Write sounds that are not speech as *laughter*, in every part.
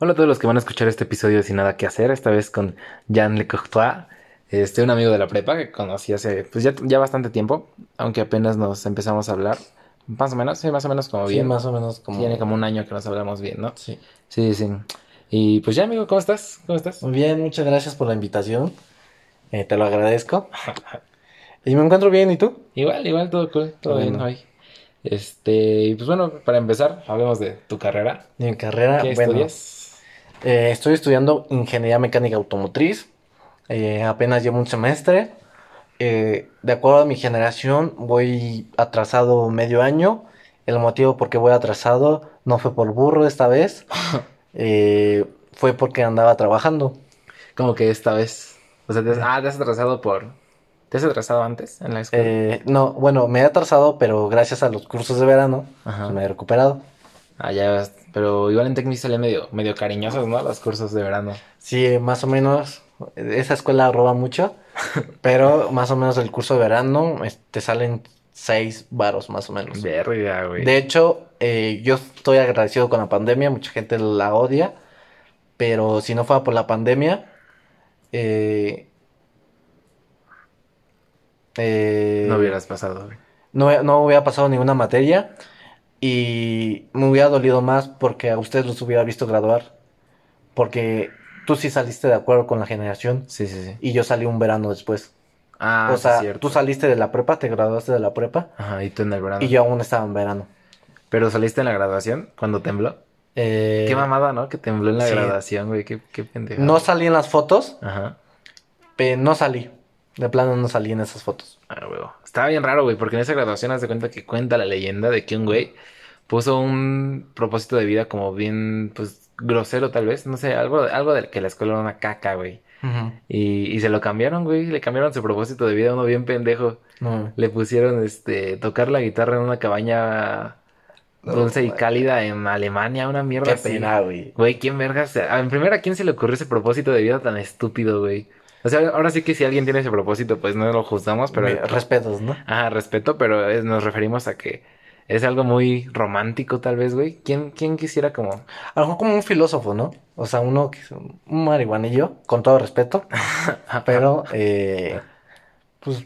Hola a todos los que van a escuchar este episodio sin nada que hacer, esta vez con Jean Le Courtois, este, un amigo de la prepa que conocí hace pues ya, ya bastante tiempo, aunque apenas nos empezamos a hablar, más o menos, sí, más o menos como Sí, bien. más o menos como... Tiene como un año que nos hablamos bien, ¿no? Sí. Sí, sí. Y pues ya, amigo, ¿cómo estás? ¿Cómo estás? Muy bien, muchas gracias por la invitación. Eh, te lo agradezco. *laughs* y me encuentro bien, ¿y tú? Igual, igual, todo cool, todo Bueno. bien hoy. Este, y pues bueno, para empezar, hablemos de tu carrera. De mi carrera, ¿Qué bueno, estudias? Eh, estoy estudiando Ingeniería Mecánica Automotriz. Eh, apenas llevo un semestre. Eh, de acuerdo a mi generación, voy atrasado medio año. El motivo por qué voy atrasado no fue por burro esta vez. *laughs* eh, fue porque andaba trabajando. Como que esta vez. O sea, te has, ah, te has atrasado por. ¿Te has atrasado antes en la escuela? Eh, no, bueno, me he atrasado, pero gracias a los cursos de verano Ajá. me he recuperado. Ves. Pero igual en Tecnis salían medio, medio cariñosos, ¿no? Los cursos de verano. Sí, más o menos. Esa escuela roba mucho, *laughs* pero más o menos el curso de verano te salen seis varos más o menos. Verga, güey. De hecho, eh, yo estoy agradecido con la pandemia, mucha gente la odia, pero si no fuera por la pandemia, eh, eh, No hubieras pasado, güey. no, no hubiera pasado ninguna materia y me hubiera dolido más porque a ustedes los hubiera visto graduar. Porque tú sí saliste de acuerdo con la generación Sí, sí, sí. y yo salí un verano después. Ah, o sea, cierto. tú saliste de la prepa, te graduaste de la prepa Ajá, y tú en el verano. y yo aún estaba en verano. Pero saliste en la graduación cuando tembló. Eh, Qué mamada, ¿no? Que tembló en la sí. graduación, güey. Qué, qué pendejo. no salí en las fotos, Ajá. pero no salí. De plano no salí en esas fotos. Ah, huevo. Estaba bien raro, güey, porque en esa graduación haz de cuenta que cuenta la leyenda de que un güey puso un propósito de vida como bien, pues, grosero tal vez. No sé, algo, algo de que la escuela era una caca, güey. Y, y se lo cambiaron, güey. Le cambiaron su propósito de vida a uno bien pendejo. No. Le pusieron, este, tocar la guitarra en una cabaña dulce y cálida en Alemania, una mierda Qué así. pena, güey. Güey, ¿quién vergas? Ah, En primera, ¿a quién se le ocurrió ese propósito de vida tan estúpido, güey? O sea, ahora sí que si alguien tiene ese propósito, pues no lo juzgamos, pero... Respetos, ¿no? Ajá, respeto, pero es- nos referimos a que es algo muy romántico, tal vez, güey. ¿Quién, quién quisiera como... A lo mejor como un filósofo, ¿no? O sea, uno que es un marihuanillo, con todo respeto, *laughs* pero, eh, pues,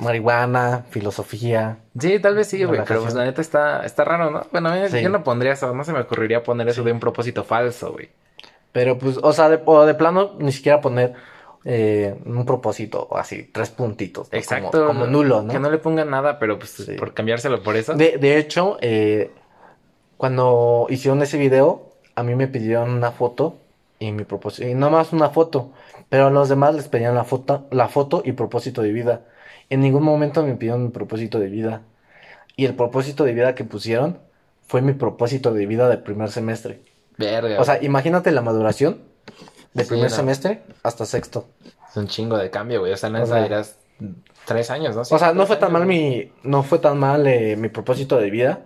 marihuana, filosofía. Sí, tal vez sí, güey, pero pues la neta está, está raro, ¿no? Bueno, a mí Sí. yo no pondría eso, no se me ocurriría poner eso Sí. de un propósito falso, güey. Pero, pues, o sea, de, o de plano, ni siquiera poner eh, un propósito así, tres puntitos. ¿no? Exacto. Como, como nulo, ¿no? Que no le pongan nada, pero pues Sí. por cambiárselo por eso. De, de hecho, eh, cuando hicieron ese video, a mí me pidieron una foto y mi propósito, y no más una foto, pero a los demás les pedían la foto, la foto y propósito de vida. En ningún momento me pidieron mi propósito de vida. Y el propósito de vida que pusieron fue mi propósito de vida del primer semestre. Verga. O sea, imagínate la maduración de Sí, primer no. semestre hasta sexto. es un chingo de cambio, güey. O sea, en O sea- dirás tres años, ¿no? O sea, no fue tan años, mal mi, no fue tan mal eh, mi propósito de vida,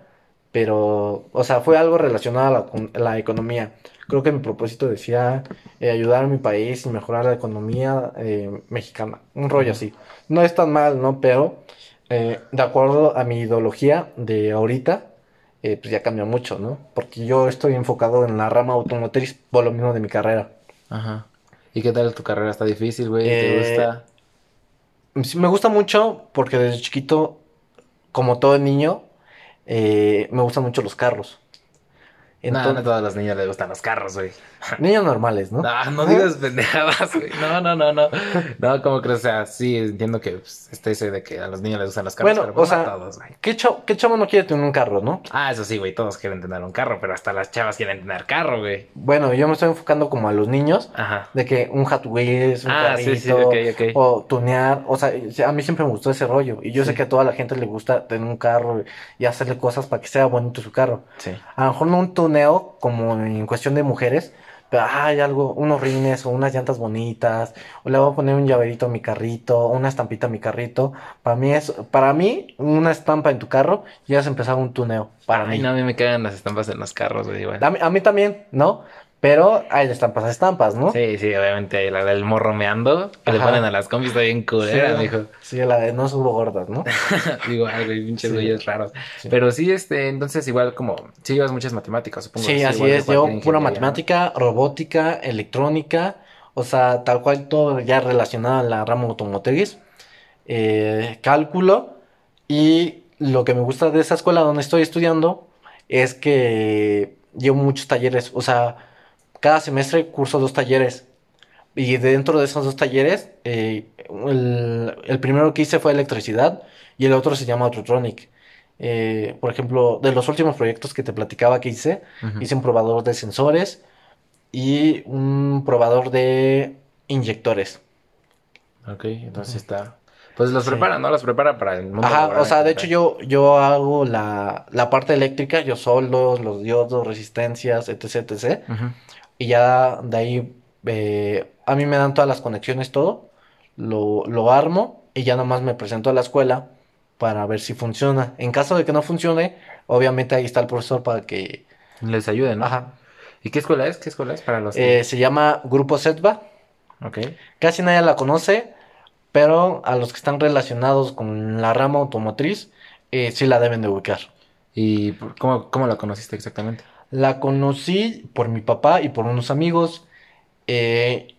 pero, o sea, fue algo relacionado a la, con- la economía. Creo que mi propósito decía eh, ayudar a mi país y mejorar la economía eh, mexicana, un rollo así. No es tan mal, ¿no? Pero, eh, de acuerdo a mi ideología de ahorita, eh, pues ya cambió mucho, ¿no? Porque yo estoy enfocado en la rama automotriz por lo mismo de mi carrera. Ajá. ¿Y qué tal tu carrera? ¿Está difícil, güey? ¿Te Eh, gusta? Sí, Me gusta mucho porque desde chiquito, como todo niño, eh, me gustan mucho los carros. No, no a Entonces, todas las niñas les gustan los carros, güey. *laughs* niños normales, ¿no? No, no digas pendejadas, güey. No, no, no, no. No, como crees, o sea, sí, entiendo que pues, está ese de que a los niños les gustan los carros, Bueno, pero pues, o sea- a todos, güey. ¿Qué, cha- qué chavo no quiere tener un carro, no? Ah, eso sí, güey, todos quieren tener un carro, pero hasta las chavas quieren tener carro, güey. Bueno, yo me estoy enfocando como a los niños, Ajá. de que un Hot Wheels, un Ah, sí, sí, carrito, ok, ok. o tunear, o sea, a mí siempre me gustó ese rollo. Y yo sé Sí. que a toda la gente le gusta tener un carro y hacerle cosas para que sea bonito su carro. Sí. A lo mejor no un tuneo como en cuestión de mujeres, pero hay algo, unos rines o unas llantas bonitas, o le voy a poner un llaverito a mi carrito, una estampita a mi carrito. Para mí es, para mí, una estampa en tu carro ya has empezado un tuneo. Para Ay, mí. no, a mí me cagan las estampas en los carros, güey. A mí, a mí también, ¿no? Pero hay estampas a estampas, ¿no? Sí, sí, obviamente la del morro meando, que le ponen a las combis está bien culera, sí, mijo. sí, la de no subo gordas, ¿no? *laughs* Güey, pinches Sí. güeyes raros. Sí. Pero sí, este, entonces igual como, sí llevas muchas matemáticas, supongo. Sí, así igual es. Yo pura matemática, robótica, electrónica, o sea, tal cual todo ya relacionado a la rama automotriz, eh, cálculo. Y lo que me gusta de esa escuela donde estoy estudiando es que llevo muchos talleres, o sea, cada semestre curso dos talleres. Y dentro de esos dos talleres, eh, el, el primero que hice fue electricidad y el otro se llama Autotronic. Eh, por ejemplo, de los últimos proyectos que te platicaba que hice, Ujú. hice un probador de sensores y un probador de inyectores. Ok, entonces está. Pues los Sí. prepara, ¿no? Los prepara para el mundo Ajá, o sea, de hecho yo, yo hago la, la parte eléctrica, yo solo, los diodos, resistencias, etc, etc. Ujú. Y ya de ahí eh, a mí me dan todas las conexiones, todo, lo, lo armo y ya nomás me presento a la escuela para ver si funciona. En caso de que no funcione, obviamente ahí está el profesor para que... Les ayude, ¿no? Ajá. ¿Y qué escuela es? ¿Qué escuela es para los Eh, se llama Grupo Setba. Ok. Casi nadie la conoce, pero a los que están relacionados con la rama automotriz, eh, sí la deben de ubicar. ¿Y cómo, cómo la conociste exactamente? La conocí por mi papá y por unos amigos. Eh,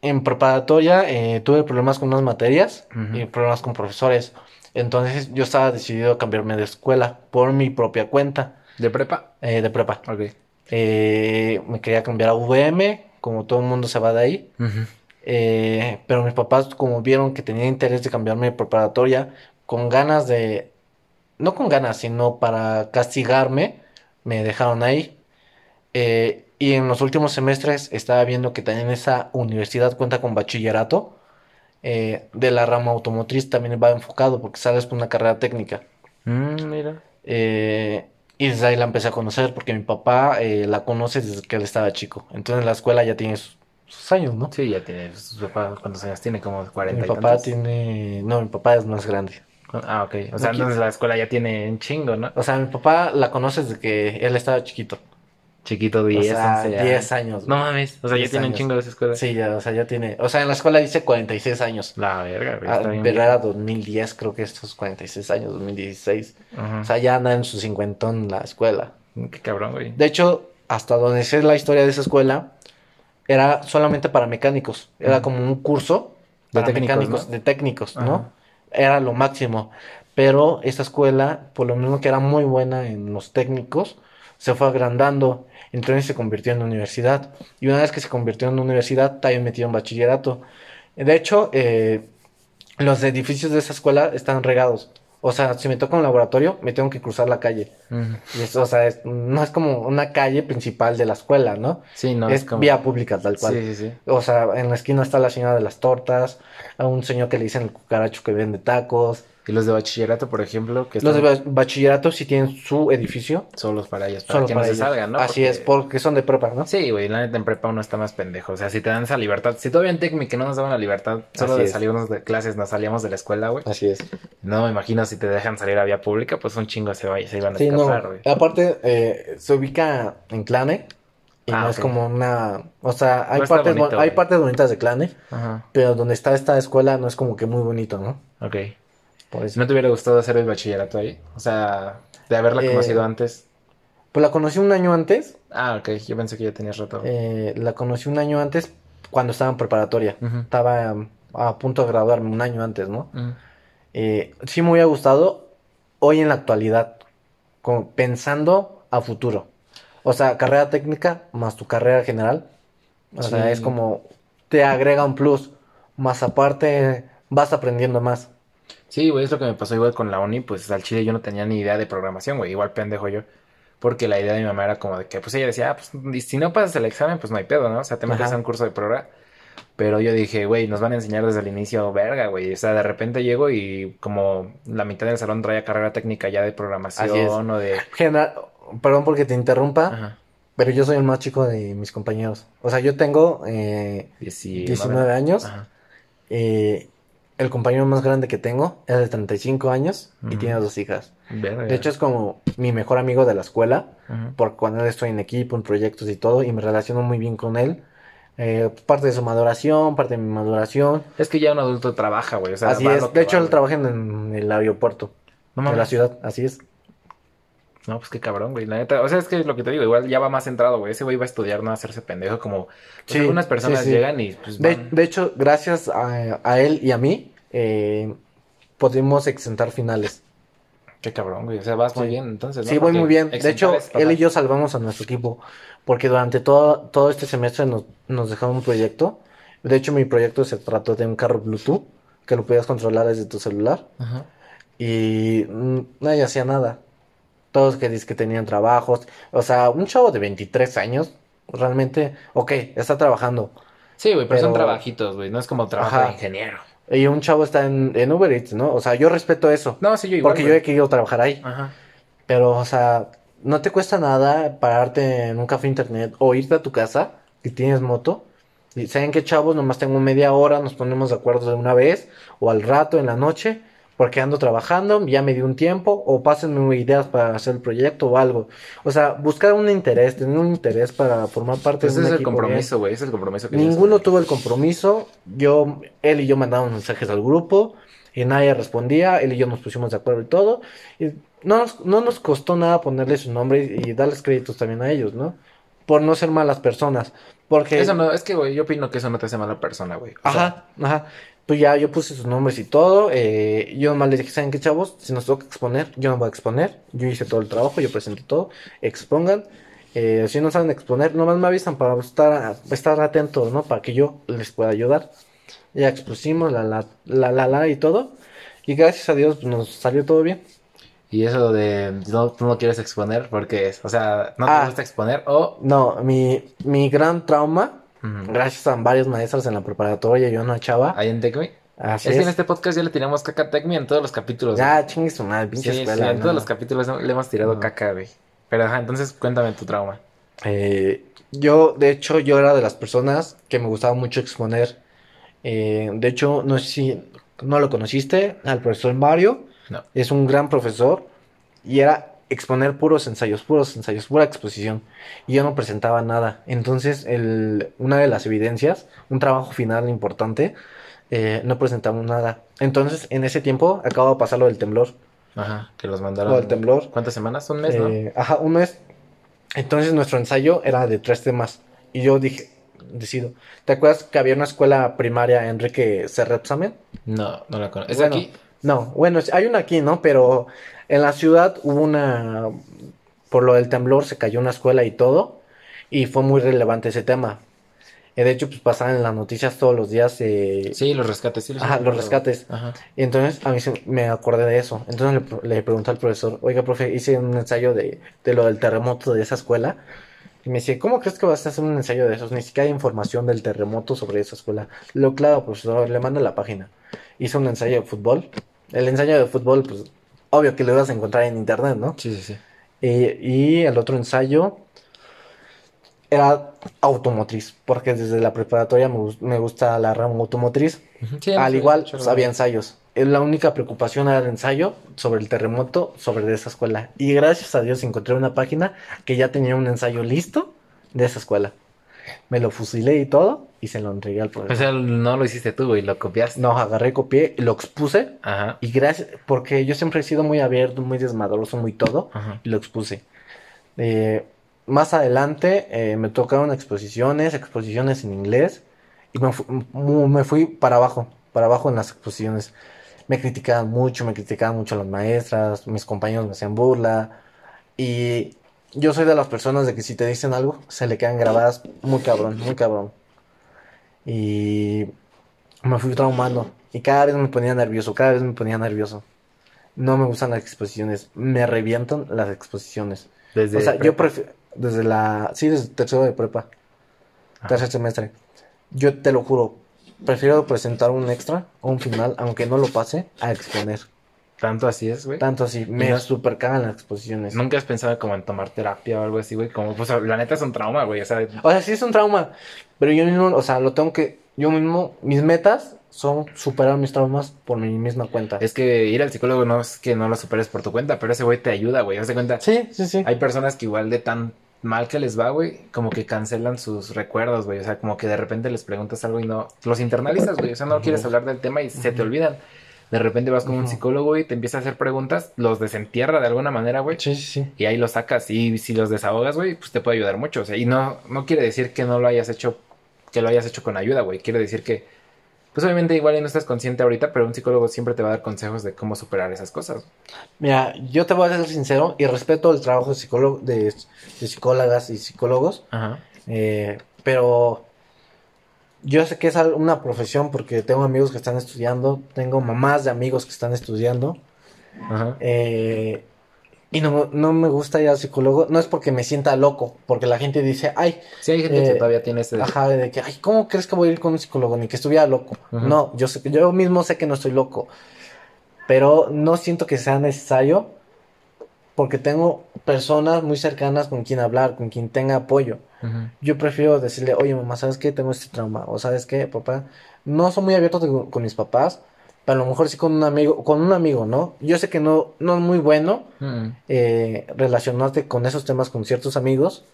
en preparatoria eh, tuve problemas con unas materias y problemas con profesores. Entonces yo estaba decidido a cambiarme de escuela por mi propia cuenta ¿De prepa? eh, de prepa. Ok. Eh, me quería cambiar a VM, como todo el mundo se va de ahí. Eh, pero mis papás, como vieron que tenía interés de cambiarme de preparatoria, con ganas de, no con ganas, sino para castigarme, me dejaron ahí. Eh, y en los últimos semestres estaba viendo que también esa universidad cuenta con bachillerato. eh, de la rama automotriz también va enfocado porque sales por una carrera técnica. Mm, mira. Eh, y desde ahí la empecé a conocer porque mi papá eh, la conoce desde que él estaba chico. Entonces la escuela ya tiene sus, sus años, ¿no? Sí, ya tiene. Su papá, ¿cuántos años tiene? Como 40 Mi y papá tantos. tiene. No, mi papá es más grande. Ah, ok. O sea, No, entonces la escuela ya tiene un chingo, ¿no? O sea, mi papá la conoce desde que él estaba chiquito. Chiquito, O 10, sea, 11 10 años. No mames. O sea, ya 10 tiene un chingo de esa escuela. Sí, ya, o sea, ya tiene. O sea, en la escuela dice 46 años. La verga, güey. Ah, bien. pero era 2010, creo que estos 46 años, 2016. Ajá. O sea, ya anda en su cincuentón la escuela. Qué cabrón, güey. De hecho, hasta donde sé la historia de esa escuela, era solamente para mecánicos. Era como un curso De para técnicos, mecánicos, ¿no? de técnicos. ¿no? Era lo máximo. Pero esa escuela, por lo mismo que era muy buena en los técnicos, se fue agrandando. Entonces se convirtió en universidad. Y una vez que se convirtió en universidad, también metió en bachillerato. De hecho, eh, los edificios de esa escuela están regados. O sea, si me toca un laboratorio, me tengo que cruzar la calle. Y es- o sea, es- no es como una calle principal de la escuela, ¿no? Sí, no, es es como. vía pública, tal cual. Sí, sí, sí. O sea, en la esquina está la señora de las tortas, a un señor que le dicen el cucaracho que vende tacos. Y los de bachillerato, por ejemplo, que Los de están ba- bachillerato sí tienen su edificio, solos para ellos, para solo que para no se salgan, ¿no? Así Porque- es, porque son de prepa, ¿no? Sí, güey, la neta en prepa uno está más pendejo. O sea, si te dan esa libertad, si todavía en Técnica no nos daban la libertad, solo Así de es. salirnos de clases nos salíamos de la escuela, güey. Así es. No me imagino si te dejan salir a vía pública, pues un chingo se, va, se iban a Sí, no. escapar, güey. Aparte, eh, se ubica en Clane. Y Ah, no es como una. O sea, hay, No partes, bonito, hay partes bonitas de Clane, Ajá, pero donde está esta escuela no es como que muy bonito, ¿no? ok. ¿No te hubiera gustado hacer el bachillerato ahí? O sea, de haberla Eh, conocido antes. Pues la conocí un año antes. Ah, ok, yo pensé que ya tenías rato. eh, la conocí un año antes cuando estaba en preparatoria. Estaba um, a punto de graduarme un año antes, ¿no? Eh, sí me hubiera gustado hoy en la actualidad, como pensando a futuro. O sea, carrera técnica más tu carrera general. O sea, es como te agrega un plus. Más aparte, vas aprendiendo más. Sí, güey, es lo que me pasó igual con la uni, pues al chile yo no tenía ni idea de programación, güey, igual pendejo yo. Porque la idea de mi mamá era como de que, pues ella decía, ah, pues si no pasas el examen, pues no hay pedo, ¿no? O sea, te metes Ajá. a un curso de programa. Pero yo dije, güey, nos van a enseñar desde el inicio, verga, güey. O sea, de repente llego y como la mitad del salón traía carrera técnica ya de programación o de... General, perdón porque te interrumpa, Ajá. pero yo soy el más chico de mis compañeros. O sea, yo tengo eh, 19, 19 años. Ajá. eh, el compañero más grande que tengo es de 35 años y Ujú. tiene dos hijas. Verga. De hecho, es como mi mejor amigo de la escuela, Ujú. porque cuando él estoy en equipo, en proyectos y todo, y me relaciono muy bien con él. Eh, parte de su maduración, parte de mi maduración. Es que ya un adulto trabaja, güey. O sea, así es. De hecho, va, él güey. trabaja en, en el aeropuerto No de la ciudad, así es. No, pues qué cabrón, güey. La neta, o sea, es que lo que te digo, igual ya va más centrado, güey. Ese güey va a estudiar, no a hacerse pendejo. Como pues, Sí, algunas personas sí, sí. llegan y pues De, van. de hecho, gracias a, a él y a mí, eh, pudimos exentar finales. Qué cabrón, güey. O sea, vas muy bien, entonces. ¿no? Sí, voy muy bien. De hecho, él y yo salvamos a nuestro equipo, porque durante todo, todo este semestre nos, nos dejaron un proyecto. De hecho, mi proyecto se trató de un carro Bluetooth, que lo podías controlar desde tu celular, Ajá. y mm, nadie hacía nada. Todos que dicen que tenían trabajos. O sea, un chavo de 23 años, realmente, ok, está trabajando. Sí, güey, pero, son trabajitos, güey. No es como trabajo Ajá. de ingeniero. Y un chavo está en, en Uber Eats, ¿no? O sea, yo respeto eso, No, sí, yo igual. porque yo he querido trabajar ahí. Ajá. Pero, o sea, no te cuesta nada pararte en un café internet o irte a tu casa, que tienes moto. Y saben que chavos, nomás tengo media hora, nos ponemos de acuerdo de una vez, o al rato, en la noche, porque ando trabajando, ya me di un tiempo, o pásenme ideas para hacer el proyecto o algo. O sea, buscar un interés, tener un interés para formar parte Ese de un es el compromiso, güey. Ese es el compromiso que Ninguno tuvo el compromiso. Yo, él y yo mandamos mensajes al grupo y nadie respondía. Él y yo nos pusimos de acuerdo y todo. Y no nos, no nos costó nada ponerle su nombre y, y darles créditos también a ellos, ¿no? Por no ser malas personas. Porque. Eso no, es que, güey, yo opino que eso no te hace mala persona, güey. Sea, Ajá, ajá. Pues ya yo puse sus nombres y todo. eh, yo nomás les dije, ¿saben qué, chavos? Si nos toca exponer, yo no voy a exponer. Yo hice todo el trabajo, yo presenté todo. Expongan. Eh, si no saben exponer, nomás me avisan para estar, estar atentos, ¿no? Para que yo les pueda ayudar. Ya expusimos la, la, la, la, la y todo. Y gracias a Dios nos salió todo bien. Y eso de no, tú no quieres exponer porque o sea, no te Ah. gusta exponer o... No, mi, mi gran trauma, Gracias a varios maestros en la preparatoria y una chava. Ahí en Tecmi. Así Es es. que en este podcast ya le tiramos caca a Tecmi en todos los capítulos. Ya, chingue su madre, pinche Sí, sí, en no. todos los capítulos le hemos tirado No. caca, güey. Pero ajá, entonces cuéntame tu trauma. Eh, yo, de hecho, yo era de las personas que me gustaba mucho exponer. Eh, de hecho, no sé si no lo conociste, al profesor Mario. No. Es un gran profesor y era exponer puros ensayos, puros ensayos, pura exposición. Y yo no presentaba nada. Entonces, el, una de las evidencias, un trabajo final importante, eh, no presentamos nada. Entonces, en ese tiempo, acaba de pasar lo del temblor. Ajá, que los mandaron. Lo del temblor. ¿Cuántas semanas? ¿Un mes, no? Eh, ajá, un mes. Entonces nuestro ensayo era de tres temas. Y yo dije, decido. ¿Te acuerdas que había una escuela primaria Enrique Serrepsamen? No, no la conozco. ¿Es Bueno, aquí? No, bueno, hay una aquí, ¿no? Pero en la ciudad hubo una... Por lo del temblor se cayó una escuela y todo. Y fue muy relevante ese tema. Eh, de hecho, pues pasaban en las noticias todos los días. eh, Sí, los rescates, sí. Ajá, los rescates. Ajá. Y entonces a mí se- me acordé de eso. Entonces le, le pregunté al profesor, oiga, profe, hice un ensayo de, de lo del terremoto de esa escuela. Y me dice, ¿cómo crees que vas a hacer un ensayo de esos? Ni siquiera hay información del terremoto sobre esa escuela. Lo claro, profesor, le manda la página. Hice un ensayo de fútbol. El ensayo de fútbol, pues, obvio que lo ibas a encontrar en internet, ¿no? Sí, sí, sí. Y, y el otro ensayo era automotriz, porque desde la preparatoria me, me gusta la rama automotriz. Sí, Al sí, igual, pues, había ensayos. La única preocupación era el ensayo sobre el terremoto sobre de esa escuela. Y gracias a Dios encontré una página que ya tenía un ensayo listo de esa escuela. Me lo fusilé y todo y se lo entregué al O profesor. sea, no lo hiciste tú, güey, lo copiaste. No, agarré, copié y lo expuse. Ajá. Y gracias, porque yo siempre he sido muy abierto, muy desmadroso, muy todo. Ajá. Y lo expuse. Eh, más adelante eh, me tocaron exposiciones, exposiciones en inglés. Y me, fu- me fui para abajo, para abajo en las exposiciones. Me criticaban mucho, me criticaban mucho las maestras, mis compañeros me hacían burla. Y yo soy de las personas de que si te dicen algo, se le quedan grabadas muy cabrón, muy cabrón. Y me fui traumando. Y cada vez me ponía nervioso, cada vez me ponía nervioso. No me gustan las exposiciones, me revientan las exposiciones. Desde o sea, yo prepa. prefiero, desde la, sí, desde tercero de prepa, Ajá. tercer semestre. Yo te lo juro, prefiero presentar un extra o un final, aunque no lo pase, a exponer. Tanto así es, güey. Tanto así, me no- super cagan las exposiciones. Nunca has pensado como en tomar terapia o algo así, güey. Como, pues, la neta es un trauma, güey. O sea, O sea, sí es un trauma, pero yo mismo, o sea, lo tengo que, yo mismo, mis metas son superar mis traumas por mi misma cuenta. Es que ir al psicólogo no es que no lo superes por tu cuenta, pero ese güey te ayuda, güey. Haz de cuenta. Sí, sí, sí. Hay personas que igual de tan mal que les va, güey, como que cancelan sus recuerdos, güey. O sea, como que de repente les preguntas algo y no. Los internalizas, güey. O sea, no quieres hablar del tema y se te olvidan. De repente vas con un psicólogo y te empieza a hacer preguntas, los desentierra de alguna manera, güey. Sí, sí, sí. Y ahí los sacas. Y si los desahogas, güey, pues te puede ayudar mucho. O sea, y no, no quiere decir que no lo hayas hecho, que lo hayas hecho con ayuda, güey. Quiere decir que, pues obviamente igual no estás consciente ahorita, pero un psicólogo siempre te va a dar consejos de cómo superar esas cosas. Mira, yo te voy a ser sincero y respeto el trabajo de, psicólogo, de, de psicólogas y psicólogos, Ajá. eh, pero yo sé que es una profesión porque tengo amigos que están estudiando, tengo mamás de amigos que están estudiando, Ajá. eh, y no, no me gusta ir al psicólogo, no es porque me sienta loco, porque la gente dice, ay, Sí, hay gente que Eh, todavía tiene ese... Ajá, de que, ay, ¿cómo crees que voy a ir con un psicólogo? Ni que estuviera loco. No, yo sé, yo mismo sé que no estoy loco. Pero no siento que sea necesario porque tengo personas muy cercanas con quien hablar, con quien tenga apoyo. Yo prefiero decirle, oye, mamá, ¿sabes qué? Tengo este trauma. O ¿sabes qué, papá? No soy muy abierto de- con mis papás, pero a lo mejor sí con un amigo, con un amigo, ¿no? Yo sé que no, no es muy bueno eh, relacionarte con esos temas con ciertos amigos,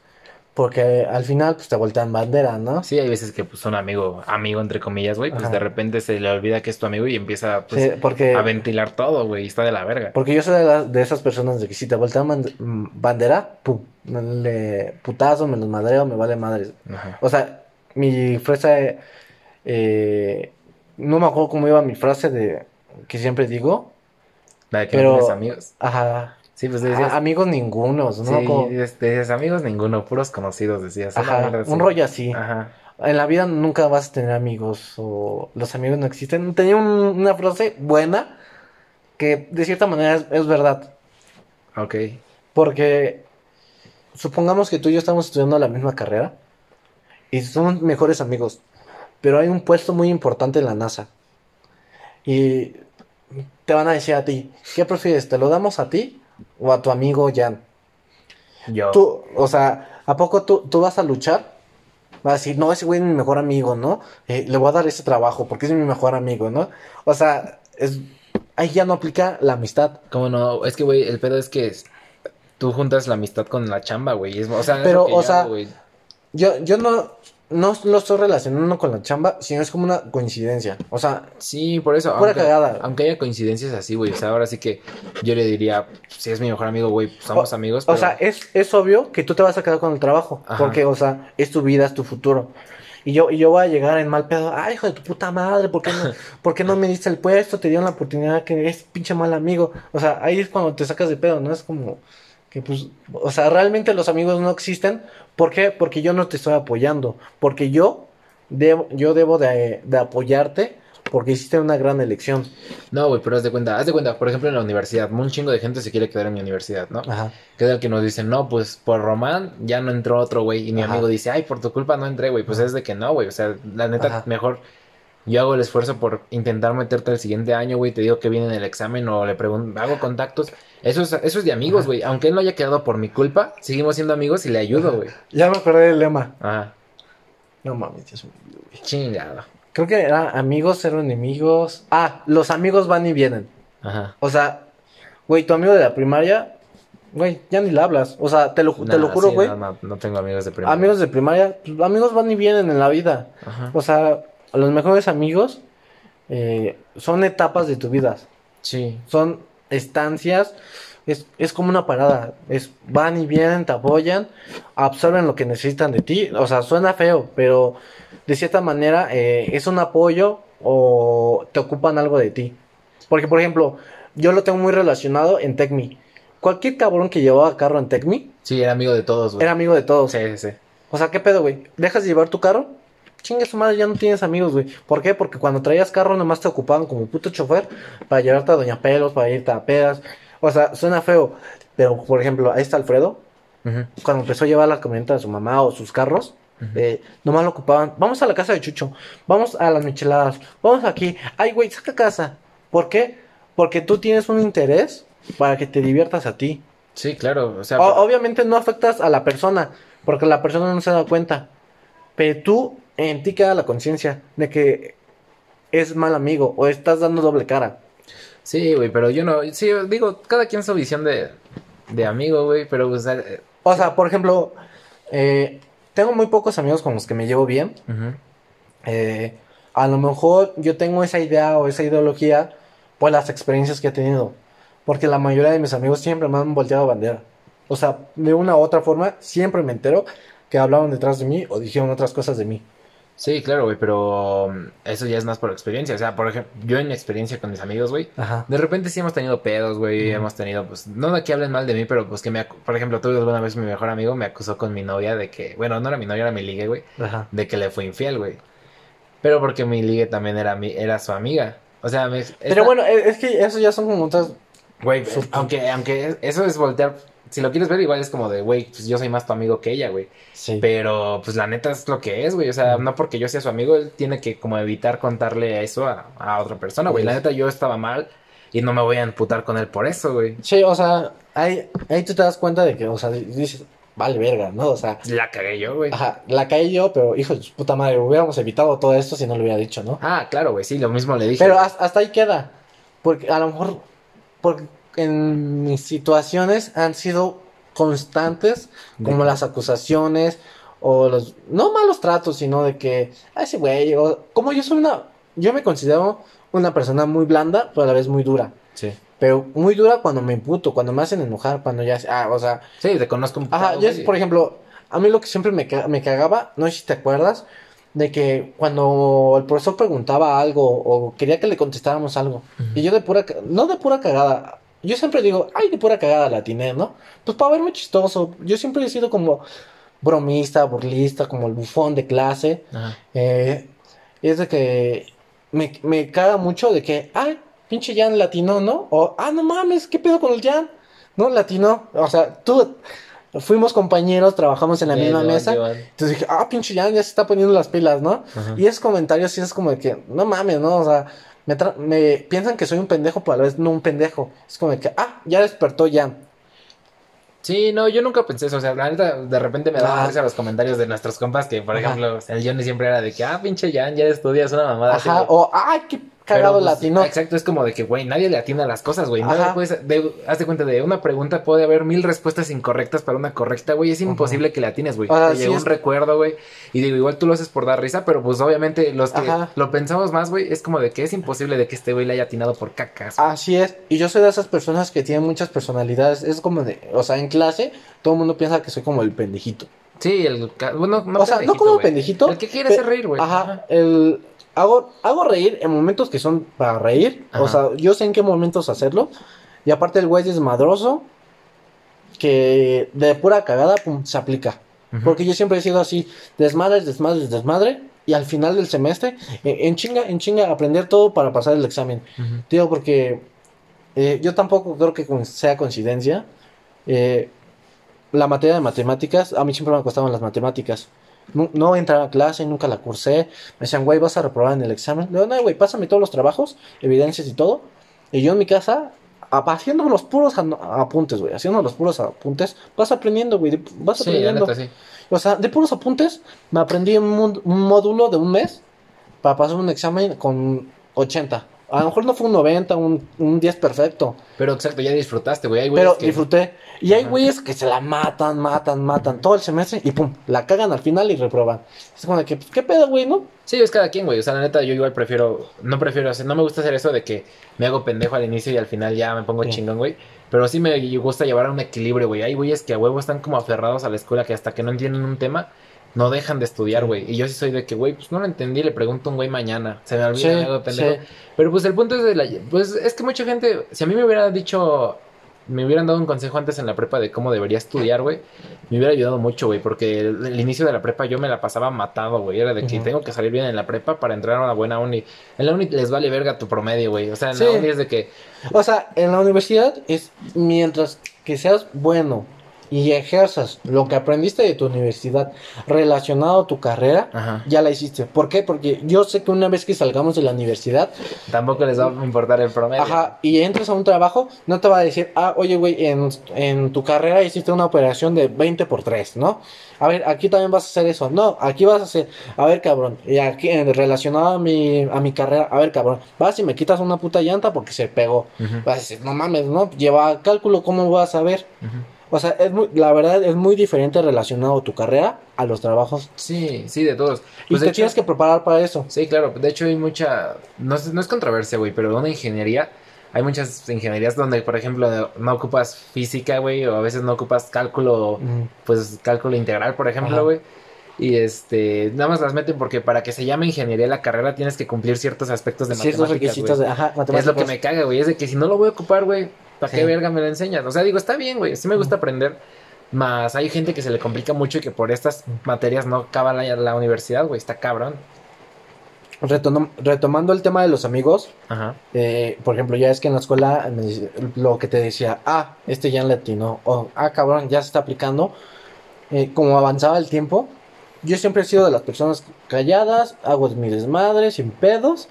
porque al final pues te voltean bandera, ¿no? Sí, hay veces que pues un amigo, amigo entre comillas, güey, pues Ajá. de repente se le olvida que es tu amigo y empieza pues, Sí, porque, a ventilar todo, güey, y está de la verga. porque yo soy de, la- de esas personas de que si te voltean bandera, pum, me le putazo, me los madreo, me vale madres. Ajá. O sea, mi frase, eh, no me acuerdo cómo iba mi frase de que siempre digo, La de que pero- no tienes amigos. ajá, Sí, pues amigos ningunos, ¿no? sí, Como- decías amigos ninguno, puros conocidos, decías. ajá, así. un rollo así. Ajá. En la vida nunca vas a tener amigos o los amigos no existen. Tenía un- una frase buena que de cierta manera es, es verdad. Ok. Porque supongamos que tú y yo estamos estudiando la misma carrera y somos mejores amigos, pero hay un puesto muy importante en la NASA. Y te van a decir a ti, ¿qué prefieres? ¿Te lo damos a ti o a tu amigo Jan? Yo. Tú, o sea, ¿a poco tú, tú vas a luchar? Vas a decir, no, ese güey es mi mejor amigo, ¿no? Eh, le voy a dar ese trabajo porque es mi mejor amigo, ¿no? O sea, es, ahí ya no aplica la amistad. ¿Cómo no? Es que, güey, el pedo es que es- tú juntas la amistad con la chamba, güey. O sea, es Pero, lo que o yo sea, hago. Yo, yo no, no lo estoy relacionando con la chamba, sino es como una coincidencia. O sea, Sí, por eso. Pura aunque, cagada. aunque haya coincidencias así, güey. O sea, ahora sí que yo le diría, si es mi mejor amigo, güey, pues somos O- amigos. o sea, es, es obvio que tú te vas a quedar con el trabajo, Ajá. porque, o sea, es tu vida, es tu futuro. Y yo, y yo voy a llegar en mal pedo, ay, hijo de tu puta madre, ¿por qué no, *laughs* ¿por qué no me diste el puesto? Te dieron la oportunidad que es pinche mal amigo. O sea, ahí es cuando te sacas de pedo, ¿no? Es como que, pues, o sea, realmente los amigos no existen. ¿Por qué? Porque yo no te estoy apoyando. Porque yo debo, yo debo de, de apoyarte porque hiciste una gran elección. No, güey, pero haz de cuenta, haz de cuenta, por ejemplo, en la universidad, un chingo de gente se quiere quedar en mi universidad, ¿no? Ajá. Queda el que nos dice, no, pues por Román ya no entró otro güey. Y mi Ajá. amigo dice, ay, por tu culpa no entré, güey. Pues Ajá. es de que no, güey. O sea, la neta, mejor yo hago el esfuerzo por intentar meterte el siguiente año, güey. Te digo que viene en el examen o le pregunto, hago contactos. Eso es, eso es de amigos, güey. Aunque él no haya quedado por mi culpa, seguimos siendo amigos y le ayudo, güey. *laughs* Ya me acordé del lema. Ajá. No mames, Dios mío, güey. Chingado. Creo que era amigos, cero enemigos. Ah, los amigos van y vienen. Ajá. O sea, güey, tu amigo de la primaria, güey, ya ni le hablas. O sea, te lo, te lo juro, sí, güey. No, no, no tengo amigos de primaria. amigos de primaria, pues, amigos van y vienen en la vida. Ajá. O sea, los mejores amigos eh, son etapas de tu vida. Sí. Son estancias. Es, es como una parada. Es van y vienen, te apoyan, absorben lo que necesitan de ti. O sea, suena feo, pero de cierta manera eh, es un apoyo o te ocupan algo de ti. Porque, por ejemplo, yo lo tengo muy relacionado en Tecmi. Cualquier cabrón que llevaba carro en Tecmi Sí, era amigo de todos, güey. era amigo de todos. Sí, sí, sí. O sea, ¿qué pedo, güey? ¿Dejas de llevar tu carro? Chingue su madre, ya no tienes amigos, güey. ¿Por qué? Porque cuando traías carro nomás te ocupaban como puto chofer para llevarte a Doña Pelos, para irte a pedas. O sea, suena feo. Pero, por ejemplo, ahí está Alfredo. Cuando empezó a llevar la camioneta de su mamá o sus carros, Ujú. eh, nomás lo ocupaban. Vamos a la casa de Chucho. Vamos a las micheladas. Vamos aquí. Ay, güey, saca casa. ¿Por qué? Porque tú tienes un interés para que te diviertas a ti. Sí, claro. O sea, O- pero- obviamente no afectas a la persona, porque la persona no se da cuenta. Pero tú, en ti queda la conciencia de que es mal amigo o estás dando doble cara. Sí, güey, pero yo no. Sí, digo, cada quien su visión de, de amigo, güey, pero pues. eh, O sea, por ejemplo, eh, tengo muy pocos amigos con los que me llevo bien. Eh, a lo mejor yo tengo esa idea o esa ideología por las experiencias que he tenido. Porque la mayoría de mis amigos siempre me han volteado bandera. O sea, de una u otra forma, siempre me entero que hablaban detrás de mí o dijeron otras cosas de mí. Sí, claro, güey, pero um, eso ya es más por experiencia. O sea, por ejemplo, yo en mi experiencia con mis amigos, güey, de repente sí hemos tenido pedos, güey, hemos tenido, pues, no de que hablen mal de mí, pero pues que me, por ejemplo, tú alguna vez mi mejor amigo me acusó con mi novia de que, bueno, no era mi novia, era mi ligue, güey, de que le fue infiel, güey. Pero porque mi ligue también era mi, era su amiga. O sea, me, Pero esta- bueno, eh, es que eso ya son como otras... Güey, aunque, aunque eso es voltear, si lo quieres ver, igual es como de, güey, pues yo soy más tu amigo que ella, güey. Sí. Pero, pues la neta es lo que es, güey. O sea, no porque yo sea su amigo, él tiene que como evitar contarle eso a, a otra persona, güey. La neta yo estaba mal y no me voy a emputar con él por eso, güey. Sí, o sea, ahí, ahí tú te das cuenta de que, o sea, dices, vale verga, ¿no? O sea, La cagué yo, güey. ajá, la caí yo, pero hijo de puta madre, hubiéramos evitado todo esto si no lo hubiera dicho, ¿no? Ah, claro, güey, sí, lo mismo le dije. Pero hasta, hasta ahí queda. Porque a lo mejor, porque en mis situaciones han sido constantes, ¿De como las acusaciones o los, no malos tratos, sino de que, ah, ese güey, o- como yo soy una, yo me considero una persona muy blanda, pero a la vez muy dura. Sí. Pero muy dura cuando me imputo, cuando me hacen enojar, cuando ya, ah, o sea, Sí, te conozco un Ajá, poco, yo, es, por ejemplo, a mí lo que siempre me, me cagaba, no sé si te acuerdas, de que cuando el profesor preguntaba algo o quería que le contestáramos algo, y yo de pura, no de pura cagada, yo siempre digo, ay, de pura cagada la atiné, ¿no? Pues para verme chistoso, yo siempre he sido como bromista, burlista, como el bufón de clase, eh, y es de que me, me caga mucho de que, ay, pinche Jan latino, ¿no? O, ah, no mames, ¿qué pedo con el Jan? No, latino. O sea, tú, fuimos compañeros, trabajamos en la misma llevan, mesa. llevan. Entonces dije, ah, pinche Jan ya se está poniendo las pilas, ¿no? Ajá. Y esos comentarios sí es como de que, no mames, ¿no? O sea, me, piensan que soy un pendejo, pero a la vez no un pendejo. Es como de que, ah, ya despertó Jan. Sí, no, yo nunca pensé eso. O sea, la neta, de repente me daban Ah. risa los comentarios de nuestros compas que, por Ajá. ejemplo, el Johnny siempre era de que, ah, pinche Jan, ya estudias una mamada. Ajá, o, ay, qué cagado pues, latino. Exacto, es como de que, güey, nadie le atina a las cosas, güey. Nada Ajá. puedes, de, haz de cuenta, de una pregunta puede haber mil respuestas incorrectas para una correcta, güey. Es imposible que le atines, güey. Te sí llegó es- un recuerdo, güey. Y digo, igual tú lo haces por dar risa, pero pues obviamente los que Ajá. lo pensamos más, güey, es como de que es imposible de que este güey le haya atinado por cacas. Así es, y yo soy de esas personas que tienen muchas personalidades, es como de, o sea, en clase todo el mundo piensa que soy como el pendejito. Sí, el. Bueno, no o sea, no como güey. pendejito. El que quiere hacer reír, güey. Ajá, el hago hago reír en momentos que son para reír, o sea, yo sé en qué momentos hacerlo. Y aparte el güey es desmadroso que de pura cagada pum, se aplica. Porque yo siempre he sido así, desmadre, desmadre, desmadre. Y al final del semestre, en, en chinga, en chinga, aprender todo para pasar el examen. Digo, porque eh, yo tampoco creo que sea coincidencia. Eh, la materia de matemáticas, a mí siempre me costaban las matemáticas. No, no entraba a clase, nunca la cursé. Me decían, güey, vas a reprobar en el examen. Le digo, no, güey, pásame todos los trabajos, evidencias y todo. Y yo en mi casa, haciendo los puros apuntes, güey, haciendo los puros apuntes, vas aprendiendo, güey, vas Sí, aprendiendo. neta, sí. O sea, de puros apuntes, me aprendí un, un módulo de un mes para pasar un examen con 80. A lo mejor no fue un 90, un, un 10 perfecto, Pero exacto, ya disfrutaste, güey. Hay pero que- disfruté. Y hay güeyes que se la matan, matan, matan todo el semestre y pum, la cagan al final y reproban. Es como de que, pues, ¿qué pedo, güey, no? Sí, es cada quien, güey. O sea, la neta, yo igual prefiero. No prefiero hacer. No me gusta hacer eso de que me hago pendejo al inicio y al final ya me pongo Sí. chingón, güey. Pero sí me gusta llevar a un equilibrio, güey. Hay güeyes que a huevo están como aferrados a la escuela que hasta que no entienden un tema. No dejan de estudiar, güey. Y yo sí soy de que, güey, pues no lo entendí, le pregunto a un güey mañana. Se me olvida, Sí, hago pendejo. sí. Pero pues el punto es de la... Pues es que mucha gente... Si a mí me hubiera dicho... Me hubieran dado un consejo antes en la prepa de cómo debería estudiar, güey. Me hubiera ayudado mucho, güey. Porque el, el inicio de la prepa yo me la pasaba matado, güey. Era de que tengo que salir bien en la prepa para entrar a una buena uni. En la uni les vale verga tu promedio, güey. O sea, en Sí. la uni es de que... O sea, en la universidad es mientras que seas bueno y ejerzas lo que aprendiste de tu universidad relacionado a tu carrera, Ajá. ya la hiciste. ¿Por qué? Porque yo sé que una vez que salgamos de la universidad, Tampoco les va a importar el promedio. ajá, y entres a un trabajo, no te va a decir, ah, oye, güey, en, en tu carrera hiciste una operación de 20 por 3, ¿no? A ver, aquí también vas a hacer eso. No, aquí vas a hacer, a ver, cabrón, y aquí en- relacionado a mi, a mi carrera, a ver, cabrón, vas y me quitas una puta llanta porque se pegó. Vas a decir, no mames, ¿no? Lleva cálculo, ¿cómo vas a ver? ujú. O sea, es muy, la verdad es muy diferente relacionado tu carrera a los trabajos. Sí, sí, de todos. Y Pues, te de hecho- tienes que preparar para eso. Sí, claro. De hecho, hay mucha. No es, no es controversia, güey, pero una ingeniería. Hay muchas ingenierías donde, por ejemplo, no ocupas física, güey, o a veces no ocupas cálculo, Mm. pues cálculo integral, por ejemplo, güey. Y este, nada más las meten porque para que se llame ingeniería la carrera tienes que cumplir ciertos aspectos de Ciertos matemáticas, requisitos güey. de, ajá, Es lo que me caga, güey. Es de que si no lo voy a ocupar, güey, ¿para qué Sí. verga me lo enseñas? O sea, digo, está bien, güey. Sí me gusta aprender. Más hay gente que se le complica mucho y que por estas materias no acaba la, la universidad, güey. Está cabrón. Retom- retomando el tema de los amigos, Ajá. eh, por ejemplo, ya es que en la escuela me dice- lo que te decía, ah, este ya en latino, o ah, cabrón, ya se está aplicando. Eh, como avanzaba el tiempo, yo siempre he sido de las personas calladas, hago mi desmadre, sin pedos.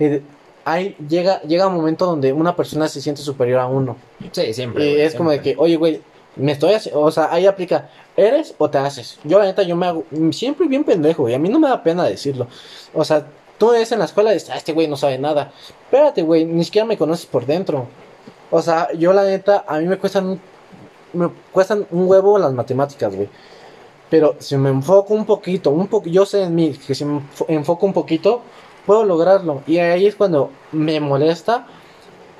Eh, ahí llega, llega un momento donde una persona se siente superior a uno. Sí, siempre. Y güey, es como de siempre. que, oye, güey, me estoy haciendo, o sea, ahí aplica, ¿eres o te haces? Yo, la neta, yo me hago, siempre bien pendejo, y a mí no me da pena decirlo. O sea, tú ves en la escuela y dices, ah, este güey no sabe nada. Espérate, güey, ni siquiera me conoces por dentro. O sea, yo, la neta, a mí me cuestan, un- me cuestan un huevo las matemáticas, güey. Pero si me enfoco un poquito, un po yo sé en mí que si me enfo- enfoco un poquito, puedo lograrlo. Y ahí es cuando me molesta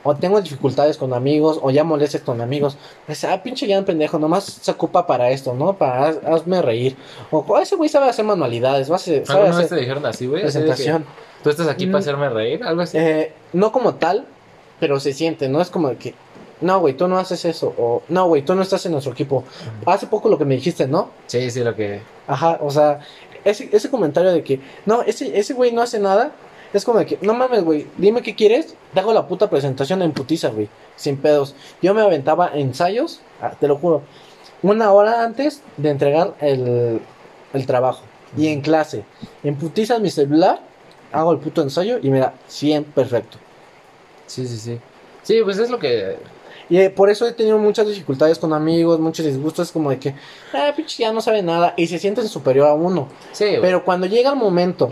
o tengo dificultades con amigos, o ya molestes con amigos. Pues, ah, pinche ya pendejo, nomás se ocupa para esto, ¿no? Para haz- hazme reír. O "Oh, ese güey sabe hacer manualidades, va a hacer- sabe ¿Alguna vez te hacer dijeron así, güey? Que, presentación. ¿Tú estás aquí para Mm. hacerme reír? Algo así. Eh, no como tal, pero se siente, ¿no? Es como de que, no, güey, tú no haces eso. O, no, güey, tú no estás en nuestro equipo. Hace poco lo que me dijiste, ¿no? Sí, sí, lo que. Ajá, o sea, ese, ese comentario de que, no, ese, ese güey no hace nada, es como de que, no mames, güey, dime qué quieres, te hago la puta presentación en putiza, güey, sin pedos. Yo me aventaba ensayos, ah, te lo juro, una hora antes de entregar el, el trabajo. Y en clase, en putiza mi celular, hago el puto ensayo y mira, 100 perfecto. Sí, sí, sí. Sí, pues es lo que. Y eh, por eso he tenido muchas dificultades con amigos, muchos disgustos, como de que, ah, pinche, ya no sabe nada, y se sienten superior a uno. Sí, güey. Pero cuando llega el momento,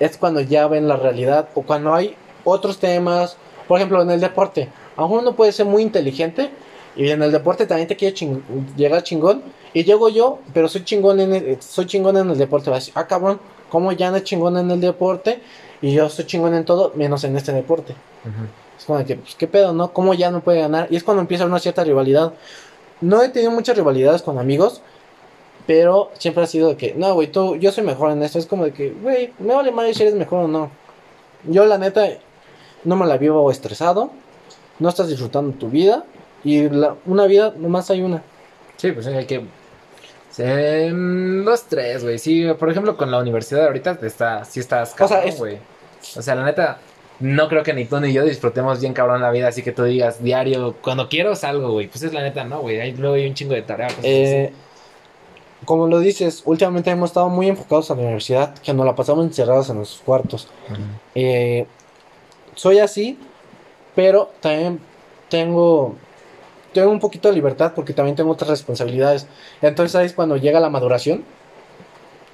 es cuando ya ven la realidad o cuando hay otros temas, por ejemplo, en el deporte, aún uno puede ser muy inteligente y en el deporte también te quiere ching- llegar chingón y llego yo, pero soy chingón en el, soy chingón en el deporte, va a decir, ah cabrón, ¿cómo ya no es chingón en el deporte? Y yo soy chingón en todo, menos en este deporte. Es como de que, pues, ¿qué pedo, no? ¿Cómo ya no puede ganar? Y es cuando empieza una cierta rivalidad. No he tenido muchas rivalidades con amigos, pero siempre ha sido de que, no, güey, tú, yo soy mejor en esto. Es como de que, güey, me vale madre si eres mejor o no. Yo, la neta, no me la vivo estresado, no estás disfrutando tu vida, y la- una vida, nomás hay una. Sí, pues hay que. Eh, los tres, güey. Sí, por ejemplo, con la universidad ahorita te está, sí estás O sea, cabrón, es- güey. O sea, la neta, no creo que ni tú ni yo disfrutemos bien cabrón la vida, así que tú digas diario, cuando quiero salgo, güey. Pues es la neta, no, güey. Ahí luego hay un chingo de tarea. cosas Eh, como lo dices, últimamente hemos estado muy enfocados a la universidad, que nos la pasamos encerrados en nuestros cuartos. así. Ujú. Eh, soy así, pero también tengo, tengo un poquito de libertad porque también tengo otras responsabilidades. Entonces ahí es cuando llega la maduración.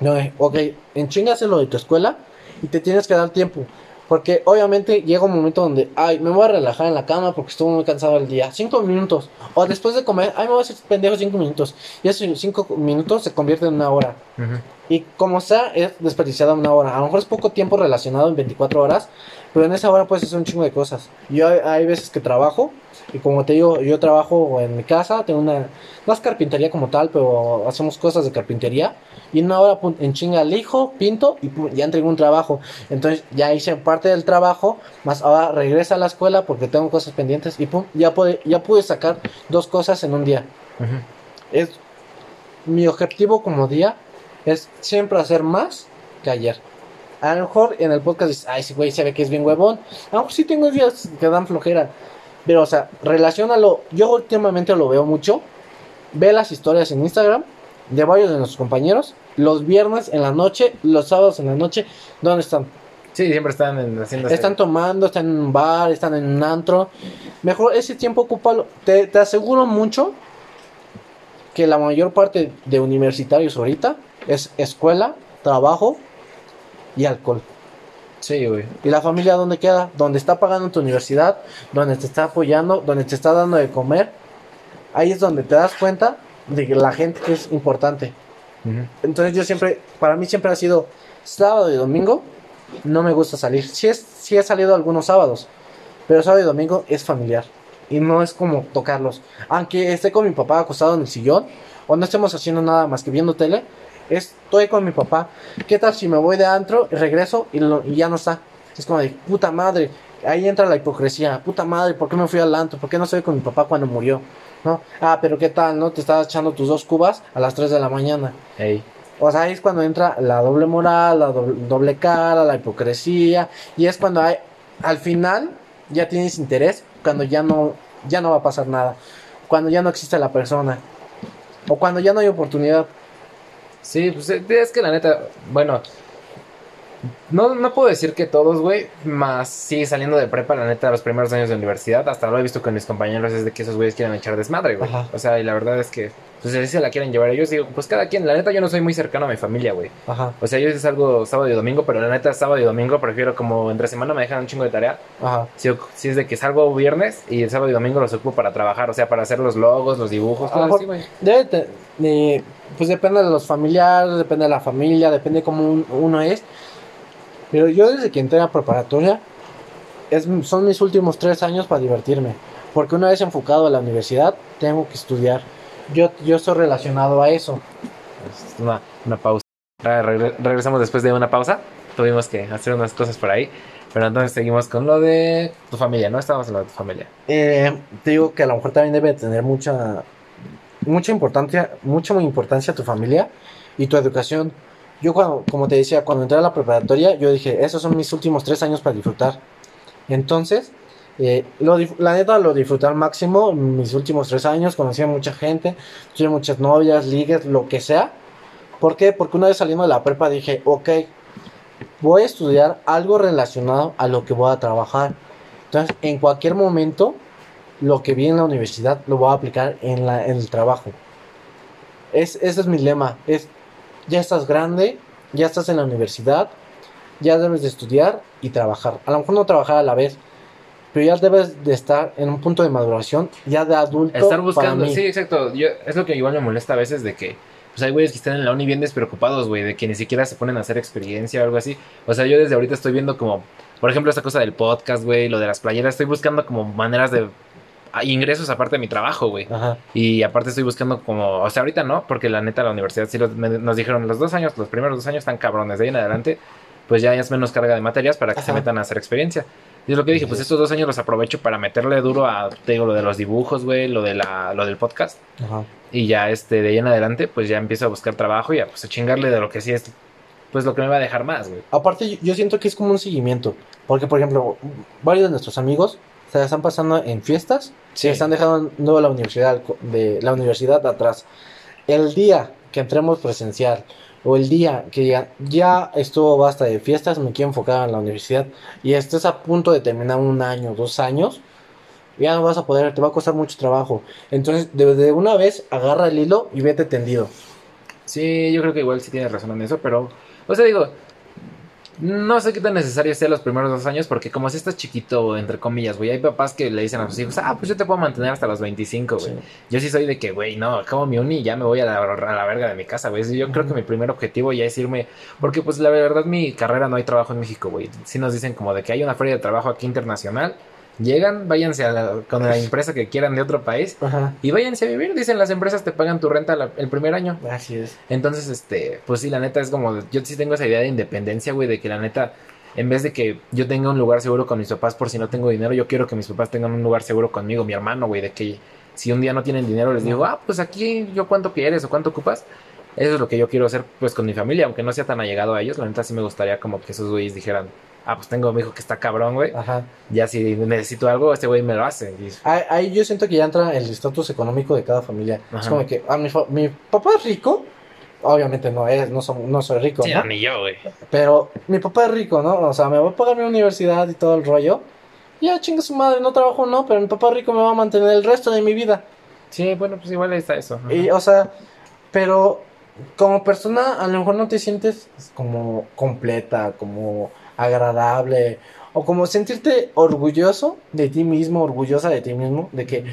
No, eh, ok, en chingas en lo de tu escuela y te tienes que dar tiempo. Porque obviamente llega un momento donde, ay, me voy a relajar en la cama porque estuve muy cansado el día. Cinco minutos. O después de comer, ay, me voy a hacer pendejo cinco minutos. Y esos cinco minutos se convierten en una hora. Y como sea, es desperdiciada una hora. A lo mejor es poco tiempo relacionado en 24 horas, pero en esa hora puedes hacer un chingo de cosas. Yo hay, hay veces que trabajo, y como te digo, yo trabajo en mi casa, tengo una, no es carpintería como tal, pero hacemos cosas de carpintería. Y en una hora pum, en chinga elijo, pinto y pum, ya entrego un trabajo. Entonces ya hice parte del trabajo, más ahora regresa a la escuela porque tengo cosas pendientes y pum, ya, pude, ya pude sacar dos cosas en un día es mi objetivo como día es siempre hacer más que ayer. A lo mejor en el podcast dices, ay, ese güey se ve que es bien huevón. A lo mejor sí tengo días que dan flojera. Pero, o sea, relacionalo. Yo últimamente lo veo mucho. ve las historias en Instagram de varios de nuestros compañeros. Los viernes en la noche, los sábados en la noche, ¿dónde están? Sí, siempre están en- haciendo... Están tomando, están en un bar, están en un antro. Mejor ese tiempo ocúpalo. Te, te aseguro mucho que la mayor parte de universitarios ahorita es escuela, trabajo y alcohol. Sí, güey. ¿Y la familia dónde queda? Donde está pagando tu universidad, donde te está apoyando, donde te está dando de comer. Ahí es donde te das cuenta de que la gente que es importante. Entonces yo siempre, para mí siempre ha sido sábado y domingo, no me gusta salir. Sí, es, sí he salido algunos sábados, pero sábado y domingo es familiar. Y no es como tocarlos. Aunque esté con mi papá acostado en el sillón, o no estemos haciendo nada más que viendo tele, estoy con mi papá. ¿Qué tal si me voy de antro y regreso y, lo- y ya no está? Es como de puta madre. Ahí entra la hipocresía. Puta madre, ¿por qué me fui al antro? ¿Por qué no estoy con mi papá cuando murió? ¿No? Ah, pero ¿qué tal? ¿No? Te estabas echando tus dos cubas a las 3 de la mañana. Ey. O sea, ahí es cuando entra la doble moral, la doble, doble cara, la hipocresía. Y es cuando hay, al final ya tienes interés, cuando ya no, ya no va a pasar nada. Cuando ya no existe la persona. O cuando ya no hay oportunidad. Sí, pues eh, es que la neta, bueno, no, no puedo decir que todos, güey, más sí saliendo de prepa, la neta, los primeros años de universidad, hasta lo he visto con mis compañeros, es de que esos güeyes quieren echar desmadre, güey. O sea, y la verdad es que, pues si se la quieren llevar ellos, digo, pues cada quien, la neta, yo no soy muy cercano a mi familia, güey. Ajá, O sea, yo es algo sábado y domingo, pero la neta, sábado y domingo prefiero como entre semana me dejan un chingo de tarea. ajá. Si, si es de que salgo viernes y el sábado y domingo los ocupo para trabajar, o sea, para hacer los logos, los dibujos, todo así, güey. Pues depende de los familiares, depende de la familia, depende de cómo un- uno es. Pero yo desde que entré a preparatoria, es, son mis últimos tres años para divertirme. Porque una vez enfocado a la universidad, tengo que estudiar. Yo, yo estoy relacionado a eso. Es Una, una pausa. Re- regre- regresamos después de una pausa. Tuvimos que hacer unas cosas por ahí. Pero entonces seguimos con lo de tu familia, ¿no? Estábamos en lo de tu familia. Eh, te digo que a lo mejor también debe tener mucha, mucha importancia, mucha importancia tu familia y tu educación. Yo cuando, como te decía, cuando entré a la preparatoria, yo dije, esos son mis últimos tres años para disfrutar. Entonces, eh, la neta lo disfruté al máximo mis últimos tres años, conocí a mucha gente, tuve muchas novias, ligues, lo que sea. ¿Por qué? Porque una vez saliendo de la prepa dije, ok, voy a estudiar algo relacionado a lo que voy a trabajar. Entonces, en cualquier momento, lo que vi en la universidad lo voy a aplicar en, la, en el trabajo. Es, ese es mi lema. Es, ya estás grande, ya estás en la universidad, ya debes de estudiar y trabajar. A lo mejor no trabajar a la vez, pero ya debes de estar en un punto de maduración, ya de adulto. Estar buscando, sí, exacto. Yo, es lo que igual me molesta a veces de que pues hay güeyes que están en la uni bien despreocupados, güey, de que ni siquiera se ponen a hacer experiencia o algo así. O sea, yo desde ahorita estoy viendo como, por ejemplo, esta cosa del podcast, güey, lo de las playeras, estoy buscando como maneras de ingresos aparte de mi trabajo, güey. Ajá. Y aparte estoy buscando como, o sea, ahorita no, porque la neta la universidad sí lo- me- nos dijeron los dos años, los primeros dos años están cabrones, de ahí en adelante, pues ya es menos carga de materias para que se metan a hacer experiencia. Y es lo que dije, pues estos dos años los aprovecho para meterle duro a, te digo, lo de los dibujos, güey, lo de la, lo del podcast. Ajá. Y ya este, de ahí en adelante, pues ya empiezo a buscar trabajo y a, pues, a chingarle de lo que sí es, pues lo que me va a dejar más, güey. Aparte, yo siento que es como un seguimiento. Porque, por ejemplo, varios de nuestros amigos se la están pasando en fiestas. Sí. Se están dejando no la universidad, de la universidad atrás. El día que entremos presencial o el día que ya, ya estuvo basta de fiestas, me quiero enfocar en la universidad y estés a punto de terminar un año, dos años, ya no vas a poder, te va a costar mucho trabajo. Entonces, de, de una vez, agarra el hilo y vete tendido. Sí, yo creo que igual sí tienes razón en eso, pero, o sea, digo, no sé qué tan necesario sea los primeros dos años, porque como si estás chiquito, entre comillas, güey, hay papás que le dicen a sus hijos, ah, pues yo te puedo mantener hasta los 25, güey. Sí. Yo sí soy de que, güey, no, acabo mi uni y ya me voy a la, a la verga de mi casa, güey. Yo creo que mi primer objetivo ya es irme, porque pues la verdad mi carrera no hay trabajo en México, güey. Sí nos dicen como de que hay una feria de trabajo aquí internacional, llegan, váyanse a la- con la empresa que quieran de otro país Ajá. y váyanse a vivir, dicen las empresas te pagan tu renta la- el primer año. Así es. Entonces, este, pues sí, la neta es como, yo sí tengo esa idea de independencia, güey, de que la neta, en vez de que yo tenga un lugar seguro con mis papás por si no tengo dinero, yo quiero que mis papás tengan un lugar seguro conmigo, mi hermano, güey, de que si un día no tienen dinero les digo, ah, pues aquí yo cuánto quieres o cuánto ocupas. Eso es lo que yo quiero hacer, pues, con mi familia, aunque no sea tan allegado a ellos. La neta sí me gustaría como que esos güeyes dijeran, ah, pues tengo a mi hijo que está cabrón, güey. Ajá. Ya si necesito algo, este güey me lo hace. Y- Ahí, ahí yo siento que ya entra el estatus económico de cada familia. Es como que, ah, mi, mi papá es rico. Obviamente no es, no, som- no soy rico, Sí, ni yo, güey. Pero mi papá es rico, ¿no? O sea, me va a pagar mi universidad y todo el rollo. Ya, chinga su madre, no trabajo, no, pero mi papá rico me va a mantener el resto de mi vida. Sí, bueno, pues igual ahí está eso. Ajá. Y, o sea, pero como persona a lo mejor no te sientes como completa, como agradable, o como sentirte orgulloso de ti mismo, orgullosa de ti mismo, de que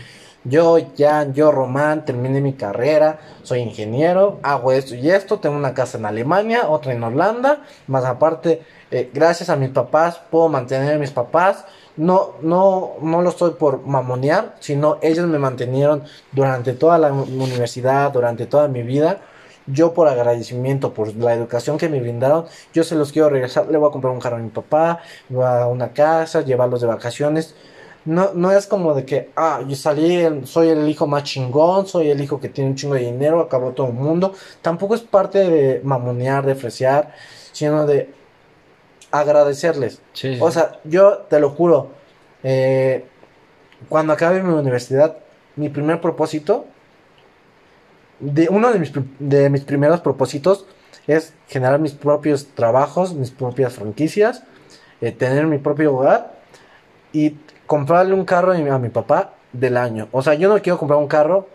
yo, ya, yo, Román, terminé mi carrera, soy ingeniero, hago esto y esto, tengo una casa en Alemania, otra en Holanda, más aparte, eh, gracias a mis papás, puedo mantener a mis papás. No, no, no lo estoy por mamonear, sino ellos me mantenieron durante toda la universidad, durante toda mi vida. Yo por agradecimiento, por la educación que me brindaron, yo se los quiero regresar. Le voy a comprar un carro a mi papá, voy a una casa, llevarlos de vacaciones. No, no es como de que, ah, yo salí, soy el hijo más chingón, soy el hijo que tiene un chingo de dinero, acabó todo el mundo. Tampoco es parte de mamonear, de fresear, sino de agradecerles. Sí. O sea, yo te lo juro, eh, cuando acabe mi universidad, mi primer propósito, de uno de mis, de mis primeros propósitos es generar mis propios trabajos, mis propias franquicias, eh, tener mi propio hogar y comprarle un carro a mi, a mi papá del año. O sea, yo no quiero comprar un carro.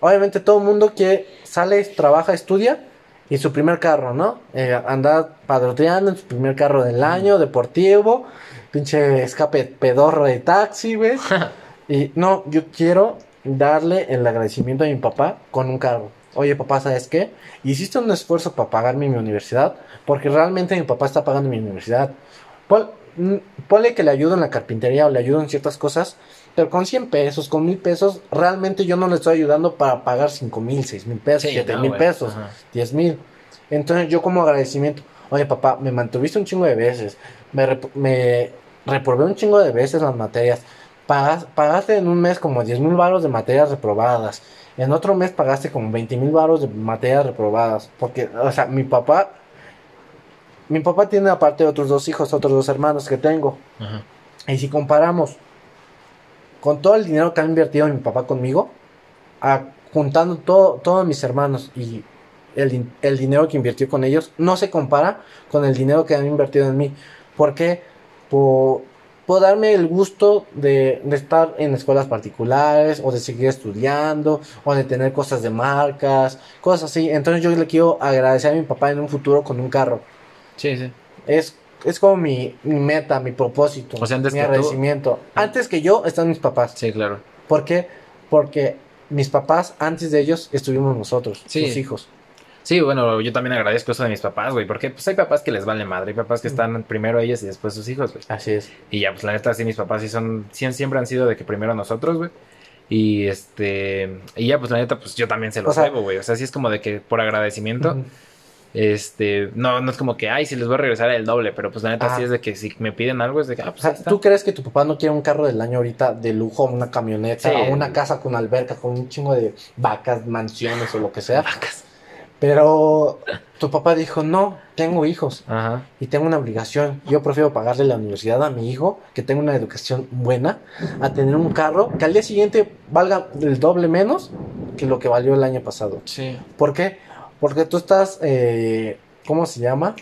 Obviamente todo el mundo que sale, trabaja, estudia y su primer carro, ¿no? Eh, andar padroteando en su primer carro del año, deportivo, pinche escape pedorro de taxi, güey. *laughs* y no, yo quiero darle el agradecimiento a mi papá con un carro. Oye, papá, ¿sabes qué? Hiciste un esfuerzo para pagarme mi universidad, porque realmente mi papá está pagando mi universidad. Pon- mm, ponle que le ayudo en la carpintería o le ayudo en ciertas cosas, pero con 100 pesos, con 1000 pesos, realmente yo no le estoy ayudando para pagar 5 mil, 6 mil pesos, Sí, 7 no, mil pesos, Ajá. 10 mil. Entonces yo como agradecimiento, oye papá, me mantuviste un chingo de veces, me, rep- me reprobé un chingo de veces las materias, Pagas- pagaste en un mes como 10 mil baros de materias reprobadas, en otro mes pagaste como 20 mil baros de materias reprobadas, porque, o sea, mi papá, mi papá tiene aparte otros dos hijos, otros dos hermanos que tengo, Ajá. y si comparamos con todo el dinero que ha invertido mi papá conmigo, a- juntando todo, todos mis hermanos y el, el dinero que invirtió con ellos, no se compara con el dinero que han invertido en mí. ¿Por qué? Por, por darme el gusto de, de estar en escuelas particulares o de seguir estudiando o de tener cosas de marcas, cosas así. Entonces yo le quiero agradecer a mi papá en un futuro con un carro. Sí, sí. Es, es como mi, mi meta, mi propósito, O sea, antes mi que tú- agradecimiento. Antes que yo están mis papás. Sí, claro. ¿Por qué? Porque mis papás, antes de ellos, estuvimos nosotros, Sí. sus hijos. Sí, bueno, yo también agradezco eso de mis papás, güey, porque pues hay papás que les vale madre, hay papás que están primero ellos y después sus hijos, güey. Así es. Y ya, pues la neta, sí, mis papás sí son, siempre han sido de que primero nosotros, güey. Y este, y ya, pues la neta, pues yo también se O los sea- debo, güey. O sea, sí es como de que por agradecimiento, este, no, no es como que, ay, si les voy a regresar el doble, pero pues la neta Ah. sí es de que si me piden algo es de que, ah, O pues sea, ahí está. ¿tú crees que tu papá no quiere un carro del año ahorita de lujo, una camioneta, Sí. o una casa con alberca, con un chingo de vacas, mansiones o lo que sea? Vacas. Pero tu papá dijo, no, tengo hijos Ajá. y tengo una obligación. Yo prefiero pagarle la universidad a mi hijo, que tenga una educación buena, a tener un carro que al día siguiente valga el doble menos que lo que valió el año pasado. Sí. ¿Por qué? Porque tú estás, eh, ¿cómo se llama?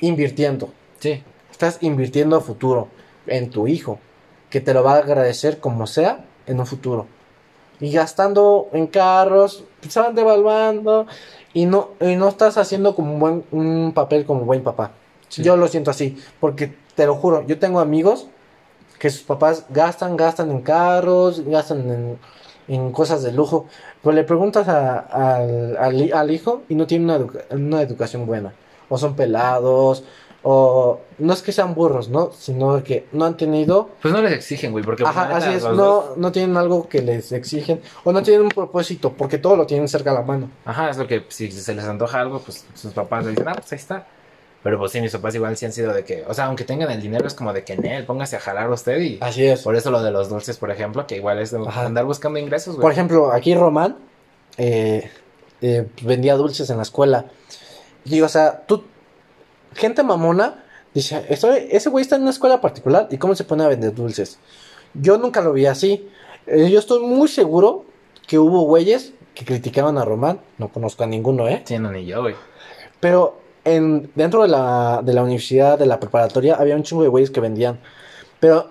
Invirtiendo. Sí. Estás invirtiendo a futuro en tu hijo, que te lo va a agradecer como sea en un futuro. Y gastando en carros, se van devaluando y no, y no estás haciendo como un, buen, un papel como buen papá. Sí. Yo lo siento así, porque te lo juro, yo tengo amigos que sus papás gastan, gastan en carros, gastan en, en cosas de lujo, pero le preguntas a- al, al hi- al hijo y no tiene una, educa- una educación buena, o son pelados, o no es que sean burros, ¿no? Sino que no han tenido Pues no les exigen, güey, porque... pues, Ajá, así es, dos- no, no tienen algo que les exigen o no tienen un propósito porque todo lo tienen cerca a la mano. Ajá, es lo que si se les antoja algo, pues sus papás le dicen, ah, pues ahí está. Pero pues sí, mis papás igual sí han sido de que, o sea, aunque tengan el dinero, es como de que en él, póngase a jalar usted y... Así es. Por eso lo de los dulces, por ejemplo, que igual es de Ajá. andar buscando ingresos, Por güey. ejemplo, aquí Román, eh, eh, vendía dulces en la escuela. Y, o sea, tú, gente mamona, dice, "Estoy- ese güey está en una escuela particular y cómo se pone a vender dulces. Yo nunca lo vi así. Eh, yo estoy muy seguro que hubo güeyes que criticaban a Román. No conozco a ninguno, ¿eh? Sí, no, ni yo, güey. Pero en, dentro de la, de la universidad, de la preparatoria, había un chingo de güeyes que vendían. Pero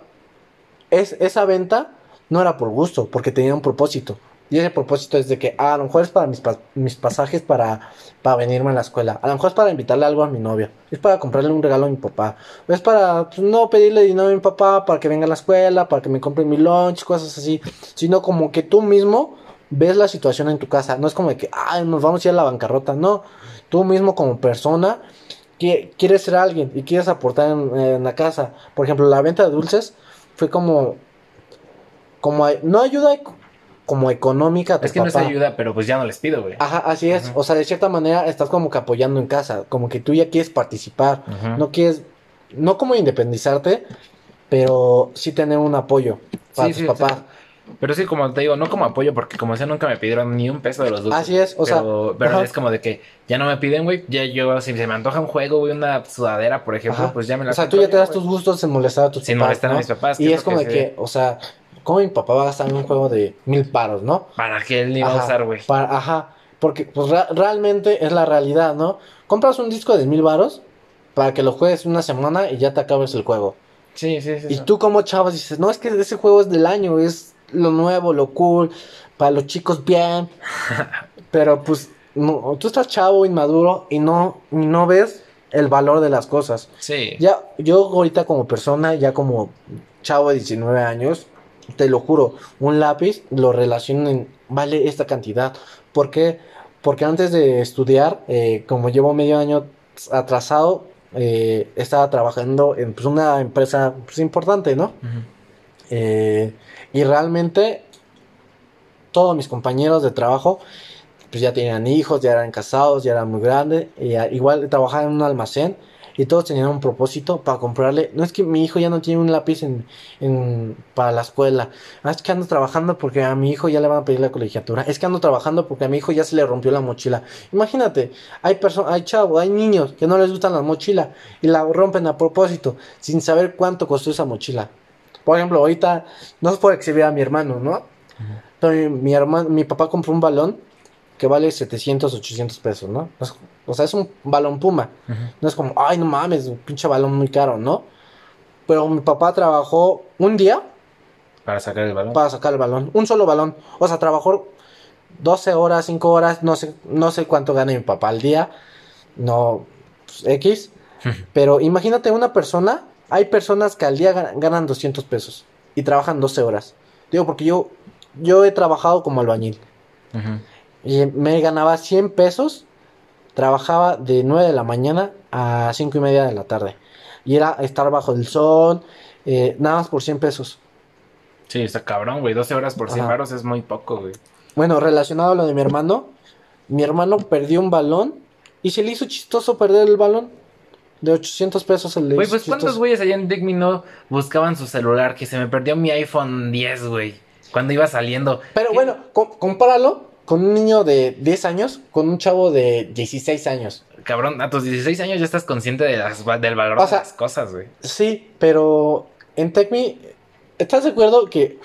es, esa venta no era por gusto, porque tenía un propósito. Y ese propósito es de que ah, a lo mejor es para mis, pa- mis pasajes para, para venirme a la escuela. A lo mejor es para invitarle algo a mi novia. Es para comprarle un regalo a mi papá. Es para pues, no pedirle dinero a mi papá para que venga a la escuela, para que me compre mi lunch, cosas así. Sino como que tú mismo ves la situación en tu casa. No es como de que, ay, nos vamos a ir a la bancarrota. No, tú mismo como persona qui- quieres ser alguien y quieres aportar en, en la casa. Por ejemplo, la venta de dulces fue como, como no ayuda como económica a tu Es que no es papá. ayuda, pero pues ya no les pido, güey. Ajá, así es. O sea, de cierta manera estás como que apoyando en casa, como que tú ya quieres participar, no quieres, no como independizarte, pero sí tener un apoyo para Sí, tus sí, o sea, papás. Pero sí, como te digo, no como apoyo, porque como sea, nunca me pidieron ni un peso de los dulces. Así es, o sea, pero, es como de que ya no me piden, güey. Ya yo, si se me antoja un juego, güey, una sudadera, por ejemplo, Ajá. pues ya me la O sea, tú ya te das tus gustos sin molestar a tus Sin papás. molestar a mis papás, Y es como de que, o sea, ¿cómo mi papá va a gastar en un juego de mil paros, no? ¿Para qué él iba a Ajá, usar, güey? ajá, porque pues realmente es la realidad, ¿no? Compras un disco de mil varos para que lo juegues una semana y ya te acabes el juego. Sí, sí, sí. Y sí. tú como chavos dices, no, es que ese juego es del año, es lo nuevo, lo cool, para los chicos bien. *laughs* Pero pues no, tú estás chavo, inmaduro y no, y no ves el valor de las cosas. Sí. Ya, yo ahorita como persona, ya como chavo de 19 años, te lo juro, un lápiz lo relaciono en, vale esta cantidad. ¿Por qué? Porque antes de estudiar, eh, como llevo medio año atrasado, eh, estaba trabajando en pues, una empresa pues, importante, ¿no? Eh, y realmente todos mis compañeros de trabajo pues ya tenían hijos, ya eran casados, ya eran muy grandes. Igual trabajaba en un almacén y todos tenían un propósito para comprarle. No es que mi hijo ya no tiene un lápiz en, en- para la escuela. Ah, es que ando trabajando porque a mi hijo ya le van a pedir la colegiatura. Es que ando trabajando porque a mi hijo ya se le rompió la mochila. Imagínate, hay personas, hay chavos, hay niños que no les gustan las mochilas y la rompen a propósito sin saber cuánto costó esa mochila. Por ejemplo, ahorita no es por exhibir a mi hermano, ¿no? Pero mi, mi hermano, mi papá compró un balón que vale 700, 800 pesos, ¿no? Es- o sea, es un balón puma. No es como, ay, no mames, un pinche balón muy caro, ¿no? Pero mi papá trabajó un día Para sacar el balón. para sacar el balón, un solo balón. O sea, trabajó 12 horas, 5 horas, no sé, no sé cuánto gana mi papá al día, no, pues, X. Pero imagínate una persona, hay personas que al día ga- ganan 200 pesos y trabajan 12 horas. Digo, porque yo, yo he trabajado como albañil Ujú. Y me ganaba 100 pesos, trabajaba de 9 de la mañana a 5 y media de la tarde. Y era estar bajo el sol, eh, nada más por 100 pesos. Sí, está cabrón, güey. 12 horas por 100 Ajá. varos es muy poco, güey. Bueno, relacionado a lo de mi hermano, mi hermano perdió un balón y se le hizo chistoso perder el balón. De 800 pesos se le Güey, pues ¿cuántos güeyes allá en Digmi no buscaban su celular? Que se me perdió mi iPhone 10, güey. Cuando iba saliendo. Pero ¿Qué? bueno, com- compáralo con un niño de 10 años con un chavo de 16 años. Cabrón, a tus 16 años ya estás consciente de las- del valor O sea, de las cosas, güey. Sí, pero en TechMe, ¿estás de acuerdo que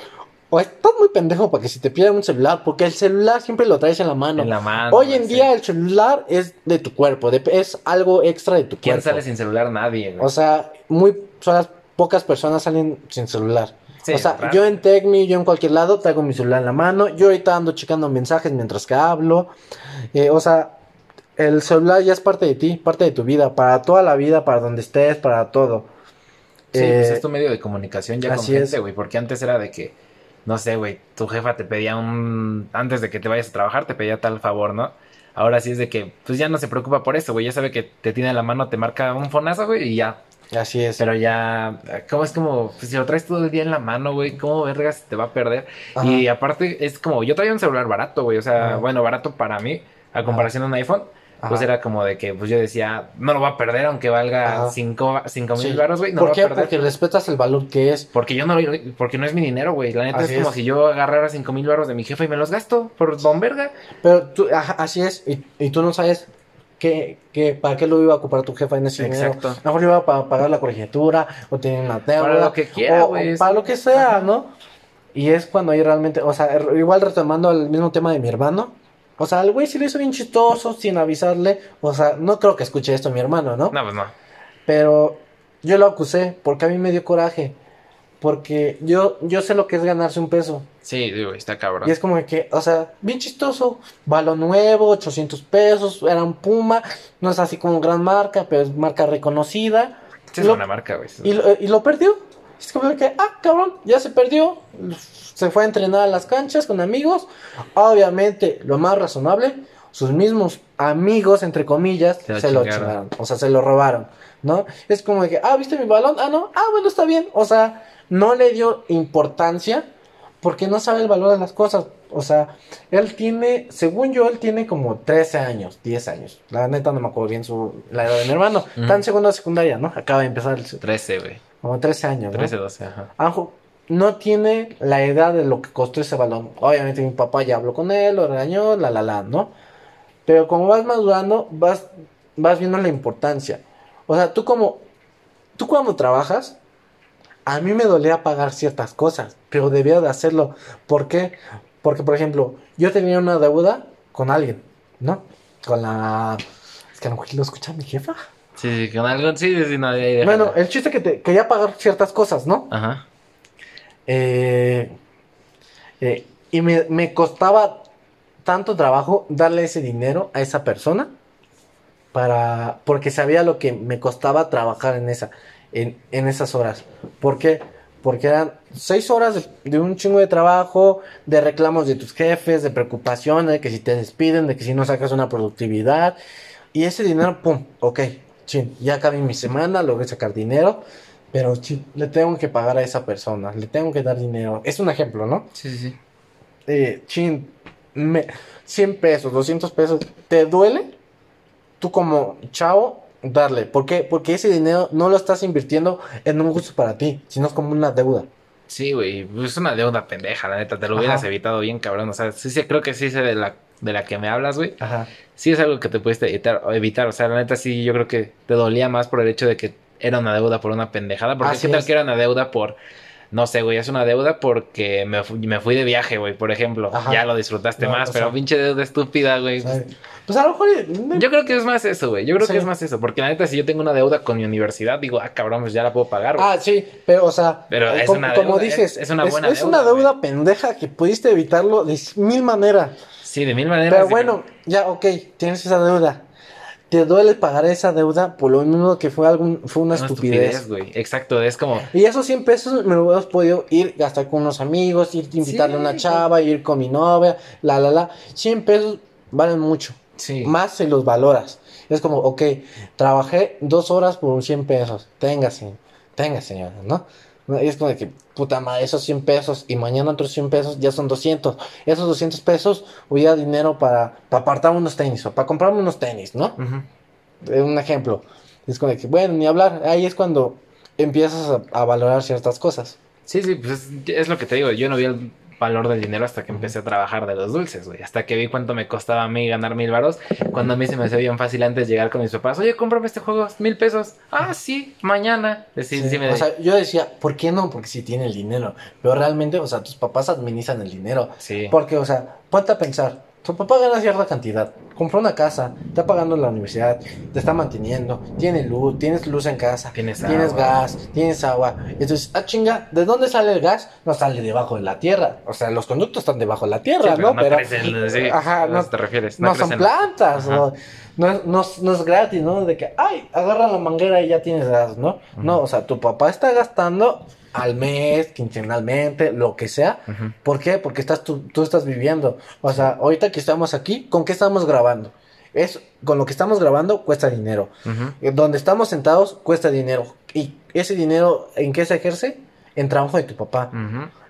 o estás muy pendejo para que se te pierda un celular? Porque el celular siempre lo traes en la mano. En la mano. Hoy en día el celular es de tu cuerpo, de- es algo extra de tu ¿Quién cuerpo. sale sin celular? Nadie, güey. O sea, muy son las pocas personas salen sin celular. Sí, o sea, yo en TechMe, yo en cualquier lado traigo mi celular en la mano. Yo ahorita ando checando mensajes mientras que hablo. Eh, o sea, el celular ya es parte de ti, parte de tu vida, para toda la vida, para donde estés, para todo. Sí, Eh, pues es tu medio de comunicación ya con así gente, es. güey. Porque antes era de que, no sé, güey, tu jefa te pedía un. Antes de que te vayas a trabajar, te pedía tal favor, ¿no? Ahora sí es de que, pues ya no se preocupa por eso, güey. Ya sabe que te tiene en la mano, te marca un fonazo, güey, y ya. Así es. Pero ya, ¿cómo es como, pues si lo traes todo el día en la mano, güey, ¿cómo vergas te va a perder? Ajá. Y aparte es como, yo traía un celular barato, güey, o sea, Ajá. bueno, barato para mí, a comparación de un iPhone, pues era como de que pues yo decía, no lo voy a perder aunque valga Ajá. cinco, cinco mil baros, güey, no ¿Por lo qué? a perder. Porque respetas el valor que es. Porque yo no porque no es mi dinero, güey. La neta Así es como es. si yo agarrara cinco mil baros de mi jefa y me los gasto por don verga. Pero tú, así es, y, y tú no sabes qué, qué, para qué lo iba a ocupar tu jefa en ese dinero. Exacto. A lo mejor iba a pa- pagar la colegiatura, o tener una deuda. Para lo que quiera, o- o güey. Para lo que sea, ¿no? Y es cuando ahí realmente, o sea, er- igual retomando el mismo tema de mi hermano. O sea, el güey sí lo hizo bien chistoso, sin avisarle. O sea, no creo que escuche esto mi hermano, ¿no? No, pues no. Pero yo lo acusé porque a mí me dio coraje. Porque yo, yo sé lo que es ganarse un peso. Sí, güey, está cabrón. Y es como que, o sea, bien chistoso. Balón nuevo, 800 pesos. Era un Puma. No es así como gran marca, pero es marca reconocida. Sí, es lo, una marca, güey. y, lo, y lo perdió. Es como que, ah, cabrón, ya se perdió. Se fue a entrenar a las canchas con amigos. Obviamente, lo más razonable, sus mismos amigos, entre comillas, Se lo se lo chingaron. O sea, se lo robaron. ¿No? Es como que, ah, ¿viste mi balón? Ah, no. Ah, bueno, está bien. O sea, no le dio importancia porque no sabe el valor de las cosas. O sea, él tiene, según yo, él tiene como 13 años, 10 años. La neta no me acuerdo bien su, la edad de mi hermano. Está en segunda secundaria, ¿no? Acaba de empezar el, 13, güey. como 13 años, ¿no? 13, 12, ajá. Anjo no tiene la edad de lo que costó ese balón. Obviamente mi papá ya habló con él, lo regañó, la la la, ¿no? Pero como vas madurando, vas, vas viendo la importancia. O sea, tú como, tú cuando trabajas, a mí me dolía pagar ciertas cosas, pero debía de hacerlo. ¿Por qué? Porque, por ejemplo, yo tenía una deuda con alguien, ¿no? Con la... Es que a lo mejor lo escucha mi jefa. Sí, sí, con algo, sí, sí, no, ahí déjalo. Bueno, el chiste que te quería pagar ciertas cosas, ¿no? Ajá. Eh, eh, y me, me costaba tanto trabajo darle ese dinero a esa persona para porque sabía lo que me costaba trabajar en esa en, en esas horas. ¿Por qué? Porque eran seis horas de, de un chingo de trabajo, de reclamos de tus jefes, de preocupación, de que si te despiden, de que si no sacas una productividad. Y ese dinero, pum, ok, chin, ya acabé mi semana, logré sacar dinero, pero chin, le tengo que pagar a esa persona, le tengo que dar dinero. Es un ejemplo, ¿no? Sí, sí, sí. eh, chin, me, 100 pesos, 200 pesos, ¿te duele? Tú como chavo, darle. ¿Por qué? Porque ese dinero no lo estás invirtiendo en un gusto para ti, sino es como una deuda. Sí, güey, pues es una deuda pendeja, la neta, te lo Ajá. hubieras evitado bien, cabrón. O sea, sí, sí, creo que sí sé de la, de la que me hablas, güey. Ajá. Sí es algo que te pudiste evitar, evitar. O sea, la neta, sí, yo creo que te dolía más por el hecho de que era una deuda por una pendejada. Porque Así qué tal es. que era una deuda por, no sé, güey, es una deuda porque me, fu- me fui de viaje, güey, por ejemplo. Ajá. Ya lo disfrutaste No, más, pero sea- pinche deuda estúpida, güey. Pues a lo mejor... Yo creo que es más eso, güey. Yo creo Sí. que es más eso. Porque la neta, si yo tengo una deuda con mi universidad, digo, ah, cabrón, pues ya la puedo pagar, güey. Ah, sí, pero o sea, Pero eh, es como, una como deuda, dices, es- es una buena es una deuda, deuda pendeja que pudiste evitarlo de mil maneras. Sí, de mil maneras. Pero bueno, ya, ok, tienes esa deuda. Te duele pagar esa deuda por lo mismo que fue algún, fue una, Una estupidez. güey. Exacto, es como. Y esos 100 pesos me lo hubieras podido ir gastar con unos amigos, ir invitarle a una chava, ir con mi novia, la, la, la. 100 pesos valen mucho. Sí. Más si los valoras. Es como, ok, trabajé dos horas por un 100 pesos. Téngase, tenga señora, ¿no? Y es como de que, puta madre, esos 100 pesos y mañana otros 100 pesos ya son 200. Esos 200 pesos hubiera dinero para, para apartar unos tenis o para comprarme unos tenis, ¿no? Eh, un ejemplo. Es como de que, bueno, ni hablar. Ahí es cuando empiezas a, a valorar ciertas cosas. Sí, sí, pues es, es lo que te digo. Yo no vi el valor del dinero hasta que empecé a trabajar de los dulces, güey. Hasta que vi cuánto me costaba a mí ganar mil varos. Cuando a mí se me hacía bien fácil antes llegar con mis papás. Oye, cómprame este juego, mil pesos. Ah, sí, mañana. Sí, sí, Sí, me O sea, yo decía, ¿por qué no? Porque sí tiene el dinero. Pero realmente, o sea, tus papás administran el dinero. Sí. Porque, o sea, ponte a pensar, tu papá gana cierta cantidad, compró una casa, está pagando la universidad, te está manteniendo, tiene luz, tienes luz en casa, Tienes tienes agua. gas, tienes agua. Entonces, ah, chinga, ¿de dónde sale el gas? No sale debajo de la tierra. O sea, los conductos están debajo de la Sí, tierra, pero ¿no? Pero, sí, ajá, no, te refieres. no son plantas. ¿no? No es, no, no es gratis, ¿no? De que, ay, agarra la manguera y ya tienes gas, ¿no? No, o sea, tu papá está gastando al mes, quincenalmente, lo que sea. ¿Por qué? Porque estás tú, tú estás viviendo. O sea, ahorita que estamos aquí, ¿con qué estamos grabando? Es, con lo que estamos grabando cuesta dinero. Eh, Donde estamos sentados cuesta dinero. ¿Y ese dinero en qué se ejerce? En trabajo de tu papá.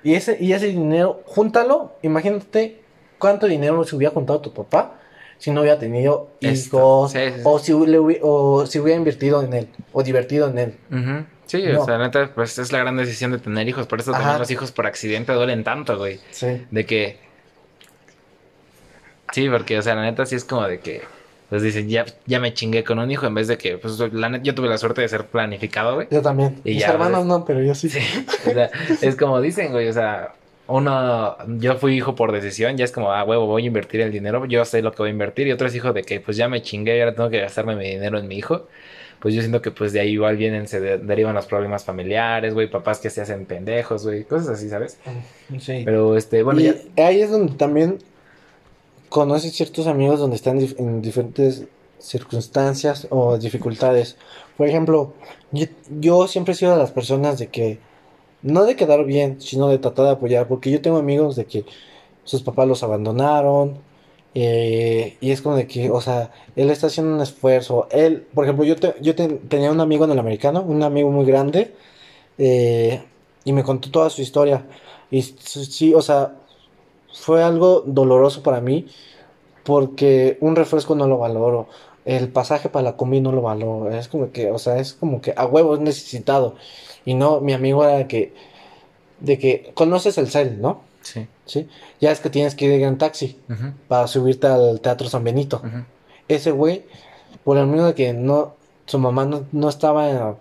Y ese, y ese dinero, júntalo, imagínate cuánto dinero se hubiera juntado tu papá si no hubiera tenido hijos, sí, sí, sí. o, si, le hubi- o si hubiera invertido en él, o divertido en él. Sí, No. o sea, neta, pues es la gran decisión de tener hijos. Por eso Ajá. también los hijos por accidente duelen tanto, güey. Sí. De que. Sí, porque, o sea, la neta sí es como de que. Pues dicen, ya, ya me chingué con un hijo en vez de que, pues, la neta, yo tuve la suerte de ser planificado, güey. Yo también. Y Mis ya, hermanos pues, no, pero yo sí. Sí, o sea, es como dicen, güey, o sea, uno, yo fui hijo por decisión, ya es como, ah, huevo, voy a invertir el dinero, yo sé lo que voy a invertir, y otro es hijo de que, pues ya me chingué y ahora tengo que gastarme mi dinero en mi hijo. Pues yo siento que, pues de ahí igual vienen, se de- derivan los problemas familiares, güey, papás que se hacen pendejos, güey, cosas así, ¿sabes? Sí. Pero, este, bueno, y ya. ahí es donde también conoces ciertos amigos donde están dif- en diferentes circunstancias o dificultades. Por ejemplo, yo, yo siempre he sido de las personas de que, no de quedar bien, sino de tratar de apoyar, porque yo tengo amigos de que sus papás los abandonaron, eh, y es como de que, o sea, él está haciendo un esfuerzo. Él, por ejemplo, yo, te- yo te- tenía un amigo en el americano, un amigo muy grande, eh, y me contó toda su historia. Y sí, o sea, fue algo doloroso para mí porque un refresco no lo valoro. El pasaje para la comida no lo valoro. Es como que, o sea, es como que a huevo es necesitado. Y no, mi amigo era de que, de que conoces el cel, ¿no? Sí. ¿Sí? Ya es que tienes que ir en taxi para subirte al Teatro San Benito. Ese güey, por el mismo de que no, su mamá no, no estaba,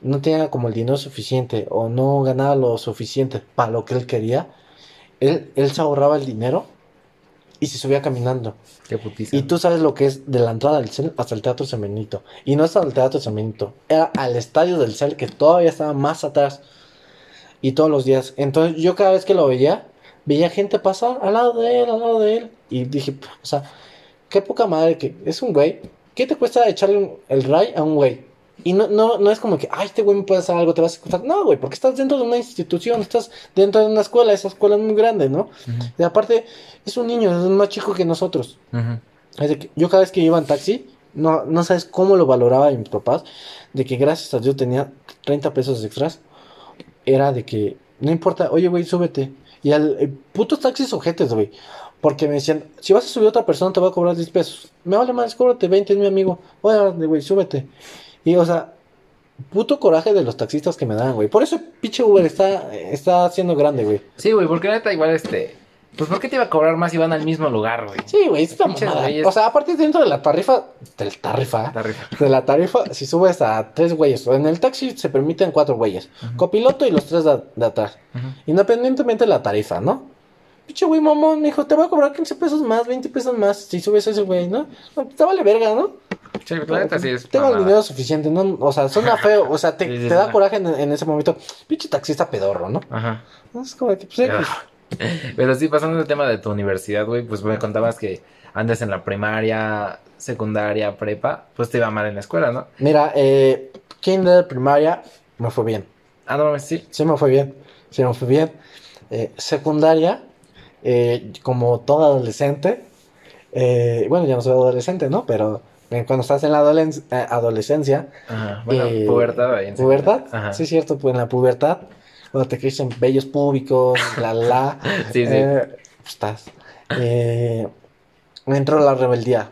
no tenía como el dinero suficiente o no ganaba lo suficiente para lo que él quería, él, él se ahorraba el dinero y se subía caminando. Qué putiza. Y tú sabes lo que es de la entrada del CEL hasta el Teatro San Benito. Y no hasta el Teatro San Benito, era al estadio del CEL que todavía estaba más atrás. Y todos los días. Entonces yo cada vez que lo veía, veía gente pasar al lado de él, al lado de él. Y dije, o sea, qué poca madre que es un güey. ¿Qué te cuesta echarle el ray a un güey? Y no, no, no es como que, ay, este güey me puede hacer algo, te vas a escuchar. No, güey, porque estás dentro de una institución, estás dentro de una escuela, esa escuela es muy grande, ¿no? Y aparte, es un niño, es más chico que nosotros. ujú. Es de que yo cada vez que iba en taxi, no, no sabes cómo lo valoraba de mis papás, de que gracias a Dios tenía 30 pesos extras. Era de que, no importa, oye, güey, súbete. Y al eh, putos taxis ojetes, güey. Porque me decían, si vas a subir a otra persona te va a cobrar 10 pesos. Me vale más, cóbrate 20, es mi amigo. Oye, güey, súbete. Y, o sea, puto coraje de los taxistas que me dan, güey. Por eso pinche Uber está, está siendo grande, güey. Sí, güey, porque neta igual este... Pues ¿por qué te iba a cobrar más si van al mismo lugar, güey? Sí, güey, es una Pinches mamada. güeyes. O sea, aparte dentro de la tarifa, del tarifa, Está rifa. de la tarifa, si subes a tres güeyes, en el taxi se permiten cuatro güeyes, copiloto y los tres de, de atrás, independientemente de la tarifa, ¿no? Pinche güey mamón, me dijo, te voy a cobrar 15 pesos más, 20 pesos más si subes a ese güey, ¿no? Te vale verga, ¿no? Sí, la neta sí es Tengo el dinero suficiente, ¿no? O sea, suena feo, o sea, te, *laughs* Sí, sí, te da coraje en, en ese momento. Pinche taxista pedorro, ¿no? Ajá. Es como que, pues. *laughs* Pero sí, pasando al tema de tu universidad, güey, pues me contabas que antes en la primaria, secundaria, prepa, pues te iba mal en la escuela, ¿no? Mira, eh, kinder, primaria, me fue bien. Ah, no sí. Sí me fue bien, sí me fue bien. Eh, secundaria, eh, como todo adolescente, eh, bueno, ya no soy adolescente, ¿no? Pero cuando estás en la adolescencia, Ajá. Bueno, pubertad ahí. en ¿pubertad? Ajá. Sí, es cierto, pues en la pubertad, cuando te crecen vellos públicos, la la, *laughs* Sí, sí. eh, estás. Eh, la rebeldía.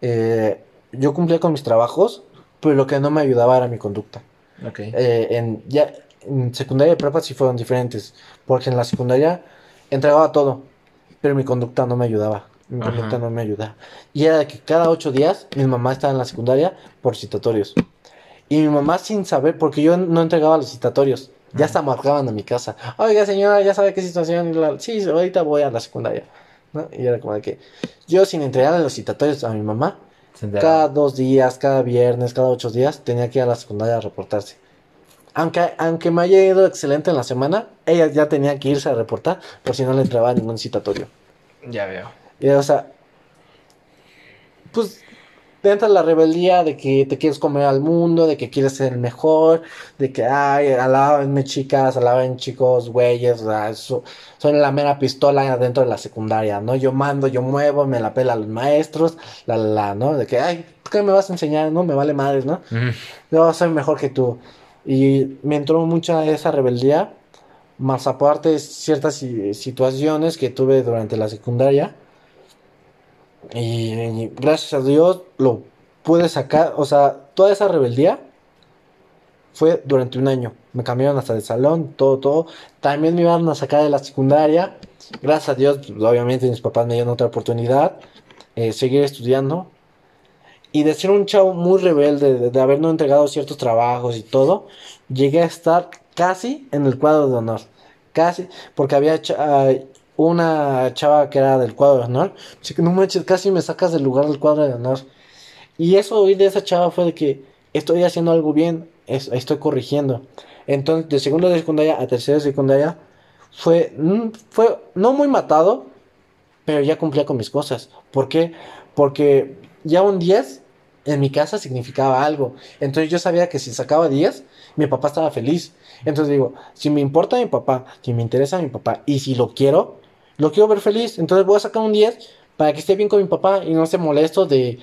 Eh, yo cumplía con mis trabajos, pero lo que no me ayudaba era mi conducta. Ok. Eh, en, ya, en secundaria y prepa sí fueron diferentes, porque en la secundaria entregaba todo, pero mi conducta no me ayudaba. Mi Ajá. conducta no me ayudaba. Y era que cada ocho días mi mamá estaba en la secundaria por citatorios. Y mi mamá sin saber, porque yo no entregaba los citatorios, ya hasta marcaban a mi casa. Oiga señora, ya sabe qué situación. Sí, ahorita voy a la secundaria. ¿no? Y era como de que yo sin entregarle los citatorios a mi mamá, cada dos días, cada viernes, cada ocho días, tenía que ir a la secundaria a reportarse. Aunque, aunque me haya ido excelente en la semana, ella ya tenía que irse a reportar por si no le entraba ningún citatorio. Ya veo. Y, o sea, pues te entra la rebeldía de que te quieres comer al mundo, de que quieres ser el mejor, de que, ay, alábenme chicas, alaben chicos, güeyes, o sea, so- soy la mera pistola dentro de la secundaria, ¿no? Yo mando, yo muevo, me la pela a los maestros, la, la, la, ¿no? De que, ay, ¿qué me vas a enseñar? No, me vale madres, ¿no? Ujú. Yo soy mejor que tú. Y me entró mucha esa rebeldía, más aparte ciertas si- situaciones que tuve durante la secundaria, Y, gracias a Dios lo pude sacar, o sea, toda esa rebeldía fue durante un año. Me cambiaron hasta de salón, todo, todo. También me iban a sacar de la secundaria. Gracias a Dios, pues, obviamente mis papás me dieron otra oportunidad. eh, seguir estudiando. Y de ser un chavo muy rebelde, de, haber no entregado ciertos trabajos y todo, llegué a estar casi en el cuadro de honor. Casi, porque había cha- ah, una chava que era del cuadro de honor. Que no manches, casi me sacas del lugar del cuadro de honor. Y eso oí de esa chava fue de que estoy haciendo algo bien, es- estoy corrigiendo. Entonces, de segundo de secundaria a tercero de secundaria, fue, mm, fue no muy matado, pero ya cumplía con mis cosas. ¿Por qué? Porque ya un 10 en mi casa significaba algo. Entonces yo sabía que si sacaba 10, mi papá estaba feliz. Entonces digo, si me importa mi papá, si me interesa mi papá y si lo quiero, lo quiero ver feliz. Entonces voy a sacar un 10 para que esté bien con mi papá y no esté molesto de,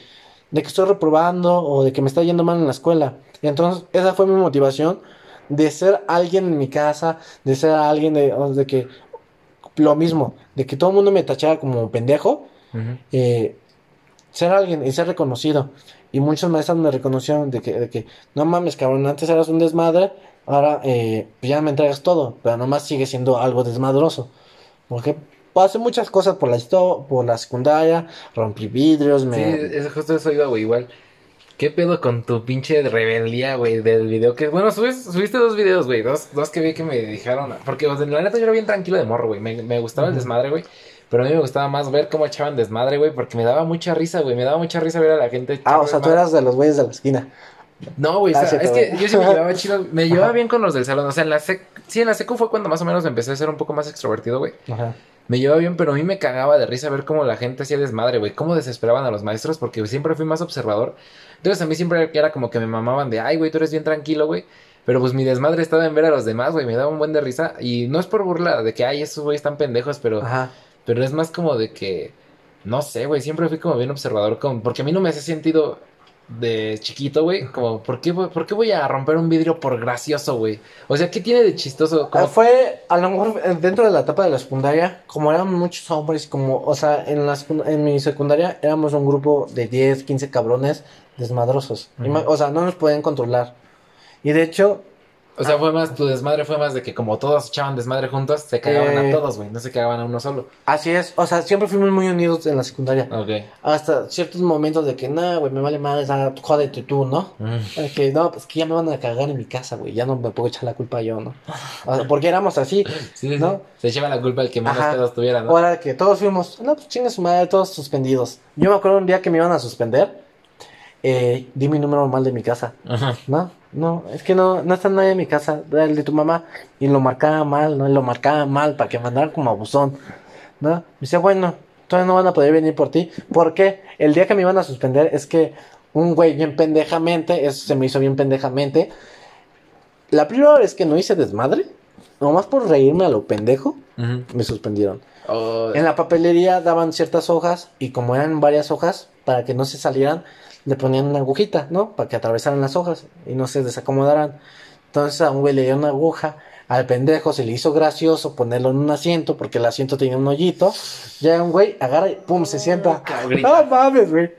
de que estoy reprobando o de que me está yendo mal en la escuela. Entonces esa fue mi motivación de ser alguien en mi casa, de ser alguien de, de que lo mismo, de que todo el mundo me tachara como pendejo, eh, ser alguien y ser reconocido. Y muchos maestros me reconocieron de que, de que no mames, cabrón, antes eras un desmadre, ahora eh, pues ya me entregas todo, pero nomás sigue siendo algo desmadroso. Pasé muchas cosas por la histo- por la secundaria, rompí vidrios, Sí, me... es justo eso iba, güey, igual. ¿Qué pedo con tu pinche rebeldía, güey, del video que... Bueno, subes- subiste dos videos, güey, dos, dos que vi que me dijeron... Porque, o sea, la neta, yo era bien tranquilo de morro, güey. Me, me gustaba el desmadre, güey. Pero a mí me gustaba más ver cómo echaban desmadre, güey, porque me daba mucha risa, güey. Me daba mucha risa ver a la gente Ah, o sea, tú eras de los güeyes de la esquina. No, güey, o Ah, sea, sí, es que yo sí me llevaba *laughs* chido, me llevaba bien con los del salón, o sea, en la sec, sí, en la secu fue cuando más o menos empecé a ser un poco más extrovertido, güey. Ajá. Me llevaba bien, pero a mí me cagaba de risa ver cómo la gente hacía desmadre, güey, cómo desesperaban a los maestros, porque siempre fui más observador. Entonces a mí siempre era como que me mamaban de, ay, güey, tú eres bien tranquilo, güey. Pero pues mi desmadre estaba en ver a los demás, güey, me daba un buen de risa. Y no es por burla de que, ay, esos güeyes están pendejos, pero, Ajá. pero es más como de que, no sé, güey, siempre fui como bien observador, con, porque a mí no me hace sentido de chiquito, güey, como, ¿por qué, voy- ¿por qué voy a romper un vidrio por gracioso, güey? O sea, ¿qué tiene de chistoso? Ah, Como, Fue a lo mejor eh, dentro de la etapa de la secundaria, como eran muchos hombres, como, o sea, en, la, en mi secundaria éramos un grupo de 10, 15 cabrones desmadrosos. O sea, no nos podían controlar. Y de hecho, o sea, fue más, tu desmadre fue más de que como todos echaban desmadre juntos, se cagaban Eh. a todos, güey, no se cagaban a uno solo. así es, o sea, siempre fuimos muy unidos en la secundaria. Ok. Hasta ciertos momentos de que, no, güey, me vale madre, ah, jódete tú, ¿no? Es que no, pues que ya me van a cagar en mi casa, güey, ya no me puedo echar la culpa yo, ¿no? O sea, porque éramos así. *laughs* Sí, sí, ¿No? Se echaba la culpa el que menos Ajá. pedos tuviera, ¿no? Ahora que todos fuimos, no, pues chinga su madre, todos suspendidos. Yo me acuerdo un día que me iban a suspender, eh, di mi número mal de mi casa. Ajá. No, no, es que no, no está nadie en mi casa, era el de tu mamá. Y lo marcaba mal, ¿no? Y lo marcaba mal para que mandara como abusón. ¿No? Me dice, bueno, todavía no van a poder venir por ti. Porque el día que me iban a suspender es que un güey bien pendejamente, eso se me hizo bien pendejamente. La primera vez que no hice desmadre, nomás por reírme a lo pendejo, me suspendieron. Oh, En la papelería daban ciertas hojas y como eran varias hojas, para que no se salieran, le ponían una agujita, ¿no? Para que atravesaran las hojas y no se desacomodaran. Entonces a un güey le dio una aguja, al pendejo se le hizo gracioso ponerlo en un asiento porque el asiento tenía un hoyito. Ya un güey agarra y pum, se sienta. cabrita. *laughs* No mames, güey.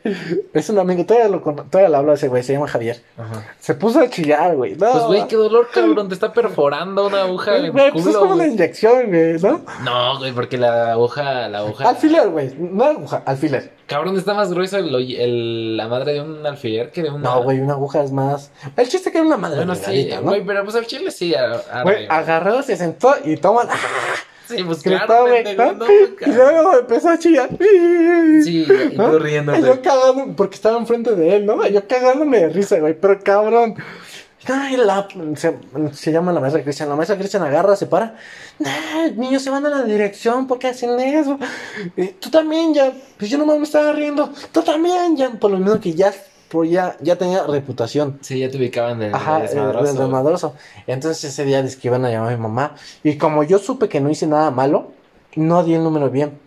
Es un amigo, todavía lo, todavía le hablo a ese güey, se llama Javier. Ajá. Se puso a chillar, güey. No, Pues, güey, qué dolor, cabrón. Te está perforando una aguja en Güey, el pues es culo, como una inyección, güey, ¿no? No, güey, porque la aguja, la aguja... Alfiler, güey. No aguja, alfiler. Cabrón, está más grueso el, el- la madre de un alfiler que de una... No, güey, una aguja es más. El chiste que era una madre Bueno, sí, ¿no? güey, pero pues al chile sí. Güey, agarró, se sentó y toma. ¡Ah! Sí, pues claro, ¿no? no, Y luego empezó a chillar. Sí, y *laughs* ¿No? tú riéndote. Y yo cagando, porque estaba enfrente de él, ¿no? Yo cagándome de risa, güey, pero cabrón. Ay, la, se, se llama la maestra Cristian. La maestra Cristian agarra, se para. Nah, niños se van a la dirección, ¿por qué hacen eso? Y tú también, ya. Pues yo nomás me estaba riendo. Tú también, ya. Por lo menos que ya, por ya, ya tenía reputación. Sí, ya te ubicaban del, Ajá, del el- desmadroso. del desmadroso. Entonces ese día les que iban a llamar a mi mamá. Y como yo supe que no hice nada malo, no di el número bien.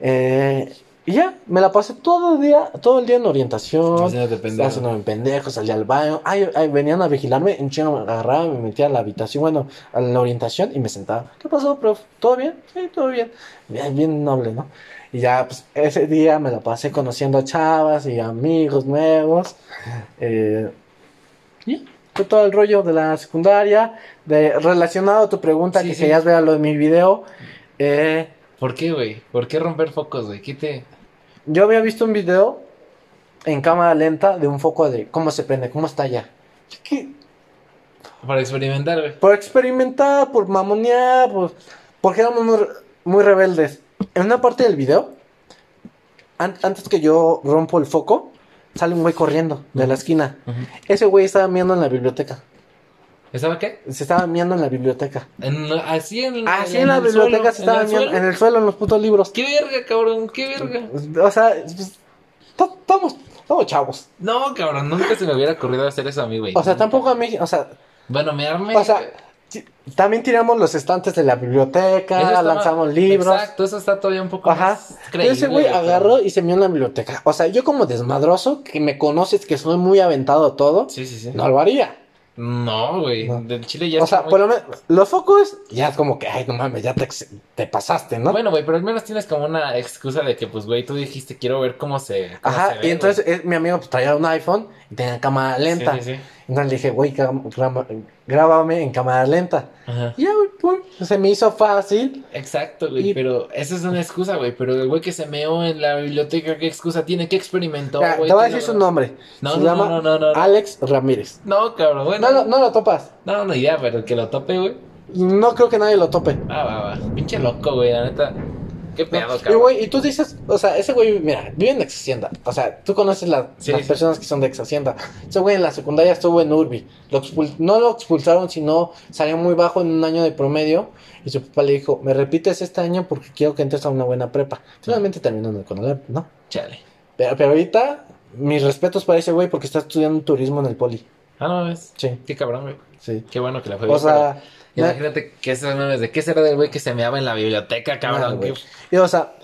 Eh, y ya, me la pasé todo el día, todo el día en orientación. Pendejo. Haciéndome pendejo, salía al baño. Ay, ay, venían a vigilarme, en chingo me agarraba, me metía a la habitación, bueno, a la orientación y me sentaba. ¿Qué pasó, prof? ¿Todo bien? Sí, todo bien. Bien, bien noble, ¿no? Y ya, pues, ese día me la pasé conociendo a chavas y amigos nuevos. Eh, y fue todo el rollo de la secundaria. De, relacionado a tu pregunta, Sí, que sí. querías ver a lo de mi video. eh, ¿Por qué, güey? ¿Por qué romper focos, güey? ¿Qué te...? Yo había visto un video en cámara lenta de un foco de cómo se prende, cómo está ya. ¿Qué? Para experimentar, güey. Por experimentar, por mamonear, por- porque éramos muy, muy rebeldes. En una parte del video, an- antes que yo rompo el foco, sale un güey corriendo de la esquina. Ese güey estaba miando en la biblioteca. ¿Estaba qué? Se estaba miando en la biblioteca. En- así en, Así en, la el biblioteca suelo, se estaba miando, suelo. en el suelo, en los putos libros. ¡Qué verga, cabrón! ¡Qué verga! O sea, pues, to- estamos, estamos chavos. No, cabrón, nunca se me hubiera ocurrido hacer eso a mí, güey. O sea, tampoco a mí, o sea, Bueno, me o sea, también tiramos los estantes de la biblioteca, estaba- lanzamos libros. Exacto, eso está todavía un poco Ajá. más creíble. ese güey agarró y se mió en la biblioteca. O sea, yo como desmadroso, que me conoces, que soy muy aventado todo, Sí, sí, sí. no lo haría. No, güey. No. Del chile ya O sea, muy- por lo menos, los focos, ya es como que, ay, no mames, ya te, te pasaste, ¿no? Bueno, güey, pero al menos tienes como una excusa de que, pues, güey, tú dijiste, quiero ver cómo se. cómo Ajá, se ve, y entonces mi amigo pues, traía un iPhone y tenía cámara lenta. Sí, sí, sí. Entonces le dije, güey, grábame en cámara lenta. Ajá. Y ya, güey, pum, se me hizo fácil. Exacto, güey, Y- pero esa es una excusa, güey. Pero el güey que se meó en la biblioteca, ¿qué excusa tiene? ¿Qué experimentó, güey? te voy a ¿Qué decir su nombre. No, se no, llama no, no, no, no. Alex Ramírez. No, cabrón, bueno. No, lo- no lo topas. No, no, idea, pero el que lo tope, güey. No creo que nadie lo tope. Ah, va, va. Pinche loco, güey, la neta. Qué pedo, Y, cabrón. güey, y tú dices, o sea, ese güey, mira, vive en ex hacienda. O sea, tú conoces la- Sí, las sí. personas que son de ex hacienda. Ese güey en la secundaria estuvo en Urbi. Lo expul- no lo expulsaron, sino salió muy bajo en un año de promedio. Y su papá le dijo, me repites este año porque quiero que entres a una buena prepa. Finalmente terminó en el Conalep, ¿no? Chale. Pero, pero ahorita, mis respetos para ese güey porque está estudiando turismo en el poli. Ah, no, ves. Sí, Qué cabrón, güey. sí. Qué bueno que la fue O bien, sea, Imagínate que esos memes de qué será del güey que se meaba en la biblioteca, cabrón. Güey. Qué- Y, o sea,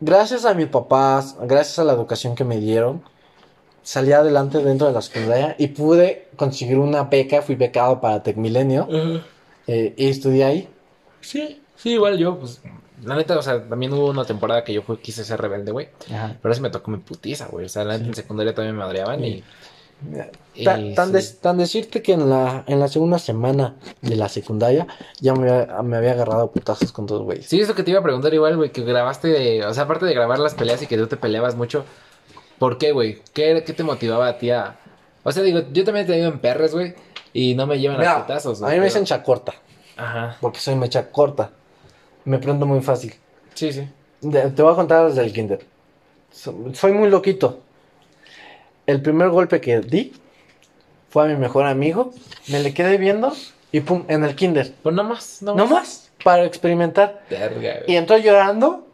gracias a mis papás, gracias a la educación que me dieron, salí adelante dentro de la secundaria y pude conseguir una beca, fui becado para Tecmilenio eh, y estudié ahí. Sí, sí, igual yo, pues. La neta, o sea, también hubo una temporada que yo fui, quise ser rebelde, güey. Pero sí me tocó mi putiza, güey. O sea, la neta en secundaria también me madreaban y Ta- tan, sí. des- tan decirte que en la, en la segunda semana de la secundaria ya me, había- me había agarrado a putazos con dos güeyes. Sí, eso que te iba a preguntar igual, güey, que grabaste, de- o sea, aparte de grabar las peleas y que tú te peleabas mucho, ¿por qué, güey? ¿Qué, ¿Qué te motivaba a ti a...? O sea, digo, yo también he tenido en perres, güey, y no me llevan a Mira, putazos, a güey, mí me pero- dicen chacorta, Ajá, porque soy mecha corta. Me prendo muy fácil. sí, sí. De- te voy a contar desde el kinder. So- soy muy loquito. El primer golpe que di fue a mi mejor amigo. Me le quedé viendo y pum, en el kinder. Pues no más, no, No más, para experimentar. Verga. Y entró llorando.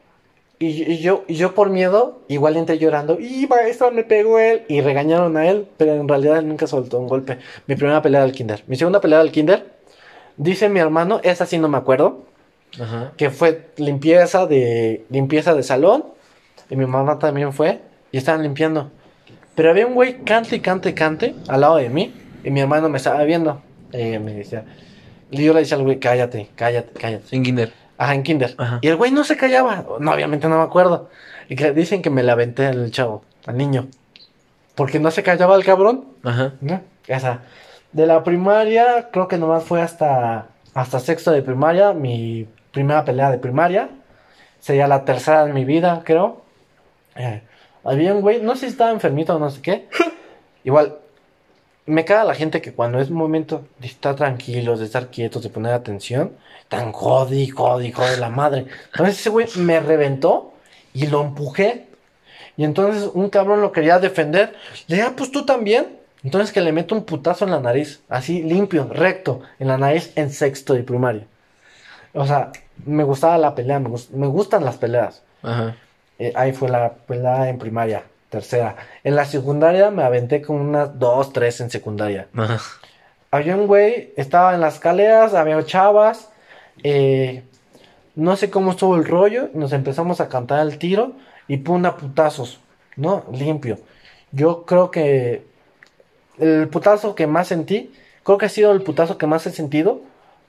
Y, y yo, y yo por miedo, igual entré llorando. Y maestro, me pegó él. Y regañaron a él, pero en realidad él nunca soltó un golpe. Mi primera pelea del kinder. Mi segunda pelea del kinder. Dice mi hermano, esa sí no me acuerdo. Ajá. que fue limpieza de limpieza de salón y mi mamá también fue y estaban limpiando. Pero había un güey cante y cante cante al lado de mí y mi hermano me estaba viendo. Y me decía, y yo le decía al güey, cállate, cállate, cállate. En kinder. Ajá, en kinder. Ajá. Y el güey no se callaba. No, obviamente no me acuerdo. Y que dicen que me la aventé al chavo, al niño. Porque no se callaba el cabrón. Ajá. ¿no? Esa. De la primaria, creo que nomás fue hasta, hasta sexto de primaria, mi primera pelea de primaria. Sería la tercera de mi vida, creo. Eh, había un güey, no sé si estaba enfermito o no sé qué. *laughs* Igual, me caga la gente que cuando es momento de estar tranquilos, de estar quietos, de poner atención, tan jodi, jodi, jodi la madre. Entonces ese güey me reventó y lo empujé. Y entonces un cabrón lo quería defender. Le dije, ah, pues tú también. Entonces que le meto un putazo en la nariz, así limpio, recto, en la nariz en sexto de primaria. O sea, me gustaba la pelea, me, me gustan las peleas. Ajá. Eh, ahí fue la pelea en primaria, tercera. En la secundaria me aventé con unas dos, tres en secundaria. Ajá. Había un güey, estaba en las escaleras, había chavas. eh, no sé cómo estuvo el rollo. Nos empezamos a cantar el tiro y pum, a putazos, ¿no? Limpio. Yo creo que el putazo que más sentí, creo que ha sido el putazo que más he sentido,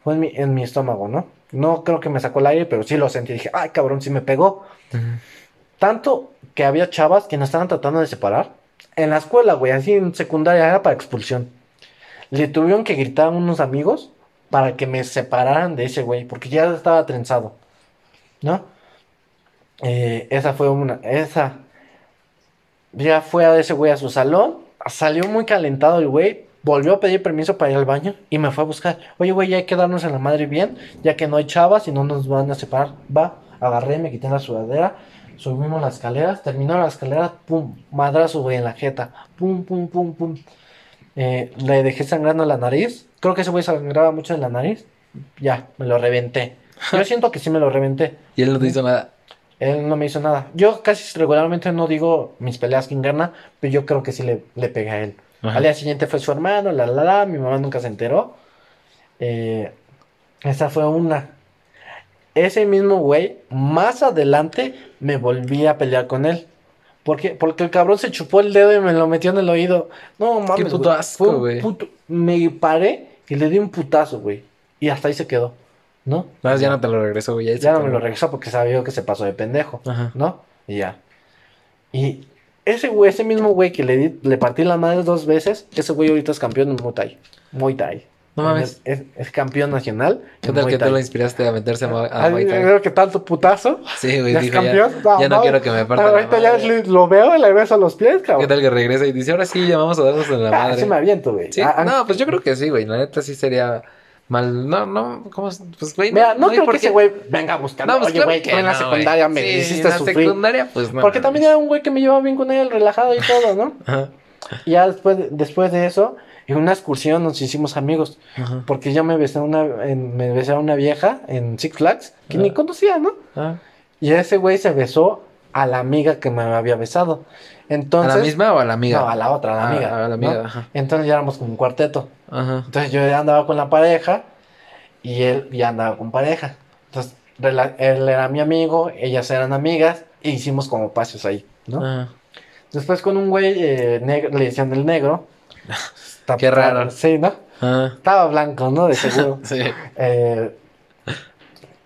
fue en mi, en mi estómago, ¿no? No creo que me sacó el aire, pero sí lo sentí. Dije, ay, cabrón, sí me pegó. Tanto que había chavas que nos estaban tratando de separar. En la escuela, güey, así en secundaria, era para expulsión. Le tuvieron que gritar a unos amigos para que me separaran de ese güey, porque ya estaba trenzado, ¿no? Eh, esa fue una, esa, ya fue a ese güey a su salón, salió muy calentado el güey, volvió a pedir permiso para ir al baño y me fue a buscar. Oye, güey, ya hay que darnos en la madre bien, ya que no hay chavas y no nos van a separar. Va, agarré, me quité la sudadera, subimos las escaleras, terminó la escalera, pum, madrazo, güey, en la jeta, pum, pum, pum, pum. Eh, le dejé sangrando la nariz, creo que ese güey sangraba mucho en la nariz, ya, me lo reventé. *laughs* Yo siento que sí me lo reventé. Y él no te hizo nada. Él no me hizo nada. Yo casi regularmente no digo mis peleas quién gana, pero yo creo que sí le, le pegué a él. Ajá. Al día siguiente fue su hermano, la la la, mi mamá nunca se enteró. Eh, esa fue una. Ese mismo güey, más adelante me volví a pelear con él. Porque, porque el cabrón se chupó el dedo y me lo metió en el oído. No mames. Qué puto asco, güey. Me paré y le di un putazo, güey. Y hasta ahí se quedó. ¿No? No, ya no te lo regreso, güey. Ya no se me lo regresó porque sabía que se pasó de pendejo. Ajá. ¿no? Y ya. Y ese güey, ese mismo güey que le, di- le partí la madre dos veces, ese güey ahorita es campeón en Muay Thai. Muay Thai. No mames. Es, es campeón nacional. ¿Qué tal que tú lo inspiraste a meterse a, a Ay, Muay Thai? creo que tanto putazo. Sí, güey, ¿Ya es dijo, ya, campeón? ya no No, quiero que me parta Ahorita ya lo veo y le beso los pies, cabrón. ¿Qué tal que regresa y dice, ahora sí, ya vamos a darnos en la Ah, madre? sí me aviento, güey. Sí, Ah, ah, no, pues yo creo que sí, güey. La neta sí sería mal. No, no, ¿cómo? es? Pues, güey. Mira, no, hay creo que ese güey venga a buscar. No, pues Oye, claro güey, tú en la no, secundaria güey. me Sí, hiciste en la sufrir. secundaria, pues no. Porque también era un güey que me llevaba bien con él, relajado y todo, ¿no? Ajá, Y ya después, después de eso, en una excursión nos hicimos amigos. ajá. Porque yo me besé a una, en- me besé a una vieja en Six Flags que ni Ah. conocía, ¿no? Ah. Y ese güey se besó a la amiga que me había besado. Entonces, ¿A la misma o a la amiga? No, a la otra, a la Ah, amiga. a la amiga, ¿no? ajá. Entonces ya éramos como un cuarteto. Ajá. Entonces yo andaba con la pareja y él ya andaba con pareja. Entonces él era mi amigo, ellas eran amigas e hicimos como pasos ahí, ¿no? Ajá. Después con un güey eh, negro, le decían el negro. *laughs* Está- Qué raro. Sí, ¿no? Ajá. Estaba blanco, ¿no? De *laughs* seguro. Sí. Eh,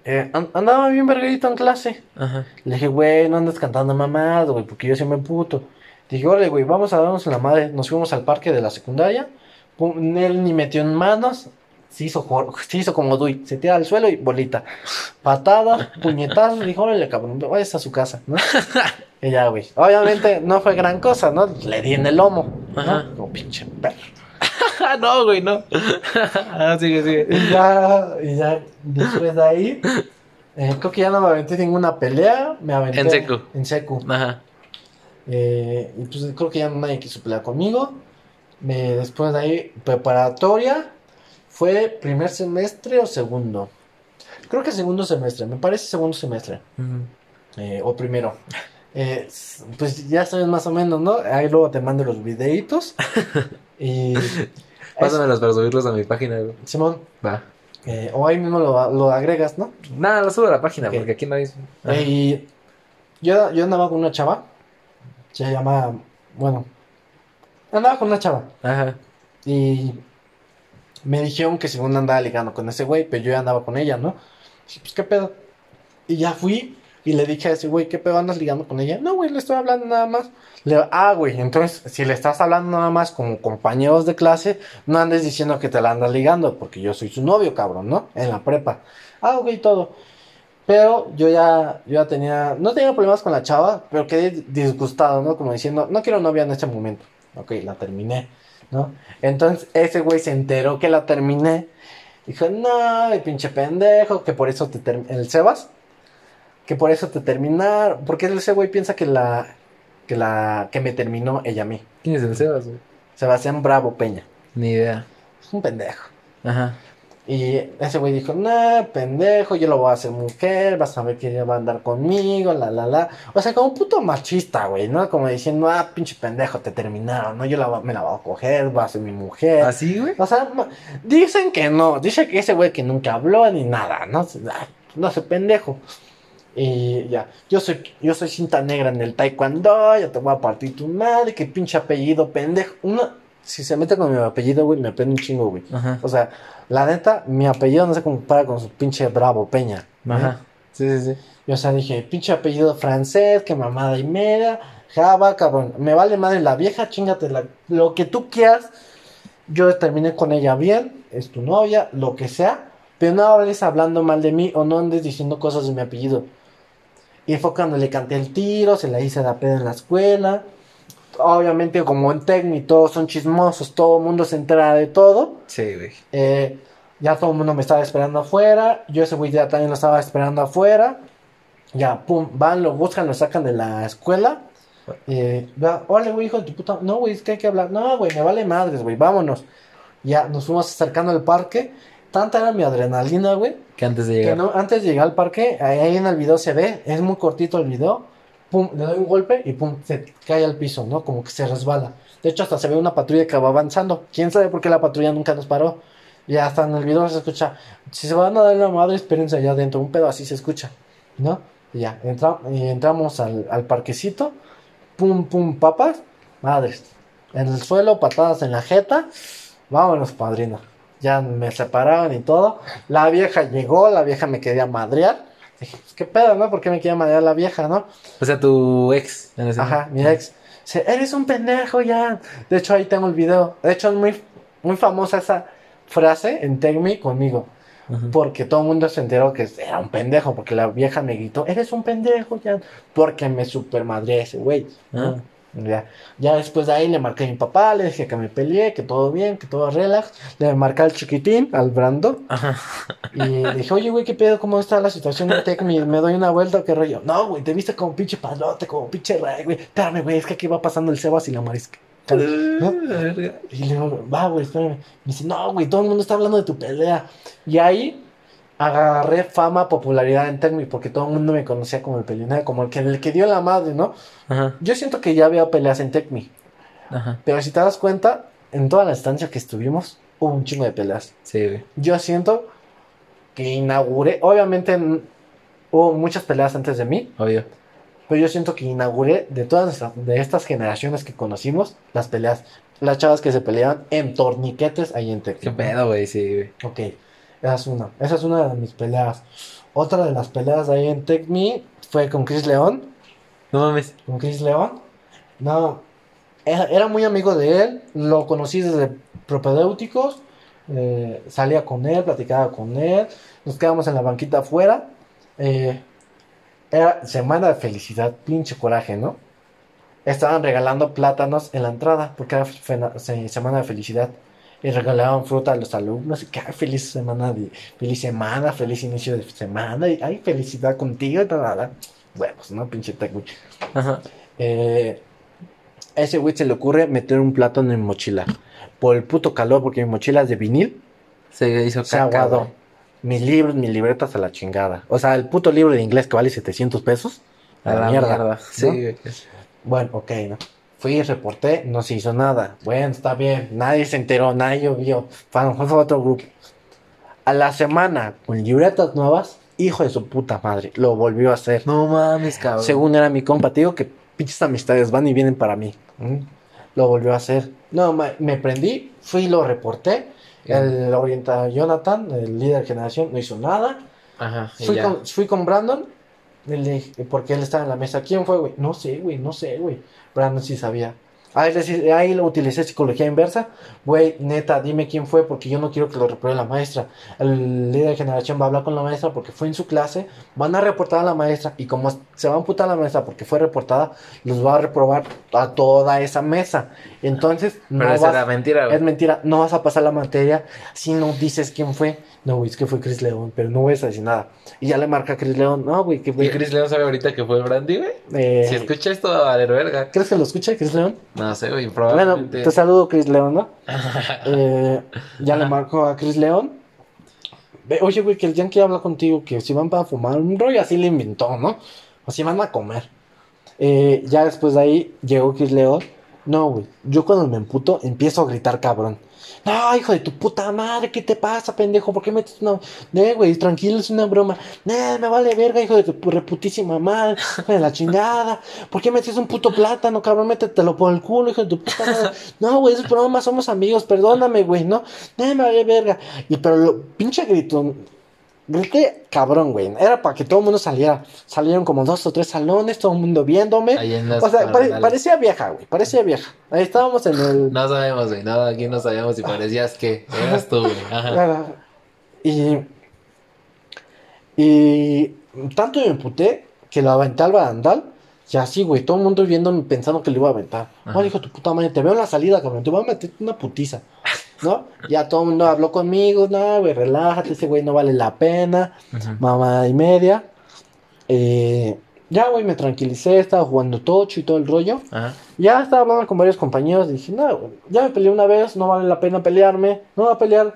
eh, an- andaba bien verguerito en clase. Ajá. Le dije, güey, no andes cantando mamado, güey, porque yo siempre me puto. Dije, órale, güey, vamos a darnos en la madre. Nos fuimos al parque de la secundaria. Pum, él ni metió en manos. Se hizo, se hizo como Dui. Se tira al suelo y bolita. Patadas, puñetazos. Dijo, órale, cabrón, vayas a su casa, ¿no? *laughs* y ya, güey. Obviamente no fue gran cosa, ¿no? Le di en el lomo, Ajá. ¿no? Como pinche perro. *laughs* No, güey, no. *laughs* Ah, sigue, sigue. Y ya, y ya después de ahí, eh, creo que ya no me aventé ninguna pelea. Me aventé En secu. En secu. Ajá. Eh, y pues creo que ya nadie quiso pelear conmigo. Me- después de ahí, preparatoria. ¿Fue primer semestre o segundo? Creo que segundo semestre, me parece segundo semestre. Eh, o primero. Eh, pues ya sabes más o menos, ¿no? Ahí luego te mando los videitos. *laughs* y. Pásamelos para subirlos a mi página, güey. Simón, Va. eh, o ahí mismo lo, lo agregas, ¿no? Nada, lo subo a la página porque aquí no hay. Eh, y yo, yo andaba con una chava. Se llama. Bueno. Andaba con una chava. Ajá. Y me dijeron que según andaba ligando con ese güey, pero yo ya andaba con ella, ¿no? Dije, pues qué pedo. Y ya fui y le dije a ese güey, ¿qué pedo andas ligando con ella? No, güey, le estoy hablando nada más. Le ah, güey, entonces si le estás hablando nada más como compañeros de clase, no andes diciendo que te la andas ligando, porque yo soy su novio, cabrón, ¿no? En la prepa. Ah, ok, todo. Pero yo ya, yo ya tenía, no tenía problemas con la chava, pero quedé disgustado, ¿no? Como diciendo, no quiero novia en este momento. Ok, la terminé, ¿no? Entonces ese güey se enteró que la terminé. Dijo, no, el pinche pendejo, que por eso te. El Sebas, que por eso te terminaron. Porque ese güey piensa que la, que la, que me terminó ella a mí. ¿Quién es el Sebas, güey? Sebastián Bravo Peña. Ni idea. Es un pendejo. Ajá. Y ese güey dijo, no, pendejo, yo lo voy a hacer mujer, vas a ver que ella va a andar conmigo, la, la, la. O sea, como un puto machista, güey, ¿no? Como diciendo, ah, pinche pendejo, te terminaron, ¿no? Yo la, me la voy a coger, va a ser mi mujer. ¿Así, güey? O sea, dicen que no, dice que ese güey que nunca habló ni nada, ¿no? Ah, No sé, pendejo. Y ya, yo soy, yo soy cinta negra en el taekwondo, ya te voy a partir tu madre, que pinche apellido pendejo. Una, si se mete con mi apellido, güey, me prende un chingo, güey. Ajá. O sea, la neta, mi apellido no se compara con su pinche Bravo Peña. ¿eh? Ajá. Sí, sí, sí. Y, o sea, dije, pinche apellido francés, que mamada y media, java, cabrón. Me vale madre la vieja, chingate la- lo que tú quieras. Yo terminé con ella bien, es tu novia, lo que sea. Pero no hables hablando mal de mí o no andes diciendo cosas de mi apellido. Y fue cuando le canté el tiro, se la hice la peda en la escuela. Obviamente, como en Tecmi, todos son chismosos, todo el mundo se entera de todo. Sí, güey. Eh, ya todo el mundo me estaba esperando afuera. Yo ese güey ya también lo estaba esperando afuera. Ya, pum, van, lo buscan, lo sacan de la escuela. Eh, Hola, güey, hijo de tu puta. No, güey, es que hay que hablar. No, güey, me vale madres, güey, vámonos. Ya nos fuimos acercando al parque. Tanta era mi adrenalina, güey. Que antes de Que llegar. no, antes de llegar al parque, ahí en el video se ve, es muy cortito el video. Le doy un golpe y pum, se cae al piso, ¿no? Como que se resbala. De hecho, hasta se ve una patrulla que va avanzando. ¿Quién sabe por qué la patrulla nunca nos paró? Y hasta en el video se escucha, si se van a dar la madre, espérense allá adentro. Un pedo así se escucha, ¿no? Y ya, entra- entramos al, al parquecito. Pum, pum, papas. Madres. En el suelo, patadas en la jeta. Vámonos, padrino. Ya me separaron y todo. La vieja llegó, la vieja me quería madrear. Dije, pues, ¿qué pedo, no? ¿Por qué me quería madrear la vieja, no? O sea, tu ex. en ese Ajá, mi ex. Dice, eres un pendejo ya. De hecho, ahí tengo el video. De hecho, es muy, muy famosa esa frase en Tecmi conmigo. Ajá. Porque todo el mundo se enteró que era un pendejo. Porque la vieja me gritó, eres un pendejo ya. Porque me supermadré ese güey. ¿no? Ah. Ya, ya después de ahí le marqué a mi papá, le dije que me peleé, que todo bien, que todo relax. Le marqué al chiquitín, al Brando. Ajá. Y le dije, oye, güey, ¿qué pedo? ¿Cómo está la situación en Tecmi? ¿Me doy una vuelta o qué rollo? No, güey, te viste como pinche palote, como pinche rey, güey. Espérame, güey, es que aquí va pasando el Sebas y la Marisca. ¿No? Y le digo, va, güey, espérame. Me dice, no, güey, todo el mundo está hablando de tu pelea. Y ahí agarré fama, popularidad en Tecmi, porque todo el mundo me conocía como el peleonero, como el que, el que dio la madre, ¿no? Ajá. Yo siento que ya había peleas en Tecmi. Ajá. Pero si te das cuenta, en toda la estancia que estuvimos, hubo un chingo de peleas. Sí, güey. Yo siento que inauguré, obviamente hubo muchas peleas antes de mí, Obvio. pero yo siento que inauguré de todas nuestras- de estas generaciones que conocimos, las peleas. Las chavas que se peleaban en torniquetes ahí en Tecmi. Qué pedo, güey. Sí, güey. Ok, esa es una. Esa es una de mis peleas. Otra de las peleas ahí en Tecmi fue con Chris León. No mames. con Chris León. No, era, era muy amigo de él, lo conocí desde propedéuticos, eh, salía con él, platicaba con él, nos quedamos en la banquita afuera. eh, era semana de felicidad, pinche coraje, ¿no? Estaban regalando plátanos en la entrada porque era semana de felicidad. Y regalaban fruta a los alumnos. Y que ay, feliz semana de feliz semana, feliz inicio de semana. Y ay, felicidad contigo y tal. Huevos, ¿no? Pinche güey. Ajá. Eh, a ese güey se le ocurre meter un plátano en mi mochila. Por el puto calor, porque mi mochila es de vinil, Se hizo se caca, aguadó. güey. Mis libros, mis libretas a la chingada. O sea, el puto libro de inglés que vale 700 pesos. A la, mierda. Sí. Bueno, ok, ¿no? Fui, reporté, no se hizo nada. Bueno, está bien. Nadie se enteró, nadie vio. Fue fue otro grupo. A la semana, con libretas nuevas, hijo de su puta madre, lo volvió a hacer. No mames, cabrón. Según era mi compa, te digo que pinches amistades van y vienen para mí. ¿Mm? Lo volvió a hacer. No, me prendí, fui y lo reporté. El orienta Jonathan, el líder de generación, no hizo nada. Ajá. Fui con, fui con Brandon, porque él estaba en la mesa. ¿Quién fue, güey? No sé, güey, no sé, güey. Brandon sí sabía. Ahí, le sí- ahí lo utilicé psicología inversa. Güey, neta, dime quién fue porque yo no quiero que lo repruebe la maestra. El líder de generación va a hablar con la maestra porque fue en su clase. Van a reportar a la maestra y como se va a amputar a la maestra porque fue reportada, los va a reprobar a toda esa mesa. Entonces, Pero no esa vas- era mentira, güey. es mentira, no vas a pasar la materia si no dices quién fue. No, güey, es que fue Chris León, pero no voy a decir nada. Y ya le marca a Chris León, no, güey, que ¿Y Chris León sabe ahorita que fue Brandy, güey? eh, Si escucha esto, va a valer verga. ¿Crees que lo escucha Chris León? No sé, güey, Bueno, te saludo, Chris León, ¿no? *laughs* Eh, ya le marco a Chris León. Oye, güey, que el Yankee habla contigo, que si van para fumar, un rollo así le inventó, ¿no? O si van a comer. Eh, ya después de ahí llegó Chris León. No, güey, yo cuando me emputo empiezo a gritar cabrón. No, hijo de tu puta madre, ¿qué te pasa, pendejo? ¿Por qué metes una.? No, güey, tranquilo, es una broma. No, me vale verga, hijo de tu reputísima madre, de la chingada. ¿Por qué metes un puto plátano, cabrón? Métetelo por el culo, hijo de tu puta madre. No, güey, es broma, somos amigos, perdóname, güey, ¿no? No, me vale verga. Y pero lo pinche grito. Grité cabrón, güey. Era para que todo el mundo saliera. Salieron como dos o tres salones, todo el mundo viéndome. Ahí en las O sea, pare- parecía vieja, güey. Parecía vieja. Ahí estábamos en el. No sabemos, güey. No, aquí no sabemos si parecías que eras tú, güey. Ajá. *laughs* Y. Y. Tanto me emputé que lo aventé al barandal. Y así, güey. Todo el mundo viéndome pensando que lo iba a aventar. No, dijo tu puta madre. Te veo en la salida, cabrón. Te voy a meter una putiza. ¿No? Ya todo el mundo habló conmigo. No, güey, relájate. Ese güey no vale la pena. Ujú. Mamá y media. Eh, ya, güey, me tranquilicé. Estaba jugando tocho y todo el rollo. Ajá. Ya estaba hablando con varios compañeros. Dije, no, güey, ya me peleé una vez. No vale la pena pelearme. No va a pelear.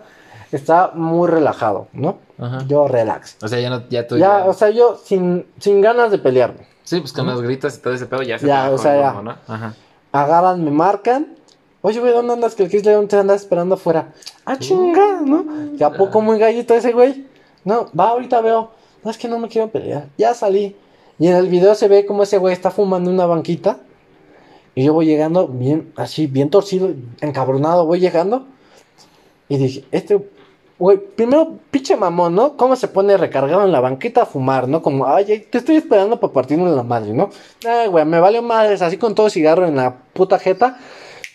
Está muy relajado, ¿no? Yo relax. O sea, ya no, ya tú Ya, ya. o sea, yo sin, sin ganas de pelearme. Sí, pues con los gritos y todo ese pedo ya se Ya, o sea, ya. ¿no? Agarran, me marcan. Oye, güey, ¿dónde andas? Que el Chris León te anda esperando afuera. Ah, chinga, ¿no? ¿Y a poco muy gallito ese güey? No, va, ahorita veo. No, es que no me quiero pelear. Ya salí. Y en el video se ve como ese güey está fumando en una banquita. Y yo voy llegando bien, así, bien torcido, encabronado, voy llegando. Y dije, este, güey, primero, pinche mamón, ¿no? ¿Cómo se pone recargado en la banqueta a fumar, ¿no? Como, ay, te estoy esperando para partirme la madre, ¿no? Ay, güey, me valió madres, así con todo cigarro en la puta jeta.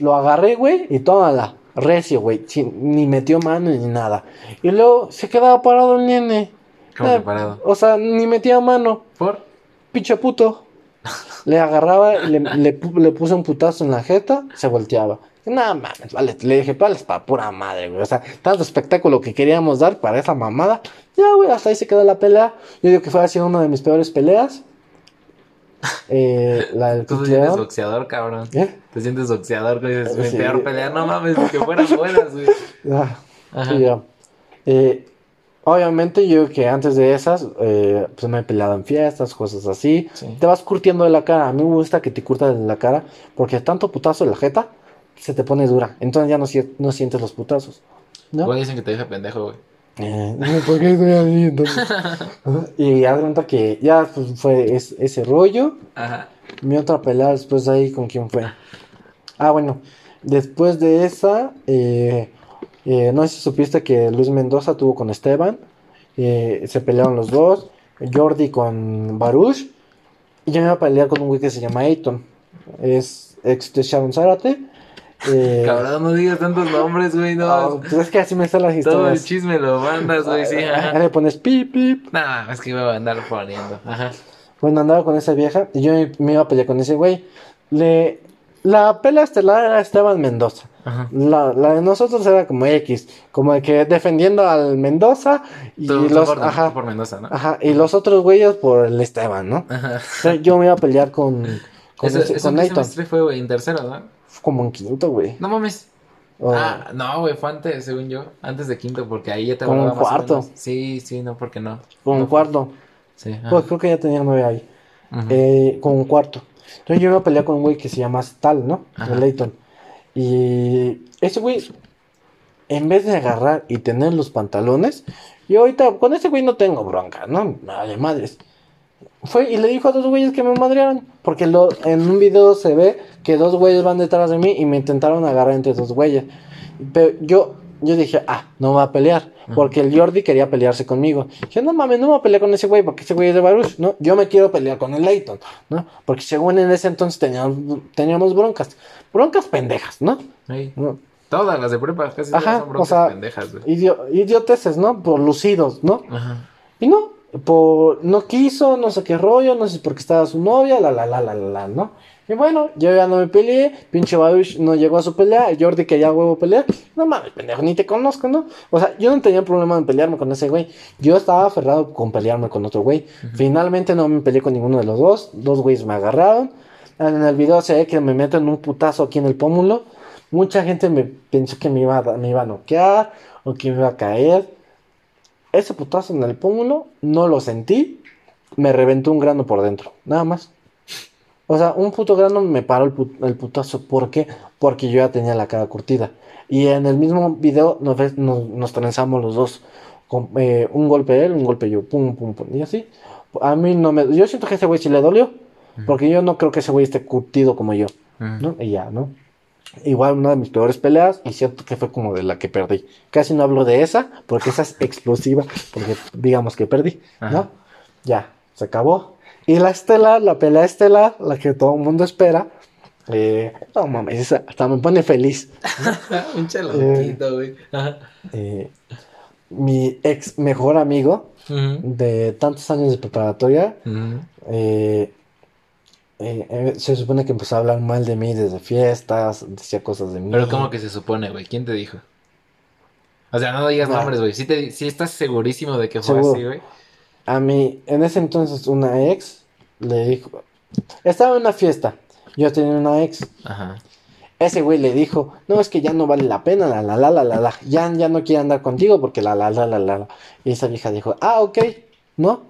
Lo agarré, güey, y tómala. Recio, güey, ni metió mano ni nada. Y luego se quedaba parado el nene. ¿Cómo Eh, que parado? O sea, ni metía mano. ¿Por? Pinche puto. Le agarraba y le, le, pu- le puse un putazo en la jeta, se volteaba. No mames, vale, le dije, vale, para pura madre, güey. O sea, tanto espectáculo que queríamos dar para esa mamada. Ya, güey, hasta ahí se quedó la pelea. Yo digo que fue así una de mis peores peleas. *laughs* Eh, la del Tú te Chris sientes boxeador, cabrón. ¿Eh? Te sientes boxeador, que dices, mi Sí. peor pelea. No mames, que fueran buenas, güey. *laughs* Ah, Ajá. Eh, obviamente yo que antes de esas, eh, pues me he peleado en fiestas, cosas así. Sí. Te vas curtiendo de la cara. A mí me gusta que te curtas de la cara porque tanto putazo en la jeta se te pone dura. Entonces ya no, si- no sientes los putazos. ¿no? Güey, dicen que te deja pendejo, güey. Eh, ¿Por qué estoy así entonces? Y haz de cuenta que ya pues, fue es- ese rollo. Ajá. Mi otra pelea después de ahí, ¿con quién fue? Ah, bueno, después de esa, eh, eh, no sé si supiste que Luis Mendoza tuvo con Esteban, se pelearon los dos, Jordi con Baruch, y yo me iba a pelear con un güey que se llama Ayton, es ex de Sharon Zárate. Eh, Cabrón, no digas tantos nombres, güey, no. ah, pues es que así me están las Todo el historias. chisme lo mandas, güey, sí, Ah, ajá. le pones pip, pip. Nah, es que voy a andar poniendo. Ajá. Bueno, andaba con esa vieja y yo me iba a pelear con ese güey. Le... La pelea estelar era Esteban Mendoza. Ajá. La, la de nosotros era como X, como de que defendiendo al Mendoza y Tú, tú los, por, ajá, tú por Mendoza, ¿no? ajá, y los otros güeyes por el Esteban, ¿no? Ajá. Entonces, yo me iba a pelear con, con, Eso, ese- eso con Nathan, fue, güey, en tercero, ¿no? Como en quinto, güey. No mames. Ah, no, güey, fue antes, según yo. Antes de quinto, porque ahí ya te Como más o cuarto. Sí, sí, no, porque no. como No, cuarto. Sí. Pues creo que ya tenía nueve ahí. Eh, como un cuarto. Entonces yo me iba a pelear con un güey que se llama Tal, ¿no? Ajá. De Leighton. Y ese güey, en vez de agarrar y tener los pantalones, yo ahorita con ese güey no tengo bronca, ¿no? Madre madres. Fue y le dijo a dos güeyes que me madrearon. Porque lo, en un video se ve que dos güeyes van detrás de mí y me intentaron agarrar entre dos güeyes. Pero yo, yo dije, ah, no va a pelear. Porque el Jordi quería pelearse conmigo. Dije, no mames, no me voy a pelear con ese güey porque ese güey es de Baruch, ¿no? Yo me quiero pelear con el Leighton, ¿no? Porque según en ese entonces teníamos, teníamos broncas. Broncas pendejas, ¿no? Sí. ¿no? Todas las de prepa casi todas Ajá, son o broncas sea, pendejas, güey. Idio- idioteces, ¿no? Por lucidos, ¿no? Ajá. Y no, por, no quiso, no sé qué rollo, no sé por qué estaba su novia, la, la, la, la, la, la, ¿no? Y bueno, yo ya no me peleé, pinche Baruch no llegó a su pelea, el Jordi que ya huevo pelear, no mames, pendejo, ni te conozco, ¿no? O sea, yo no tenía problema en pelearme con ese güey, yo estaba aferrado con pelearme con otro güey. Finalmente no me peleé con ninguno de los dos, dos güeyes me agarraron, en el video se ve que me meten un putazo aquí en el pómulo, mucha gente me pensó que me iba a, me iba a noquear o que me iba a caer. Ese putazo en el pómulo no lo sentí. Me reventó un grano por dentro. Nada más. O sea, un puto grano me paró el, put- el putazo. ¿Por qué? Porque yo ya tenía la cara curtida. Y en el mismo video nos, nos, nos trenzamos los dos. Con, eh, un golpe él, un golpe yo. Pum, pum, pum. Y así. A mí no me. Yo siento que a ese güey sí le dolió. Porque yo no creo que ese güey esté curtido como yo. ¿no? Y ya, ¿no? Igual una de mis peores peleas y siento que fue como de la que perdí. Casi no hablo de esa porque esa es explosiva porque digamos que perdí, ¿no? Ya, se acabó. Y la estelar, la pelea estelar, la que todo el mundo espera, eh, no mames, esa hasta me pone feliz. *laughs* Un chaloquito, güey. Ajá. Eh, mi ex mejor amigo de tantos años de preparatoria, eh, eh, eh, se supone que empezó a hablar mal de mí desde fiestas, decía cosas de mí. Pero ¿cómo que se supone, güey? ¿Quién te dijo? O sea, no digas No. nombres, güey. ¿Sí, te, sí estás segurísimo de que fue Seguro. así, güey? A mí, en ese entonces, una ex le dijo. Estaba en una fiesta. Yo tenía una ex. Ajá. Ese güey le dijo: No, es que ya no vale la pena, la la la la la la. Ya, ya no quiere andar contigo porque la la la la la. la". Y esa vieja dijo: Ah, ok, ¿no?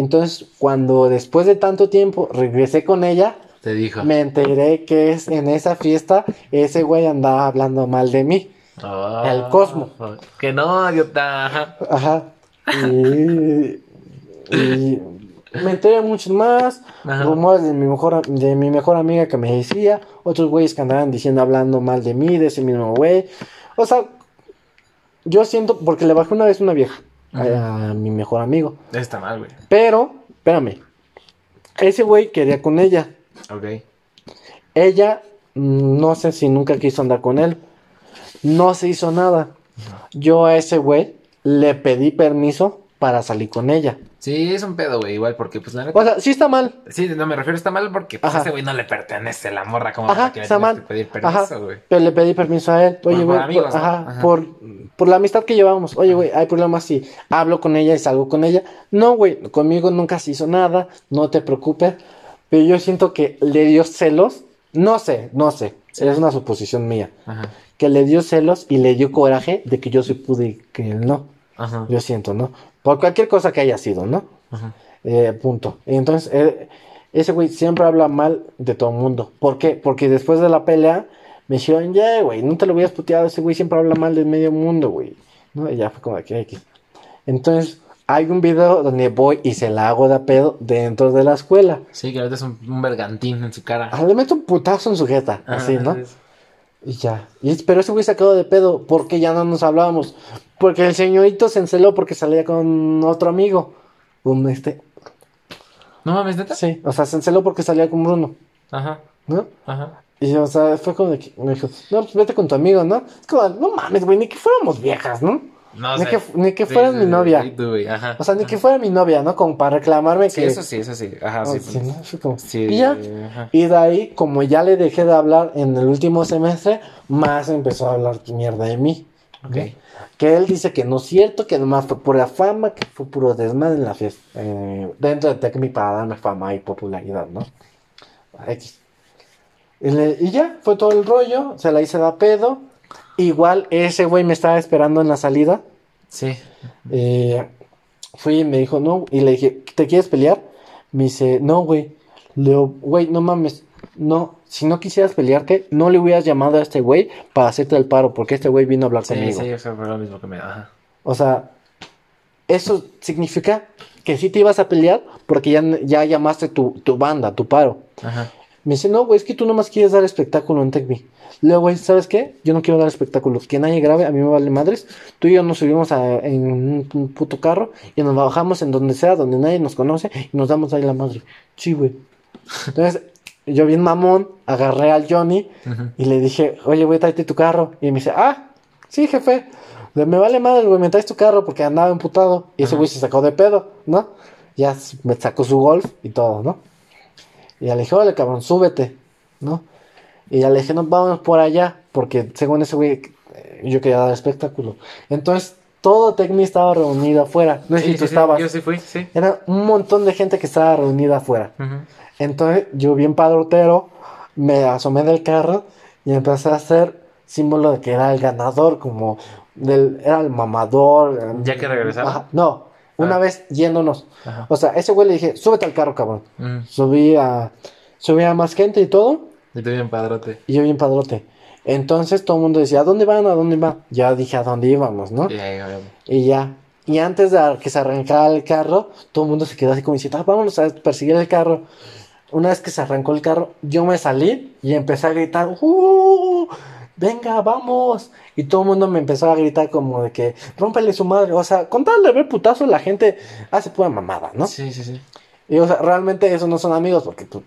Entonces, cuando después de tanto tiempo regresé con ella, Te dijo. me enteré que es en esa fiesta ese güey andaba hablando mal de mí. Oh, El Cosmo. Que no, idiota. Ajá. Ajá. Y, y me enteré mucho más. Ajá. Rumores de mi mejor de mi mejor amiga que me decía. Otros güeyes que andaban diciendo, hablando mal de mí, de ese mismo güey. O sea, yo siento, porque le bajé una vez una vieja a, a mi mejor amigo. Está mal, güey. Pero, espérame. Ese güey quería con ella. Ok. Ella, mm, no sé si nunca quiso andar con él. No se hizo nada. Yo a ese güey le pedí permiso para salir con ella. Sí, es un pedo, güey. Igual, porque, pues, la neta. O sea, sí está mal. Sí, no me refiero, está mal porque pues, Ajá. ese güey no le pertenece la morra como Ajá, para que le está mal. que pedir permiso, güey. Pero le pedí permiso a él. Oye, Por- por güey. Por, amigos, ¿no? por, por la amistad que llevamos. Oye, güey, hay problemas si hablo con ella y salgo con ella. No, güey, conmigo nunca se hizo nada. No te preocupes. Pero yo siento que le dio celos. No sé, no sé. Es una suposición mía. Ajá. Que le dio celos y le dio coraje de que yo sí pude y que él no. Ajá. Yo siento, ¿no? Por cualquier cosa que haya sido, ¿no? Ajá. Eh, punto. Entonces, eh, ese güey siempre habla mal de todo el mundo. ¿Por qué? Porque después de la pelea me dijeron, ya, güey, no te lo hubieras puteado. Ese güey siempre habla mal de medio mundo, güey. ¿No? Y ya fue como de que X. Entonces, hay un video donde voy y se la hago de pedo dentro de la escuela. Sí, que ahorita es un, un bergantín en su cara. Ah, Le meto un putazo en su jeta, así, ¿no? es- Y ya. Y pero ese güey sacado de pedo porque ya no nos hablábamos. Porque el señorito se enceló porque salía con otro amigo. Un este. No mames, neta. Sí, o sea, se enceló porque salía con Bruno, Ajá. ¿no? Ajá. Y o sea, fue como de que me dijo, no, pues vete con tu amigo, ¿no? Es como, no mames, güey, ni que fuéramos viejas, ¿no? No Ni que- ni que Sí, fueras sí, mi sí, novia. sí, Ajá. O sea, ni que fuera mi novia, ¿no? Como para reclamarme Sí, que... eso sí, eso sí. Ajá, Oh, sí. sí, ¿no? Como- Sí, y ya. ajá. Y de ahí, como ya le dejé de hablar en el último semestre, más empezó a hablar mierda de mí. ¿no? Ok. Que él dice que no es cierto, que nomás fue pura fama, que fue puro desmadre en la fiesta. eh, dentro de Tecmi para darme fama y popularidad, ¿no? X. Y, le- y ya, fue todo el rollo, se la hice de a pedo. Igual ese güey me estaba esperando en la salida. Sí. Eh, fui y me dijo, no, y le dije, ¿te quieres pelear? Me dice, no, güey. Le digo, güey, no mames, no, si no quisieras pelearte, no le hubieras llamado a este güey para hacerte el paro, porque este güey vino a hablar Sí, conmigo. sí, eso fue lo mismo que me. Ajá. O sea, eso significa que sí te ibas a pelear porque ya, ya llamaste tu, tu banda, tu paro. Ajá. Me dice, no, güey, es que tú nomás quieres dar espectáculo en TechMe. Luego, güey, ¿sabes qué? Yo no quiero dar espectáculo. Que nadie grabe, a mí me vale madres. Tú y yo nos subimos a- en un, puto carro y nos bajamos en donde sea, donde nadie nos conoce y nos damos ahí la madre. Sí, güey. Entonces, yo bien mamón, agarré al Johnny y le dije, oye, güey, tráete tu carro. Y me dice, ah, sí, jefe. Le- Me vale madre, güey, me traes tu carro porque andaba emputado. Y ese güey se sacó de pedo, ¿no? Ya me sacó su golf y todo, ¿no? Y ya le dije, cabrón, súbete, ¿no? Y ya le dije, no, vámonos por allá, porque según ese güey, eh, yo quería dar espectáculo. Entonces, todo Tecmi estaba reunido afuera. No sé Sí, si tú sí, estabas. Yo sí fui, sí. Era un montón de gente que estaba reunida afuera. Entonces, yo bien padrotero, me asomé del carro y empecé a hacer símbolo de que era el ganador, como del, era el mamador. ¿Ya que regresaba? Ajá, No, una Ah. vez yéndonos. Ajá. O sea, ese güey le dije, súbete al carro, cabrón. Mm. Subí a, subí a más gente y todo, Y tú bien padrote. y yo bien padrote. Entonces todo el mundo decía, ¿a dónde van? ¿A dónde van? Ya dije, ¿a dónde íbamos, no? Y ya. Y antes de que se arrancara el carro, todo el mundo se quedó así como diciendo, ah, vámonos a perseguir el carro. Una vez que se arrancó el carro, yo me salí y empecé a gritar, ¡Uh! Venga, vamos. Y todo el mundo me empezó a gritar como de que, rómpele su madre. O sea, con tal de ver putazo, la gente hace pura mamada, ¿no? Sí, sí, sí. Y o sea, realmente esos no son amigos porque tú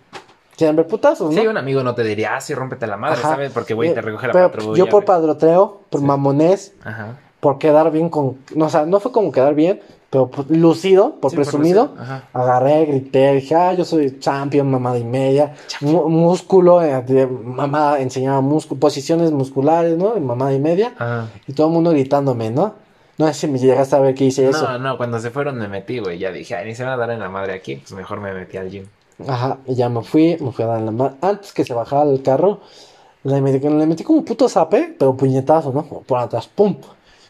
quieren ver putazos, ¿no? Sí, un amigo no te diría, ah, sí, rómpete la madre, Ajá. ¿sabes? Porque, güey, te Eh, recoge la pero patrulla. Yo por güey. padroteo, por Sí. mamonés, Ajá. por quedar bien con. No, o sea, no fue como quedar bien, pero por- lucido, por Sí, presumido. Agarré, grité, dije, ah, yo soy champion, mamada y media. Músculo, eh, de- mamá enseñaba músculo, posiciones musculares, ¿no? Y mamada y media. Ajá. Y todo el mundo gritándome, ¿no? No sé si me llegaste a ver que hice eso. No, no, cuando se fueron me metí, güey. Ya dije, ay, ni se van a dar en la madre aquí. Pues mejor me metí al gym. Ajá, ya me fui, me fui a dar la mano. Antes que se bajara el carro, le metí, le metí como un puto zape, pero puñetazo, ¿no? Por atrás, ¡pum!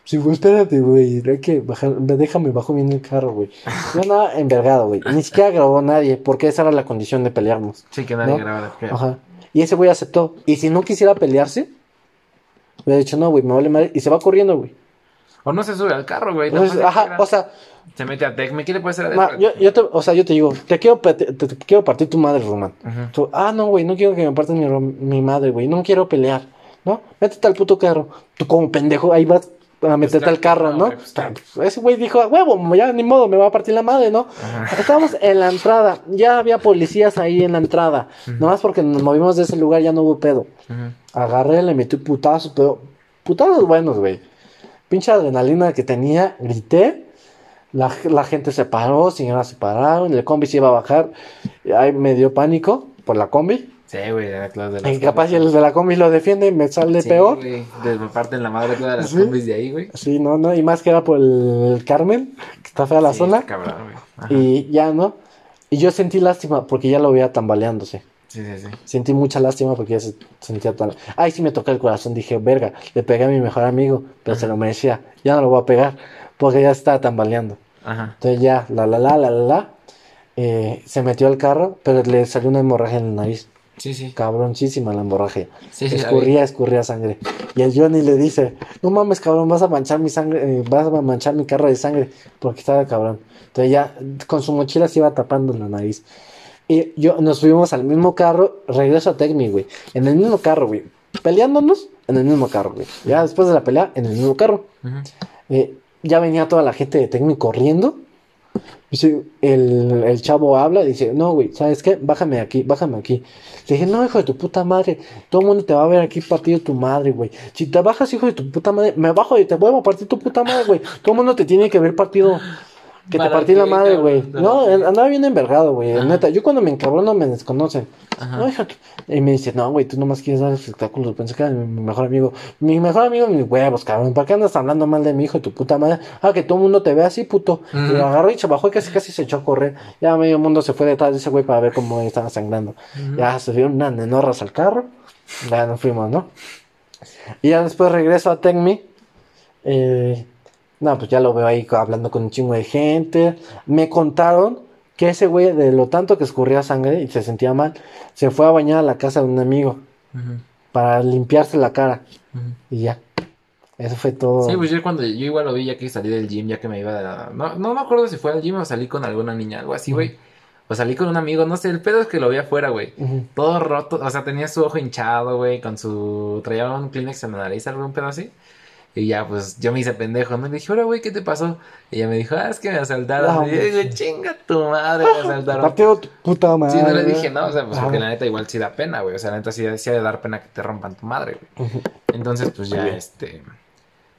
Sí, güey, espérate, güey, hay que bajar, déjame bajo bien el carro, güey. *laughs* Yo andaba envergado, güey. Ni siquiera grabó nadie, porque esa era la condición de pelearnos. Sí, que nadie ¿No? grabara. que- Ajá. Y ese güey aceptó. Y si no quisiera pelearse, hubiera dicho, no, güey, me vale madre. Y se va corriendo, güey. O no se sube al carro, güey. Ajá, o sea, Se mete a Tecme. ¿Qué le puede hacer a yo, yo te, o sea, yo te digo, te quiero, te, te quiero partir tu madre, Román. Tú, ah, no, güey, no quiero que me partas mi, mi madre, güey, no quiero pelear, ¿no? Métete al puto carro. Tú como pendejo, ahí vas a meterte al carro, no, pues. Ese güey dijo, "A huevo, ya ni modo, me va a partir la madre, ¿no? Ajá. Estábamos en la entrada, ya había policías ahí en la entrada. Nomás porque nos movimos de ese lugar ya no hubo pedo. Agarré, le metí putazos, pero putazos buenos, güey. Pinche adrenalina que tenía, grité. La, la gente se paró, señoras se pararon, el combi se iba a bajar. y Ahí me dio pánico por la combi. Sí, güey, las de Y capaz el de la combi lo defiende, me sale Sí, peor. güey. Me parten la madre todas las Sí. combis de ahí, güey. Sí, no, no, y más que era por el Carmen, que está fea la Sí, zona. cabrón, güey. Ajá. Y ya, ¿no? Y yo sentí lástima porque ya lo veía tambaleándose. Sí, sí, sí. Sentí mucha lástima porque ya se sentía tan... Ay, sí me tocó el corazón. Dije, verga, le pegué a mi mejor amigo, pero se lo merecía. Ya no lo voy a pegar porque ya estaba tambaleando. Ajá. Entonces ya, la, la, la, la, la, la, eh, se metió al carro, pero le salió una hemorragia en la nariz. Sí, sí. Cabroncísima la hemorragia. Sí, sí, escurría, escurría sangre. Y el Johnny le dice, no mames, cabrón, vas a manchar mi sangre, eh, vas a manchar mi carro de sangre, porque estaba cabrón. Entonces ya, con su mochila se iba tapando la nariz. Y yo, nos fuimos al mismo carro, regreso a Tecmi, güey. En el mismo carro, güey. Peleándonos en el mismo carro, güey. Ya después de la pelea, en el mismo carro. Eh, ya venía toda la gente de Tecmi corriendo. El, el chavo habla y dice, no, güey, ¿sabes qué? Bájame aquí, bájame aquí. Le dije, no, hijo de tu puta madre, todo el mundo te va a ver aquí partido tu madre, güey. Si te bajas, hijo de tu puta madre, me bajo y te vuelvo a partir tu puta madre, güey. Todo el mundo te tiene que ver partido, que te ¿Para partí la madre, güey. ¿Para No, andaba bien envergado, güey, neta. Yo cuando me encabrono me desconocen. Ajá. No, hijo, y me dice, no, güey, tú nomás quieres dar espectáculos. Pensé que era mi, mejor amigo. Mi mejor amigo, mis huevos, cabrón. ¿Para qué andas hablando mal de mi hijo y tu puta madre? Ah, que todo el mundo te ve así, puto. Y lo agarró y se bajó y casi casi se echó a correr. Ya medio mundo se fue detrás de ese güey para ver cómo estaba sangrando. Ujú. Ya se vieron unas nenorras al carro. Ya nos fuimos, ¿no? Y ya después regreso a Tecmi. Eh, no, pues ya lo veo ahí hablando con un chingo de gente. Me contaron que ese güey, de lo tanto que escurría sangre y se sentía mal, se fue a bañar a la casa de un amigo para limpiarse la cara. Y ya. Eso fue todo. Sí, pues yo cuando yo igual lo vi ya que salí del gym, ya que me iba a... No, no me acuerdo si fue al gym o salí con alguna niña, algo así, güey. O salí con un amigo, no sé, el pedo es que lo vi afuera, güey. Todo roto, o sea, tenía su ojo hinchado, güey, con su... Traía un Kleenex en la nariz, algún pedo así. Y ya, pues, yo me hice pendejo, ¿no? Le dije, ahora, güey, ¿qué te pasó? Y ella me dijo, ah, es que me asaltaron. No, y yo digo, chinga tu madre, me asaltaron. Partido tu puta madre. Sí, no le dije, no, o sea, pues porque la neta igual sí da pena, güey. O sea, la neta sí, sí ha de dar pena que te rompan tu madre, güey. Entonces, pues ya, este.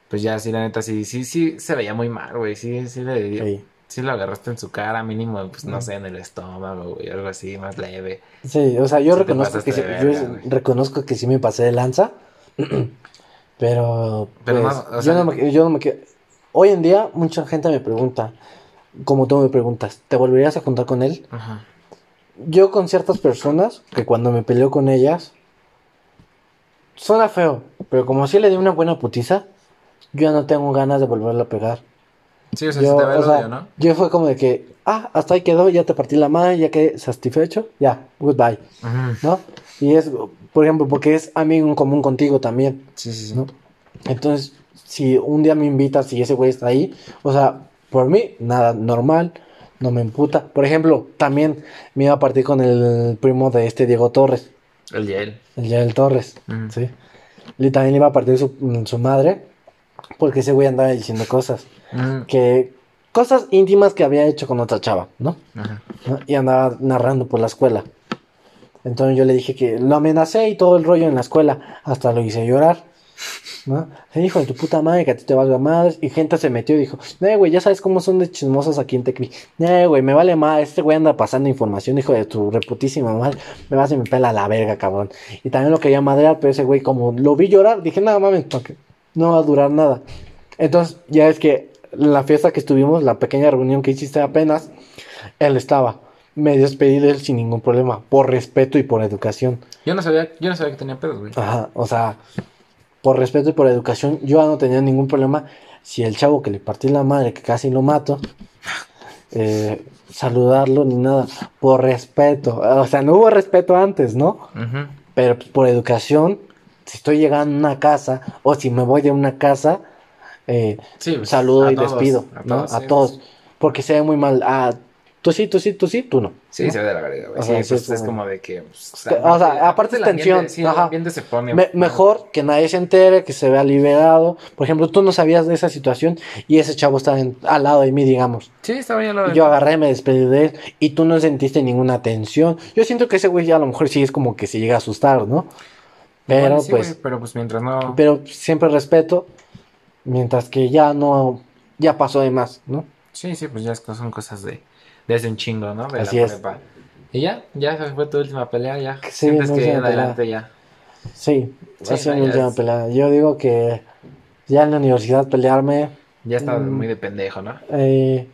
Pues ya, sí, la neta sí, sí, sí se veía muy mal, güey. Sí, sí le Sí. sí lo agarraste en su cara, mínimo, pues no sé, en el estómago, güey, algo así, más leve. Sí, o sea, yo Sí reconozco que sí, yo reconozco que sí me pasé de lanza. *clears throat* pero Pero pues, no, o yo no me yo no me quedo- Hoy en día mucha gente me pregunta, como tú me preguntas, ¿te volverías a juntar con él? Ajá. Yo con ciertas personas que cuando me peleo con ellas suena feo, pero como si le di una buena putiza, yo ya no tengo ganas de volverlo a pegar. Sí, o sea, yo, se te ve el o sea, odio, ¿no? yo fue como de que, ah, hasta ahí quedó, ya te partí la madre, ya quedé satisfecho, ya, goodbye. ¿no? Y es, por ejemplo, porque es amigo en común contigo también, Sí, sí, sí. ¿no? Entonces, si un día me invitas y ese güey está ahí, o sea, por mí, nada, normal, no me emputa. Por ejemplo, también me iba a partir con el primo de este Diego Torres, El Yael. el Yael Torres. ¿sí? Y también le iba a partir su, su madre, porque ese güey andaba diciendo cosas, que, cosas íntimas que había hecho con otra chava, ¿no? Ajá. ¿no? Y andaba narrando por la escuela. Entonces yo le dije que lo amenacé y todo el rollo en la escuela, hasta lo hice llorar. ¿no? Se dijo de tu puta madre que a ti te valga madre. Y gente se metió y dijo, no, güey, ya sabes cómo son de chismosos aquí en Tecri. No, güey, me vale más. Este güey anda pasando información, hijo de tu reputísima madre. Me vas y me pela la verga, cabrón. Y también lo quería madrear, pero ese güey, como lo vi llorar, dije, nada mames, no va a durar nada. Entonces, ya es que la fiesta que estuvimos, la pequeña reunión que hiciste apenas, él estaba. Me despedí de él sin ningún problema, por respeto y por educación. Yo no sabía, yo no sabía que tenía pedos, güey. Ajá, o sea, por respeto y por educación, yo no tenía ningún problema. Si el chavo que le partí la madre, que casi lo mato, *laughs* eh, saludarlo ni nada, por respeto. O sea, no hubo respeto antes, ¿no? Ujú. Pero por educación, si estoy llegando a una casa o si me voy de una casa, eh, Sí, pues, saludo y todos, despido, a ¿no? todos, a sí, todos. pues. Porque se ve muy mal. Ah, tú sí, tú sí, tú sí, tú no. Sí, ¿no? se ve de la verga, güey. Sí, pues, es, como- de que. pues, o sea, aparte el es tensión, ambiente, Sí, el ajá. ambiente se pone. Me- mejor que nadie se entere, que se vea liberado. Por ejemplo, tú no sabías de esa situación y ese chavo estaba en- al lado de mí, digamos. Sí, estaba bien lo Y yo agarré, me despedí de él y tú no sentiste ninguna tensión. Yo siento que ese güey ya a lo mejor sí es como que se llega a asustar, ¿no? Pero y sí, pues, güey, pero pues mientras no. pero siempre respeto, mientras que ya no, ya pasó de más, ¿no? Sí, sí, pues ya son cosas de, de hace un chingo, ¿no? De Así la es. prepa. Y ya, ya fue tu última pelea, ya. Sí, Sientes mi que en adelante ya. Sí, Sí, ha sido no, última es- pelea. Yo digo que ya en la universidad pelearme, Ya está Mm. muy de pendejo, ¿no? eh,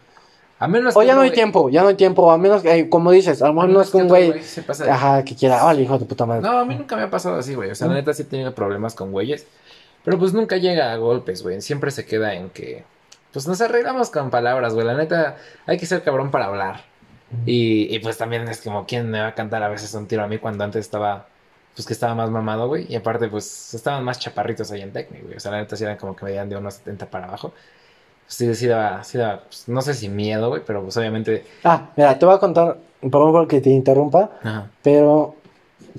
A menos o que ya no hay tiempo, ya no hay tiempo, a menos que, eh, como dices, a lo mejor no es que un güey, de- ajá, que quiera, vale, hijo de puta madre. No, a mí nunca me ha pasado así, güey. O sea, la ¿No? neta sí he tenido problemas con güeyes. Pero pues nunca llega a golpes, güey. Siempre se queda en que. Pues nos arreglamos con palabras, güey. La neta, hay que ser cabrón para hablar. Y, y pues también es como, ¿quién me va a cantar a veces un tiro a mí cuando antes estaba. Pues que estaba más mamado, güey. Y aparte, pues estaban más chaparritos ahí en Tecnic, güey. O sea, la neta sí eran como que medían de unos 70 para abajo. Pues sí, sí daba, sí daba, pues, no sé si miedo, güey, pero pues obviamente. Ah, mira, te voy a contar, perdón que te interrumpa, Ajá. pero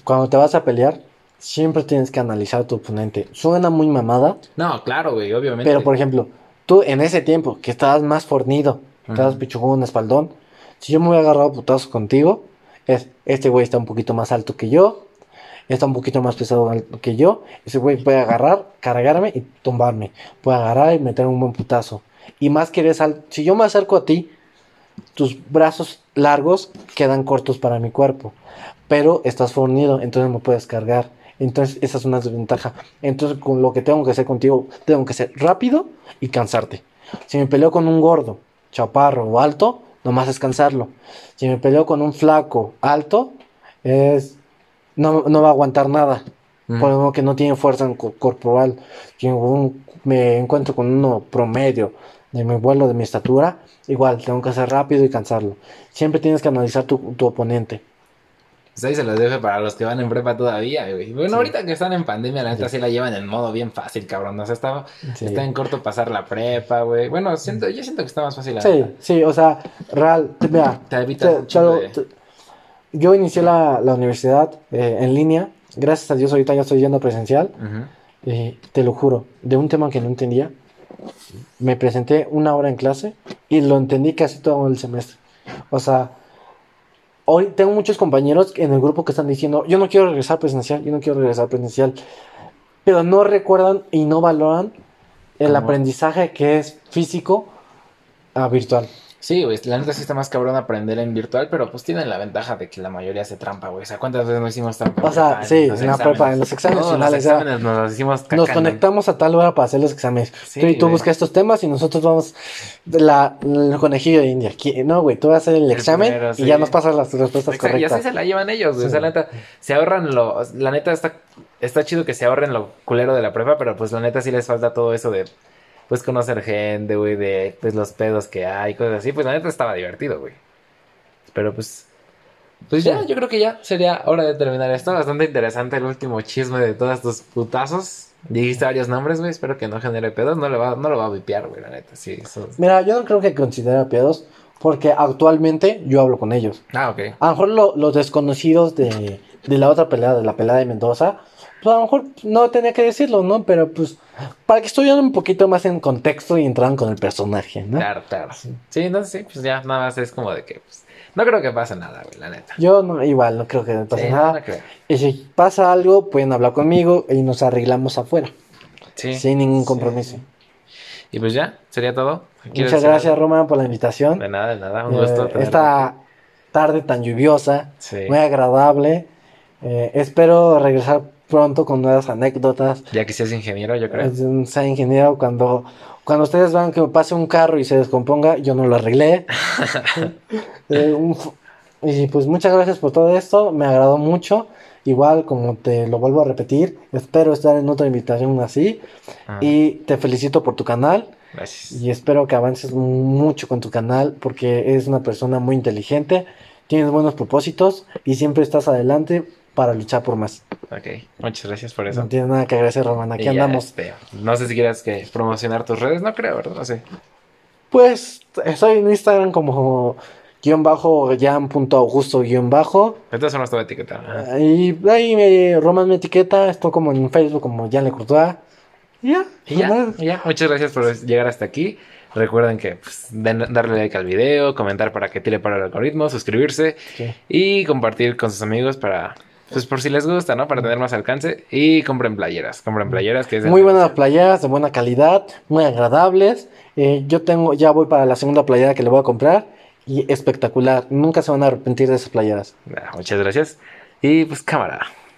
cuando te vas a pelear, siempre tienes que analizar a tu oponente. Suena muy mamada, No, claro, güey, obviamente. pero por ejemplo, tú en ese tiempo que estabas más fornido, que estabas Ujú. pichugón, espaldón, si yo me hubiera agarrado putazos contigo, es, este güey está un poquito más alto que yo, está un poquito más pesado que yo, ese güey puede agarrar, cargarme y tumbarme, puede agarrar y meter un buen putazo. Y más que eres al... Si yo me acerco a ti, tus brazos largos quedan cortos para mi cuerpo, pero estás fornido, entonces me puedes cargar. Entonces, esa es una desventaja. Entonces, con lo que tengo que hacer contigo, tengo que ser rápido y cansarte. Si me peleo con un gordo, chaparro o alto, nomás es cansarlo. Si me peleo con un flaco, alto, es no, no va a aguantar nada. Ujú. Por lo menos que no tiene fuerza corporal. Si un- me encuentro con uno promedio de mi vuelo, de mi estatura, igual tengo que ser rápido y cansarlo. Siempre tienes que analizar tu, tu oponente. Pues ahí se los dejo para los que van en prepa todavía, güey. Bueno, Sí. ahorita que están en pandemia, la neta Sí. sí la llevan en modo bien fácil, cabrón. O sea, está, Sí. está en corto pasar la prepa, güey. Bueno, siento, yo siento que está más fácil la Sí, neta. sí, o sea, real, te- mira, Te evitas te- de- te- yo inicié la, la universidad eh, en línea, gracias a Dios ahorita ya estoy yendo presencial, eh, te lo juro, de un tema que no entendía, me presenté una hora en clase y lo entendí casi todo el semestre. O sea, hoy tengo muchos compañeros en el grupo que están diciendo, yo no quiero regresar presencial, yo no quiero regresar presencial, pero no recuerdan y no valoran el ¿Cómo? aprendizaje que es físico a virtual. Sí, güey, la neta sí está más cabrón aprender en virtual, pero pues tienen la ventaja de que la mayoría hace trampa, güey. O sea, ¿cuántas veces no hicimos trampa? O sea, sí, en la prepa, en los exámenes finales, Los exámenes nos los hicimos Nos conectamos a tal hora para hacer los exámenes. Sí, tú y tú buscas estos temas y nosotros vamos la, el conejillo de India. No, güey, tú vas a hacer el, El examen primero, y ya nos pasas las respuestas Exacto, y así correctas. se la llevan ellos, güey. O sea, la neta, se ahorran lo. La neta está, está chido que se ahorren lo culero de la prepa, pero pues la neta sí les falta todo eso de. Pues conocer gente, güey, de pues los pedos que hay, cosas así, pues la neta estaba divertido, güey. Pero pues pues ya, yo creo que ya sería hora de terminar esto. Bastante interesante el último chisme de todos estos putazos. Dijiste varios nombres, güey. Espero que no genere pedos. No, le va, no lo va a vipiar, güey, la neta. Sí, eso... Mira, yo no creo que considere pedos porque actualmente yo hablo con ellos. Ah, ok. A lo mejor lo- los desconocidos de, de la otra pelea, de la pelea de Mendoza, pues a lo mejor no tenía que decirlo, ¿no? Pero pues para que estuvieran un poquito más en contexto y entraran con el personaje, ¿no? Claro, claro. Sí, entonces sí, pues ya nada más es como de que, pues, no creo que pase nada, güey, la neta. Yo no, igual no creo que pase Sí, nada. no creo. Y si pasa algo, pueden hablar conmigo y nos arreglamos afuera, Sí. sin ningún Sí. compromiso. Y pues ya, sería todo. ¿Quieres Muchas gracias? Roman, por la invitación. De nada, de nada. Un Eh, gusto. esta tarde tan lluviosa, Sí. muy agradable. Eh, espero regresar pronto con nuevas anécdotas. Ya que seas ingeniero, yo creo. Sea ingeniero cuando cuando ustedes vean que me pase un carro y se descomponga, yo no lo arreglé. *laughs* Eh, y pues muchas gracias por todo esto, me agradó mucho. Igual, como te lo vuelvo a repetir, espero estar en otra invitación así. Ah, Y te felicito por tu canal. Gracias. Y espero que avances mucho con tu canal porque eres una persona muy inteligente, tienes buenos propósitos y siempre estás adelante para luchar por más. Ok, muchas gracias por eso. No tienes nada que agradecer, Román. Aquí Y ya, andamos. este, no sé si quieras que promocionar tus redes, no creo, ¿verdad? No sé. Pues estoy en Instagram como guion bajo jam.augusto guion bajo. Entonces no estaba etiquetado. Ajá. Y ahí me, Román me etiqueta, estoy como en Facebook como Jan Le Courtois. Ya, Y ya, ya. Muchas gracias por llegar hasta aquí. Recuerden que pues, den- darle like al video, comentar para que tire para el algoritmo, suscribirse Sí. y compartir con sus amigos para, pues por si les gusta, ¿no? Para tener más alcance. Y compren playeras, compren playeras que es Muy buenas playeras, de buena calidad, muy agradables. Eh, yo tengo, ya voy para la segunda playera que le voy a comprar y espectacular. Nunca se van a arrepentir de esas playeras. Muchas gracias. Y pues cámara.